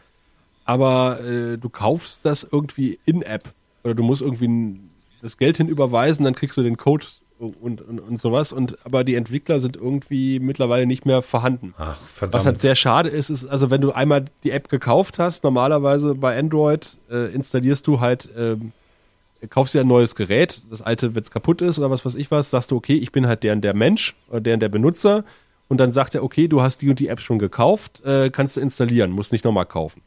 Aber äh, du kaufst das irgendwie in-App. Oder du musst irgendwie das Geld hinüberweisen, dann kriegst du den Code und, und, und sowas. Und aber die Entwickler sind irgendwie mittlerweile nicht mehr vorhanden. Ach, verdammt. Was halt sehr schade ist, ist, also wenn du einmal die App gekauft hast, normalerweise bei Android äh, installierst du halt äh, kaufst dir ein neues Gerät, das alte, wenn es kaputt ist oder was weiß ich was, sagst du, okay, ich bin halt der und der Mensch oder der und der Benutzer und dann sagt er, okay, du hast die und die App schon gekauft, äh, kannst du installieren, musst nicht nochmal kaufen.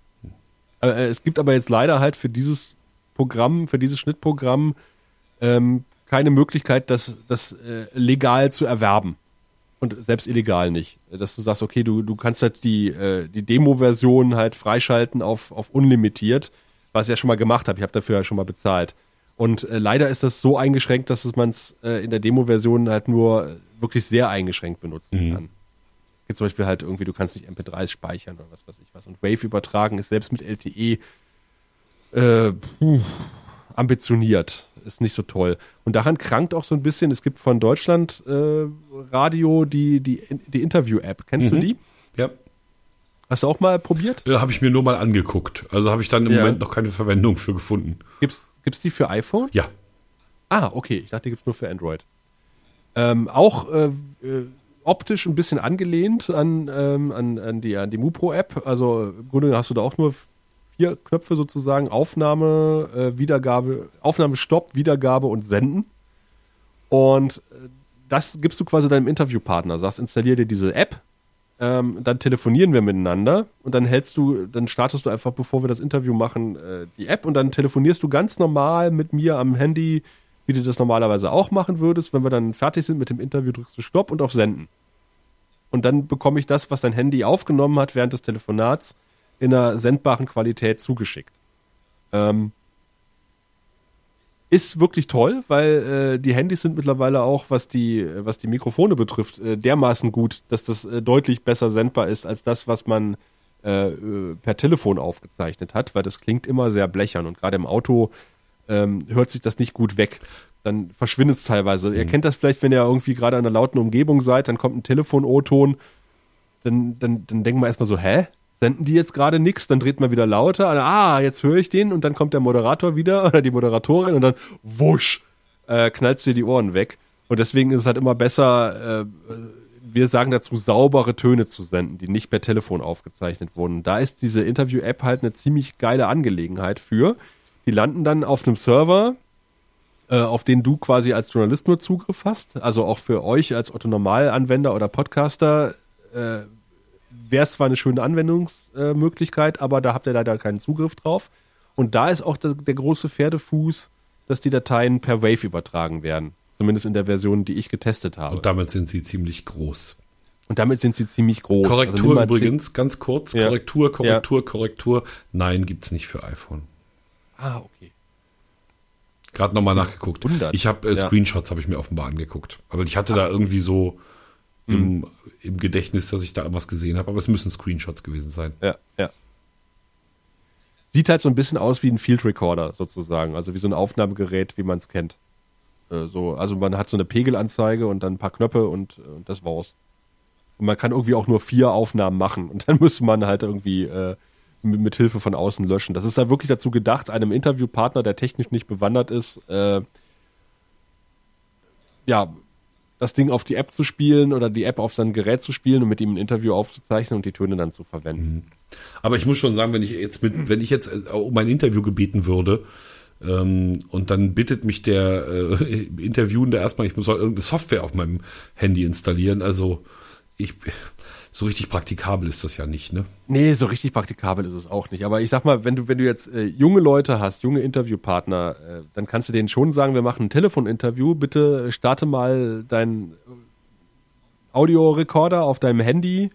Äh, es gibt aber jetzt leider halt für dieses Programm, für dieses Schnittprogramm ähm, keine Möglichkeit, das, das äh, legal zu erwerben. Und selbst illegal nicht. Dass du sagst, okay, du, du kannst halt die, äh, die Demo-Version halt freischalten auf, auf unlimitiert, was ich ja schon mal gemacht habe. Ich habe dafür ja schon mal bezahlt. Und äh, leider ist das so eingeschränkt, dass man es äh, in der Demo-Version halt nur wirklich sehr eingeschränkt benutzen mhm. kann. Gibt zum Beispiel halt irgendwie, du kannst nicht MP3s speichern oder was weiß ich was. Und Wave übertragen ist selbst mit LTE äh, puh, ambitioniert. Ist nicht so toll. Und daran krankt auch so ein bisschen, es gibt von Deutschland äh, Radio die, die, die Interview-App. Kennst mhm. du die? Ja. Hast du auch mal probiert? Ja, habe ich mir nur mal angeguckt. Also habe ich dann im ja. Moment noch keine Verwendung für gefunden. Gibt's, gibt's die für iPhone? Ja. Ah, okay. Ich dachte, die gibt's nur für Android. Ähm, auch äh, äh, optisch ein bisschen angelehnt an, ähm, an, an die, an die MuPro-App. Also im Grunde hast du da auch nur vier Knöpfe sozusagen: Aufnahme, äh, Wiedergabe, Aufnahme, Stopp, Wiedergabe und Senden. Und äh, das gibst du quasi deinem Interviewpartner. Sagst, installier dir diese App, ähm, dann telefonieren wir miteinander und dann hältst du, dann startest du einfach, bevor wir das Interview machen, äh, die App und dann telefonierst du ganz normal mit mir am Handy, wie du das normalerweise auch machen würdest. Wenn wir dann fertig sind mit dem Interview, drückst du Stopp und auf Senden. Und dann bekomme ich das, was dein Handy aufgenommen hat während des Telefonats, in einer sendbaren Qualität zugeschickt. Ähm, ist wirklich toll, weil äh, die Handys sind mittlerweile auch, was die, was die Mikrofone betrifft, äh, dermaßen gut, dass das äh, deutlich besser sendbar ist als das, was man äh, äh, per Telefon aufgezeichnet hat, weil das klingt immer sehr blechern und gerade im Auto ähm, hört sich das nicht gut weg. Dann verschwindet es teilweise. Mhm. Ihr kennt das vielleicht, wenn ihr irgendwie gerade in einer lauten Umgebung seid, dann kommt ein Telefon-O-Ton, dann, dann, dann denken wir erstmal so, hä? senden die jetzt gerade nichts, dann dreht man wieder lauter, ah, jetzt höre ich den und dann kommt der Moderator wieder [LAUGHS] oder die Moderatorin und dann wusch, äh, knallst dir die Ohren weg. Und deswegen ist es halt immer besser, äh, wir sagen dazu, saubere Töne zu senden, die nicht per Telefon aufgezeichnet wurden. Da ist diese Interview-App halt eine ziemlich geile Angelegenheit für. Die landen dann auf einem Server, äh, auf den du quasi als Journalist nur Zugriff hast. Also auch für euch als Otto-Normal-Anwender oder Podcaster äh, wäre es zwar eine schöne Anwendungsmöglichkeit, aber da habt ihr leider keinen Zugriff drauf. Und da ist auch der, der große Pferdefuß, dass die Dateien per Wave übertragen werden. Zumindest in der Version, die ich getestet habe. Und damit sind sie ziemlich groß. Und damit sind sie ziemlich groß. Korrektur also übrigens, ganz kurz. Ja. Korrektur, Korrektur, ja. Korrektur. Nein, gibt es nicht für iPhone. Ah, okay. Gerade nochmal nachgeguckt. 100. Ich habe äh, Screenshots habe ich mir offenbar angeguckt. Aber ich hatte Ach. da irgendwie so im, mhm. im Gedächtnis, dass ich da was gesehen habe, aber es müssen Screenshots gewesen sein. Ja, ja. sieht halt so ein bisschen aus wie ein Field Recorder sozusagen, also wie so ein Aufnahmegerät, wie man es kennt. Äh, so, also man hat so eine Pegelanzeige und dann ein paar Knöpfe und, und das war's. Und man kann irgendwie auch nur vier Aufnahmen machen und dann [LAUGHS] müsste man halt irgendwie äh, mit, Hilfe von außen löschen. Das ist halt wirklich dazu gedacht, einem Interviewpartner, der technisch nicht bewandert ist, äh, ja, das Ding auf die App zu spielen oder die App auf sein Gerät zu spielen und mit ihm ein Interview aufzuzeichnen und die Töne dann zu verwenden. Mhm. Aber ich muss schon sagen, wenn ich jetzt mit, wenn ich jetzt äh, um ein Interview gebeten würde, ähm, und dann bittet mich der äh, [LAUGHS] Interviewende erstmal, ich muss auch irgendeine Software auf meinem Handy installieren. Also ich, so richtig praktikabel ist das ja nicht, ne? Nee, so richtig praktikabel ist es auch nicht. Aber ich sag mal, wenn du, wenn du jetzt äh, junge Leute hast, junge Interviewpartner, äh, dann kannst du denen schon sagen, wir machen ein Telefoninterview, bitte starte mal deinen Audiorekorder auf deinem Handy.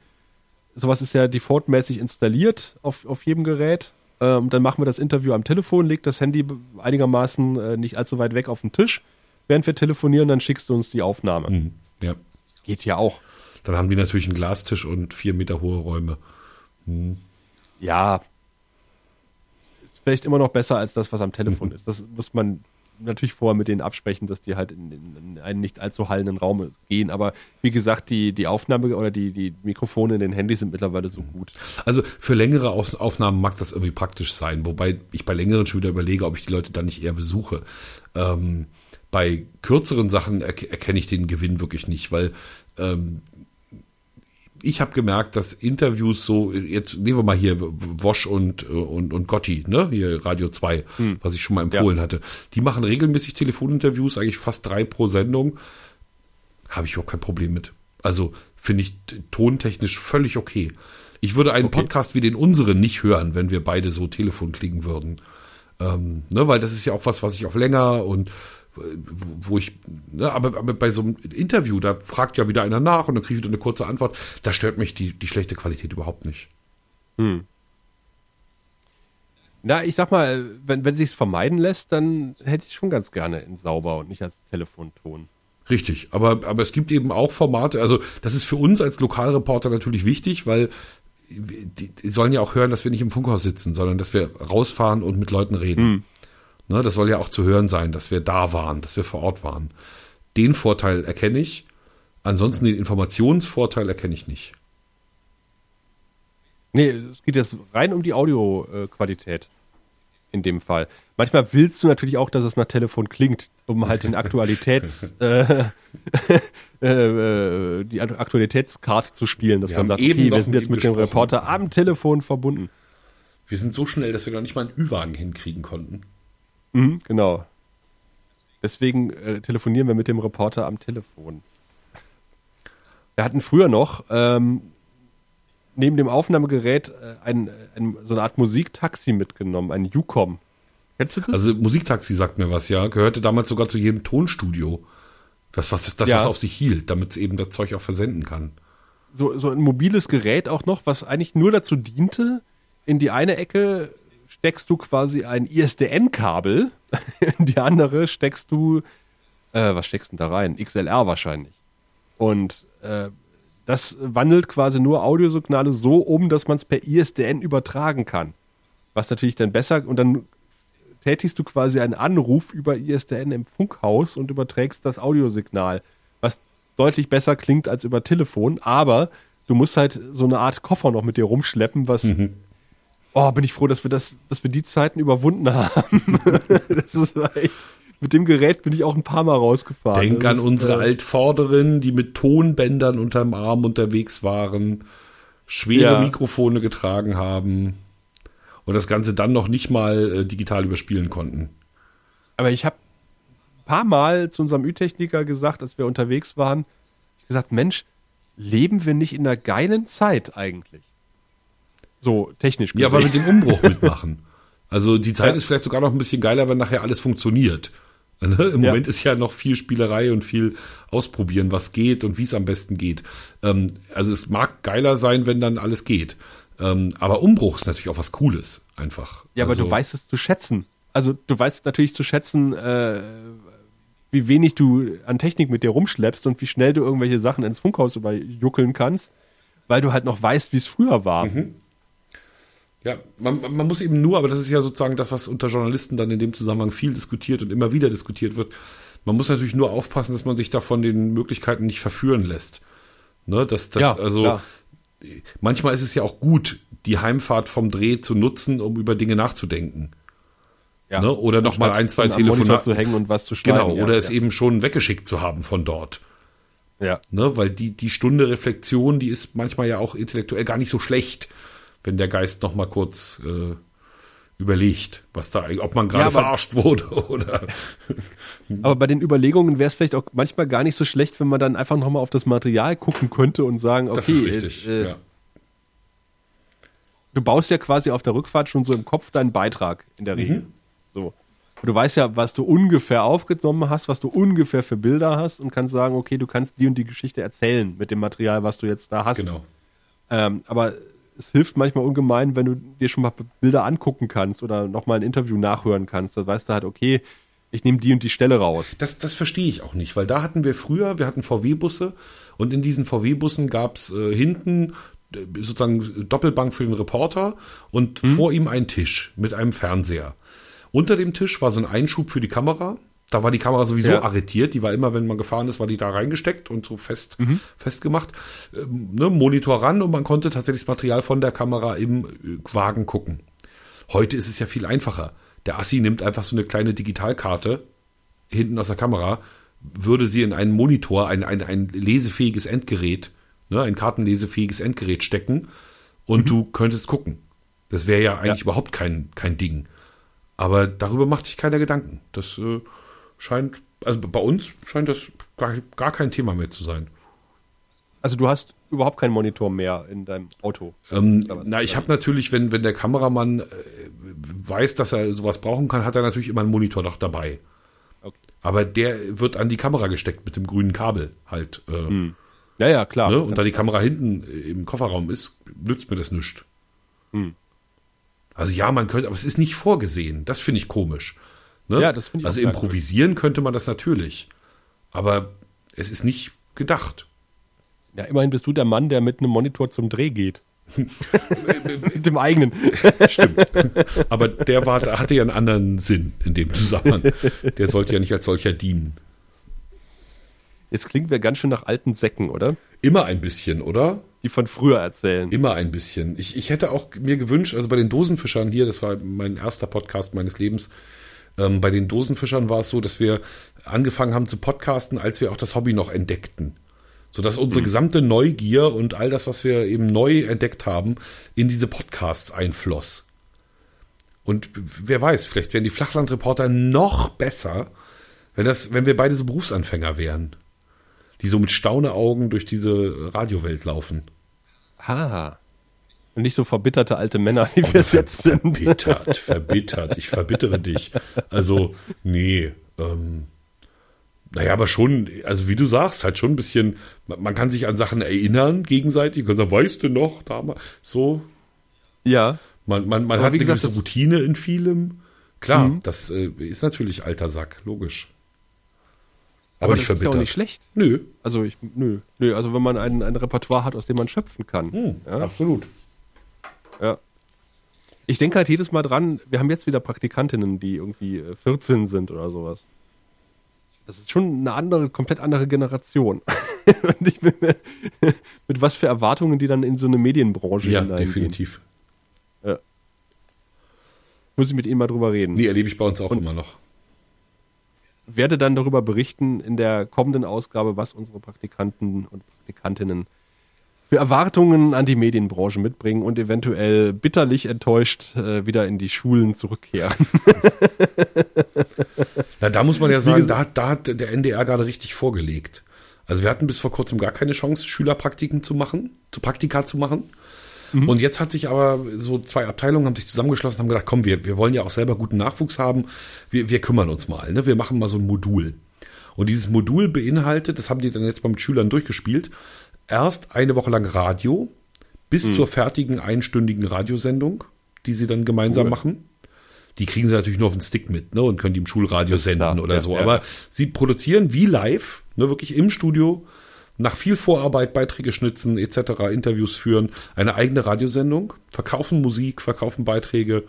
Sowas ist ja defaultmäßig installiert auf, auf jedem Gerät. Ähm, dann machen wir das Interview am Telefon, leg das Handy einigermaßen äh, nicht allzu weit weg auf den Tisch, während wir telefonieren, dann schickst du uns die Aufnahme. Mhm, ja. Geht ja auch. Dann haben die natürlich einen Glastisch und vier Meter hohe Räume. Hm. Ja. Ist vielleicht immer noch besser als das, was am Telefon [LAUGHS] ist. Das muss man natürlich vorher mit denen absprechen, dass die halt in, in, einen nicht allzu hallenden Raum gehen. Aber wie gesagt, die, die Aufnahme oder die, die Mikrofone in den Handys sind mittlerweile so gut. Also für längere Aufnahmen mag das irgendwie praktisch sein, wobei ich bei längeren schon wieder überlege, ob ich die Leute dann nicht eher besuche. Ähm, bei kürzeren Sachen er erkenne ich den Gewinn wirklich nicht, weil ähm, ich habe gemerkt, dass Interviews so, jetzt nehmen wir mal hier Wosch und, und, und Gotti, ne, hier Radio 2, hm. was ich schon mal empfohlen ja. hatte. Die machen regelmäßig Telefoninterviews, eigentlich fast drei pro Sendung. Habe ich überhaupt kein Problem mit. Also finde ich tontechnisch völlig okay. Ich würde einen okay. Podcast wie den unseren nicht hören, wenn wir beide so Telefon klingen würden. Ähm, ne, weil das ist ja auch was, was ich auf länger und wo ich, ne, aber, aber bei so einem Interview, da fragt ja wieder einer nach und dann kriege ich wieder eine kurze Antwort. Da stört mich die, die schlechte Qualität überhaupt nicht. Hm. Na, ich sag mal, wenn, wenn sich's vermeiden lässt, dann hätte ich schon ganz gerne in sauber und nicht als Telefonton. Richtig, aber, aber es gibt eben auch Formate, also das ist für uns als Lokalreporter natürlich wichtig, weil die, die sollen ja auch hören, dass wir nicht im Funkhaus sitzen, sondern dass wir rausfahren und mit Leuten reden. Hm. Ne, das soll ja auch zu hören sein, dass wir da waren, dass wir vor Ort waren. Den Vorteil erkenne ich. Ansonsten den Informationsvorteil erkenne ich nicht. Nee, es geht jetzt rein um die Audioqualität in dem Fall. Manchmal willst du natürlich auch, dass es nach Telefon klingt, um halt den Aktualitäts [LAUGHS] äh, [LAUGHS] äh, äh, die Aktualitätskarte zu spielen, dass wir man sagt, okay, wir sind jetzt mit dem Reporter am Telefon verbunden. Wir sind so schnell, dass wir noch nicht mal einen Ü-Wagen hinkriegen konnten. Mhm, genau. Deswegen äh, telefonieren wir mit dem Reporter am Telefon. Wir hatten früher noch ähm, neben dem Aufnahmegerät äh, ein, ein, so eine Art Musiktaxi mitgenommen, ein Ucom. Kennst du das? Also Musiktaxi sagt mir was, ja. Gehörte damals sogar zu jedem Tonstudio. Das, was das, das ja. was auf sich hielt, damit es eben das Zeug auch versenden kann. So, so ein mobiles Gerät auch noch, was eigentlich nur dazu diente, in die eine Ecke steckst du quasi ein ISDN-Kabel, [LAUGHS] in die andere steckst du, äh, was steckst du da rein? XLR wahrscheinlich. Und äh, das wandelt quasi nur Audiosignale so um, dass man es per ISDN übertragen kann. Was natürlich dann besser, und dann tätigst du quasi einen Anruf über ISDN im Funkhaus und überträgst das Audiosignal, was deutlich besser klingt als über Telefon, aber du musst halt so eine Art Koffer noch mit dir rumschleppen, was mhm oh, bin ich froh, dass wir das, dass wir die Zeiten überwunden haben. [LAUGHS] das ist echt. Mit dem Gerät bin ich auch ein paar Mal rausgefahren. Denk das an ist, unsere äh, Altvorderen, die mit Tonbändern unterm Arm unterwegs waren, schwere ja. Mikrofone getragen haben und das Ganze dann noch nicht mal äh, digital überspielen konnten. Aber ich habe ein paar Mal zu unserem Ü-Techniker gesagt, als wir unterwegs waren, ich gesagt, Mensch, leben wir nicht in einer geilen Zeit eigentlich? So technisch gesehen. Ja, aber mit dem Umbruch [LAUGHS] mitmachen. Also die Zeit ja. ist vielleicht sogar noch ein bisschen geiler, wenn nachher alles funktioniert. [LAUGHS] Ne? Im ja. Moment ist ja noch viel Spielerei und viel ausprobieren, was geht und wie es am besten geht. Ähm, also es mag geiler sein, wenn dann alles geht. Ähm, aber Umbruch ist natürlich auch was Cooles, einfach. Ja, also, aber du weißt es zu schätzen. Also du weißt natürlich zu schätzen, äh, wie wenig du an Technik mit dir rumschleppst und wie schnell du irgendwelche Sachen ins Funkhaus überjuckeln kannst, weil du halt noch weißt, wie es früher war. Mhm. Ja, man, man muss eben nur, aber das ist ja sozusagen das, was unter Journalisten dann in dem Zusammenhang viel diskutiert und immer wieder diskutiert wird. Man muss natürlich nur aufpassen, dass man sich da von den Möglichkeiten nicht verführen lässt. Ne, dass das, Ja, also, klar. manchmal ist es ja auch gut, die Heimfahrt vom Dreh zu nutzen, um über Dinge nachzudenken. Ja. Ne? Oder noch mal ein, zwei Telefonate. zu hängen und was zu schneiden. Genau, ja, oder es ja. eben schon weggeschickt zu haben von dort. Ja. Ne? Weil die, die Stunde Reflexion, die ist manchmal ja auch intellektuell gar nicht so schlecht, wenn der Geist noch mal kurz äh, überlegt, was da, ob man gerade Ja, verarscht wurde [LAUGHS] oder. Aber bei den Überlegungen wäre es vielleicht auch manchmal gar nicht so schlecht, wenn man dann einfach nochmal auf das Material gucken könnte und sagen, okay, Das ist richtig. äh, ja. du baust ja quasi auf der Rückfahrt schon so im Kopf deinen Beitrag in der Regel. So. Und du weißt ja, was du ungefähr aufgenommen hast, was du ungefähr für Bilder hast und kannst sagen, okay, du kannst die und die Geschichte erzählen mit dem Material, was du jetzt da hast. Genau. Ähm, aber es hilft manchmal ungemein, wenn du dir schon mal Bilder angucken kannst oder nochmal ein Interview nachhören kannst. Da weißt du halt, okay, ich nehme die und die Stelle raus. Das, das verstehe ich auch nicht, weil da hatten wir früher, wir hatten VW-Busse und in diesen VW-Bussen gab's äh, hinten äh, sozusagen Doppelbank für den Reporter und vor ihm ein Tisch mit einem Fernseher. Unter dem Tisch war so ein Einschub für die Kamera. Da war die Kamera sowieso Ja. arretiert. Die war immer, wenn man gefahren ist, war die da reingesteckt und so fest festgemacht. Ähm, ne, Monitor ran und man konnte tatsächlich das Material von der Kamera im äh, Wagen gucken. Heute ist es ja viel einfacher. Der Assi nimmt einfach so eine kleine Digitalkarte hinten aus der Kamera, würde sie in einen Monitor, ein, ein, ein lesefähiges Endgerät, ne, ein kartenlesefähiges Endgerät stecken und du könntest gucken. Das wäre ja eigentlich Ja. überhaupt kein, kein Ding. Aber darüber macht sich keiner Gedanken. Das äh, scheint, also bei uns scheint das gar, gar kein Thema mehr zu sein. Also du hast überhaupt keinen Monitor mehr in deinem Auto. Ähm, na, ich habe natürlich, wenn, wenn der Kameramann äh, weiß, dass er sowas brauchen kann, hat er natürlich immer einen Monitor noch dabei. Okay. Aber der wird an die Kamera gesteckt mit dem grünen Kabel halt. Äh, Ja, ja, klar. ne? Und da die Kamera hinten äh, im Kofferraum ist, nützt mir das nichts. Hm. Also ja, man könnte, aber es ist nicht vorgesehen. Das finde ich komisch. Ne? Ja, das finde ich Also improvisieren könnte man das natürlich. Aber es ist nicht gedacht. Ja, immerhin bist du der Mann, der mit einem Monitor zum Dreh geht. [LAUGHS] mit dem eigenen. Stimmt. Aber der war, hatte ja einen anderen Sinn in dem Zusammenhang. Der sollte ja nicht als solcher dienen. Jetzt klingt wir ganz schön nach alten Säcken, oder? Immer ein bisschen, oder? Die von früher erzählen. Immer ein bisschen. Ich, ich hätte auch mir gewünscht, also bei den Dosenfischern hier, das war mein erster Podcast meines Lebens, ähm, bei den Dosenfischern war es so, dass wir angefangen haben zu podcasten, als wir auch das Hobby noch entdeckten. Sodass unsere gesamte Neugier und all das, was wir eben neu entdeckt haben, in diese Podcasts einfloss. Und wer weiß, vielleicht wären die Flachlandreporter noch besser, wenn, das, wenn wir beide so Berufsanfänger wären. Die so mit Stauneaugen durch diese Radiowelt laufen. Ah. Und nicht so verbitterte alte Männer, wie wir es jetzt sind. Verbittert, verbittert. Ich verbittere dich. Also, nee. Ähm, naja, aber schon, also wie du sagst, halt schon ein bisschen, man kann sich an Sachen erinnern gegenseitig. Kann sagen, weißt du noch, damals, so. Ja. Man, man, man Aber hat wie eine gesagt, gewisse Routine in vielem. Klar, Mhm. das äh, ist natürlich alter Sack, logisch. Aber, Aber nicht das ist ja auch nicht schlecht. Nö. Also ich, nö, nö, also wenn man ein, ein Repertoire hat, aus dem man schöpfen kann. Hm, ja, Absolut. Ja. Ich denke halt jedes Mal dran, wir haben jetzt wieder Praktikantinnen, die irgendwie äh, 14 sind oder sowas. Das ist schon eine andere, komplett andere Generation. [LAUGHS] Und ich bin, [LAUGHS] mit was für Erwartungen die dann in so eine Medienbranche Ja, definitiv. Muss ich mit ihnen mal drüber reden. Nee, erlebe ich bei uns auch immer noch. werde dann darüber berichten in der kommenden Ausgabe, was unsere Praktikanten und Praktikantinnen für Erwartungen an die Medienbranche mitbringen und eventuell bitterlich enttäuscht äh, wieder in die Schulen zurückkehren. [LAUGHS] Na, da muss man ja sagen, da, hat- da hat der NDR gerade richtig vorgelegt. Also wir hatten bis vor kurzem gar keine Chance, Schülerpraktiken zu machen, zu Praktika zu machen. Und jetzt hat sich aber so zwei Abteilungen haben sich zusammengeschlossen und haben gedacht, komm, wir, wir wollen ja auch selber guten Nachwuchs haben. Wir, wir kümmern uns mal. Ne? Wir machen mal so ein Modul. Und dieses Modul beinhaltet, das haben die dann jetzt mal mit Schülern durchgespielt, erst eine Woche lang Radio bis zur fertigen einstündigen Radiosendung, die sie dann gemeinsam Cool. machen. Die kriegen sie natürlich nur auf den Stick mit, ne, und können die im Schulradio senden klar, oder ja, so. ja. Aber sie produzieren wie live, ne, wirklich im Studio, nach viel Vorarbeit Beiträge schnitzen etc., Interviews führen, eine eigene Radiosendung, verkaufen Musik, verkaufen Beiträge,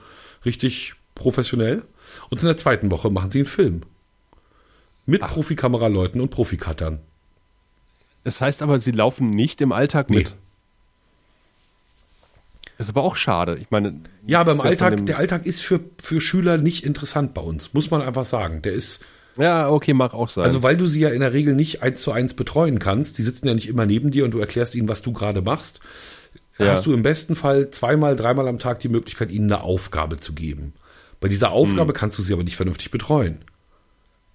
richtig professionell. Und in der zweiten Woche machen sie einen Film. Mit. Profikameraleuten und Profikattern. Das heißt aber, sie laufen nicht im Alltag Nee. mit. Das ist aber auch schade. Ich meine, Ja, aber im Alltag, der Alltag ist für, für Schüler nicht interessant bei uns, muss man einfach sagen. Der ist, ja, okay, mag auch sein. also weil du sie ja in der Regel nicht eins zu eins betreuen kannst, die sitzen ja nicht immer neben dir und du erklärst ihnen, was du gerade machst, Ja. hast du im besten Fall zweimal, dreimal am Tag die Möglichkeit, ihnen eine Aufgabe zu geben. Bei dieser Aufgabe kannst du sie aber nicht vernünftig betreuen.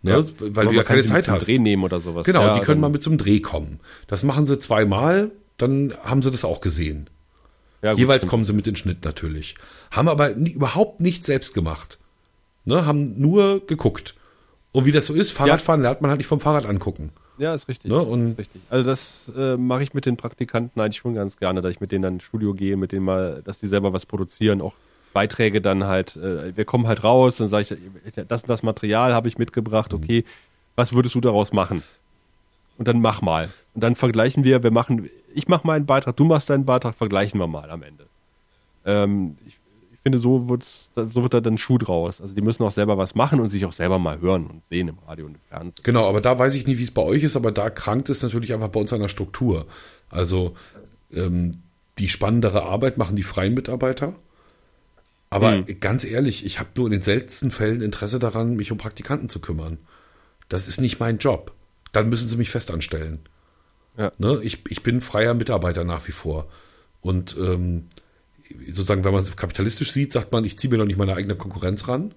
Ne? Ja. Weil du ja keine Zeit hast. Dreh nehmen oder sowas. Genau, Ja, die können mal mit zum Dreh kommen. Das machen sie zweimal, dann haben sie das auch gesehen. ja, Jeweils kommen sie mit in den Schnitt natürlich. Haben aber nie, überhaupt nicht selbst gemacht. Ne, haben nur geguckt. Und wie das so ist, Fahrradfahren lernt man halt nicht vom Fahrrad angucken. Ja, ist richtig. Ne, und- ist richtig. Also das äh, mache ich mit den Praktikanten eigentlich schon ganz gerne, dass ich mit denen dann ins Studio gehe, mit denen mal, dass die selber was produzieren, auch Beiträge dann halt, äh, wir kommen halt raus, dann sage ich, das und das Material habe ich mitgebracht, Mhm. okay, was würdest du daraus machen? Und dann mach mal. Und dann vergleichen wir, wir machen, ich mache meinen Beitrag, du machst deinen Beitrag, vergleichen wir mal am Ende. Ähm, ich, ich finde, so, wird's, so wird da dann Schuh draus. Also die müssen auch selber was machen und sich auch selber mal hören und sehen im Radio und im Fernsehen. Genau, aber da weiß ich nicht, wie es bei euch ist, aber da krankt es natürlich einfach bei uns an der Struktur. Also ähm, die spannendere Arbeit machen die freien Mitarbeiter. Aber Mhm. ganz ehrlich, ich habe nur in den seltensten Fällen Interesse daran, mich um Praktikanten zu kümmern. Das ist nicht mein Job. Dann müssen sie mich festanstellen. Ja. Ne? Ich, ich bin freier Mitarbeiter nach wie vor. Und ähm, sozusagen, wenn man es kapitalistisch sieht, sagt man, ich ziehe mir noch nicht meine eigene Konkurrenz ran.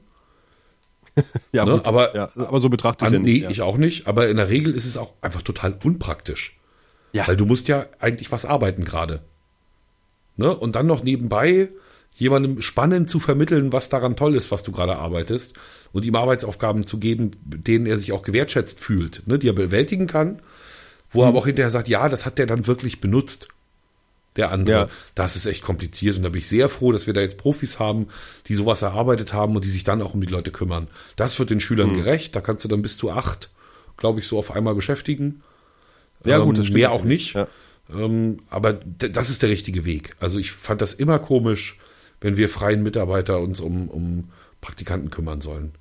[LAUGHS] Ja, Ne, aber- ja, aber so betrachtet An, ja nee, ja. ich auch nicht. Aber in der Regel ist es auch einfach total unpraktisch. Ja. Weil du musst ja eigentlich was arbeiten gerade. Ne? Und dann noch nebenbei jemandem spannend zu vermitteln, was daran toll ist, was du gerade arbeitest und ihm Arbeitsaufgaben zu geben, denen er sich auch gewertschätzt fühlt, ne? die er bewältigen kann, wo Mhm. er aber auch hinterher sagt, ja, das hat der dann wirklich benutzt. Der andere. Ja. Das ist echt kompliziert und da bin ich sehr froh, dass wir da jetzt Profis haben, die sowas erarbeitet haben und die sich dann auch um die Leute kümmern. Das wird den Schülern Mhm. gerecht. Da kannst du dann bis zu acht, glaube ich, so auf einmal beschäftigen. Ja, gut, Ähm, das mehr auch nicht. Ja. Ähm, aber das ist der richtige Weg. Also ich fand das immer komisch, wenn wir freien Mitarbeiter uns um, um Praktikanten kümmern sollen.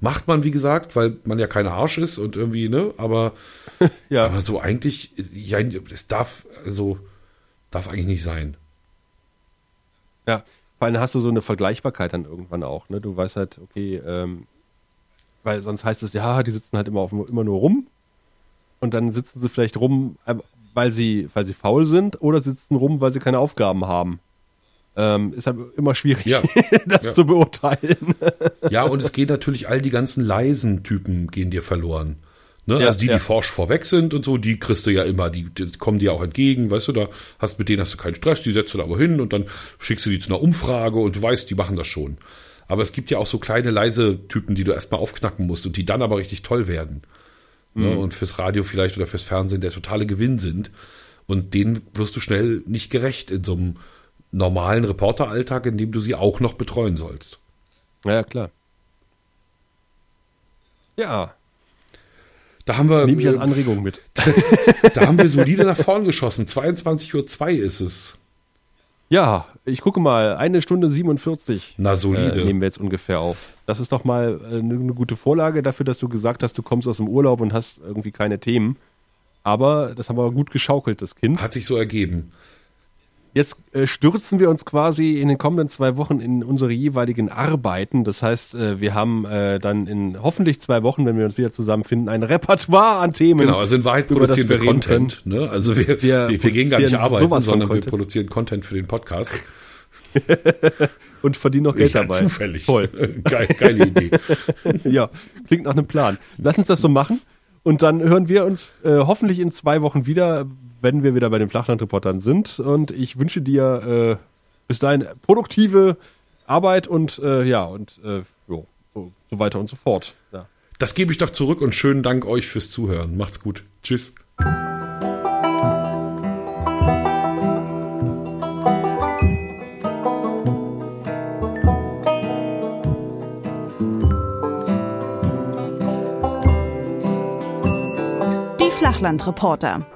Macht man, wie gesagt, weil man ja kein Arsch ist und irgendwie, ne, aber, [LAUGHS] Ja. aber so eigentlich, ja, es darf, also, darf eigentlich nicht sein. ja. Vor allem hast du so eine Vergleichbarkeit dann irgendwann auch. Ne? Du weißt halt, okay, ähm, weil sonst heißt es, ja, die sitzen halt immer, auf, immer nur rum und dann sitzen sie vielleicht rum, äh, weil sie, weil sie faul sind oder sitzen rum, weil sie keine Aufgaben haben. Ähm, ist halt immer schwierig, Ja. [LAUGHS] das Ja. zu beurteilen. [LAUGHS] Ja, und es geht natürlich all die ganzen leisen Typen gehen dir verloren. Ne? Ja, also die, die forsch vorweg sind und so, die kriegst du ja immer, die, die kommen dir auch entgegen, weißt du, da hast mit denen hast du keinen Stress, die setzt du da aber hin und dann schickst du die zu einer Umfrage und du weißt, die machen das schon. Aber es gibt ja auch so kleine leise Typen, die du erstmal aufknacken musst und die dann aber richtig toll werden. Ne? Mhm. Und fürs Radio vielleicht oder fürs Fernsehen der totale Gewinn sind. Und denen wirst du schnell nicht gerecht in so einem normalen Reporteralltag, in dem du sie auch noch betreuen sollst. Ja, klar. Ja, Da haben wir, nehme ich als äh, Anregung mit. [LAUGHS] Da haben wir solide nach vorn geschossen. 22.02 Uhr ist es. Ja, ich gucke mal, eine Stunde 47. Na, äh, solide. nehmen wir jetzt ungefähr auf. Das ist doch mal äh, eine eine gute Vorlage dafür, dass du gesagt hast, du kommst aus dem Urlaub und hast irgendwie keine Themen. Aber das haben wir gut geschaukelt, das Kind. Hat sich so ergeben. Jetzt äh, stürzen wir uns quasi in den kommenden zwei Wochen in unsere jeweiligen Arbeiten. Das heißt, äh, wir haben äh, dann in hoffentlich zwei Wochen, wenn wir uns wieder zusammenfinden, ein Repertoire an Themen. Genau, also in Wahrheit produzieren wir wir Content. Ne? Also wir, Wir wir, wir, gehen gar nicht arbeiten, sondern wir produzieren Content für den Podcast. [LAUGHS] und verdienen noch Geld Ja, dabei. zufällig. Toll. [LAUGHS] Geil, geile Idee. [LAUGHS] ja, klingt nach einem Plan. Lass uns das so machen. Und dann hören wir uns äh, hoffentlich in zwei Wochen wieder, wenn wir wieder bei den Flachlandreportern sind. Und ich wünsche dir äh, bis dahin produktive Arbeit und äh, ja, und äh, jo, so, so weiter und so fort. Ja. Das gebe ich doch zurück und schönen Dank euch fürs Zuhören. Macht's gut. Tschüss. Die Flachlandreporter.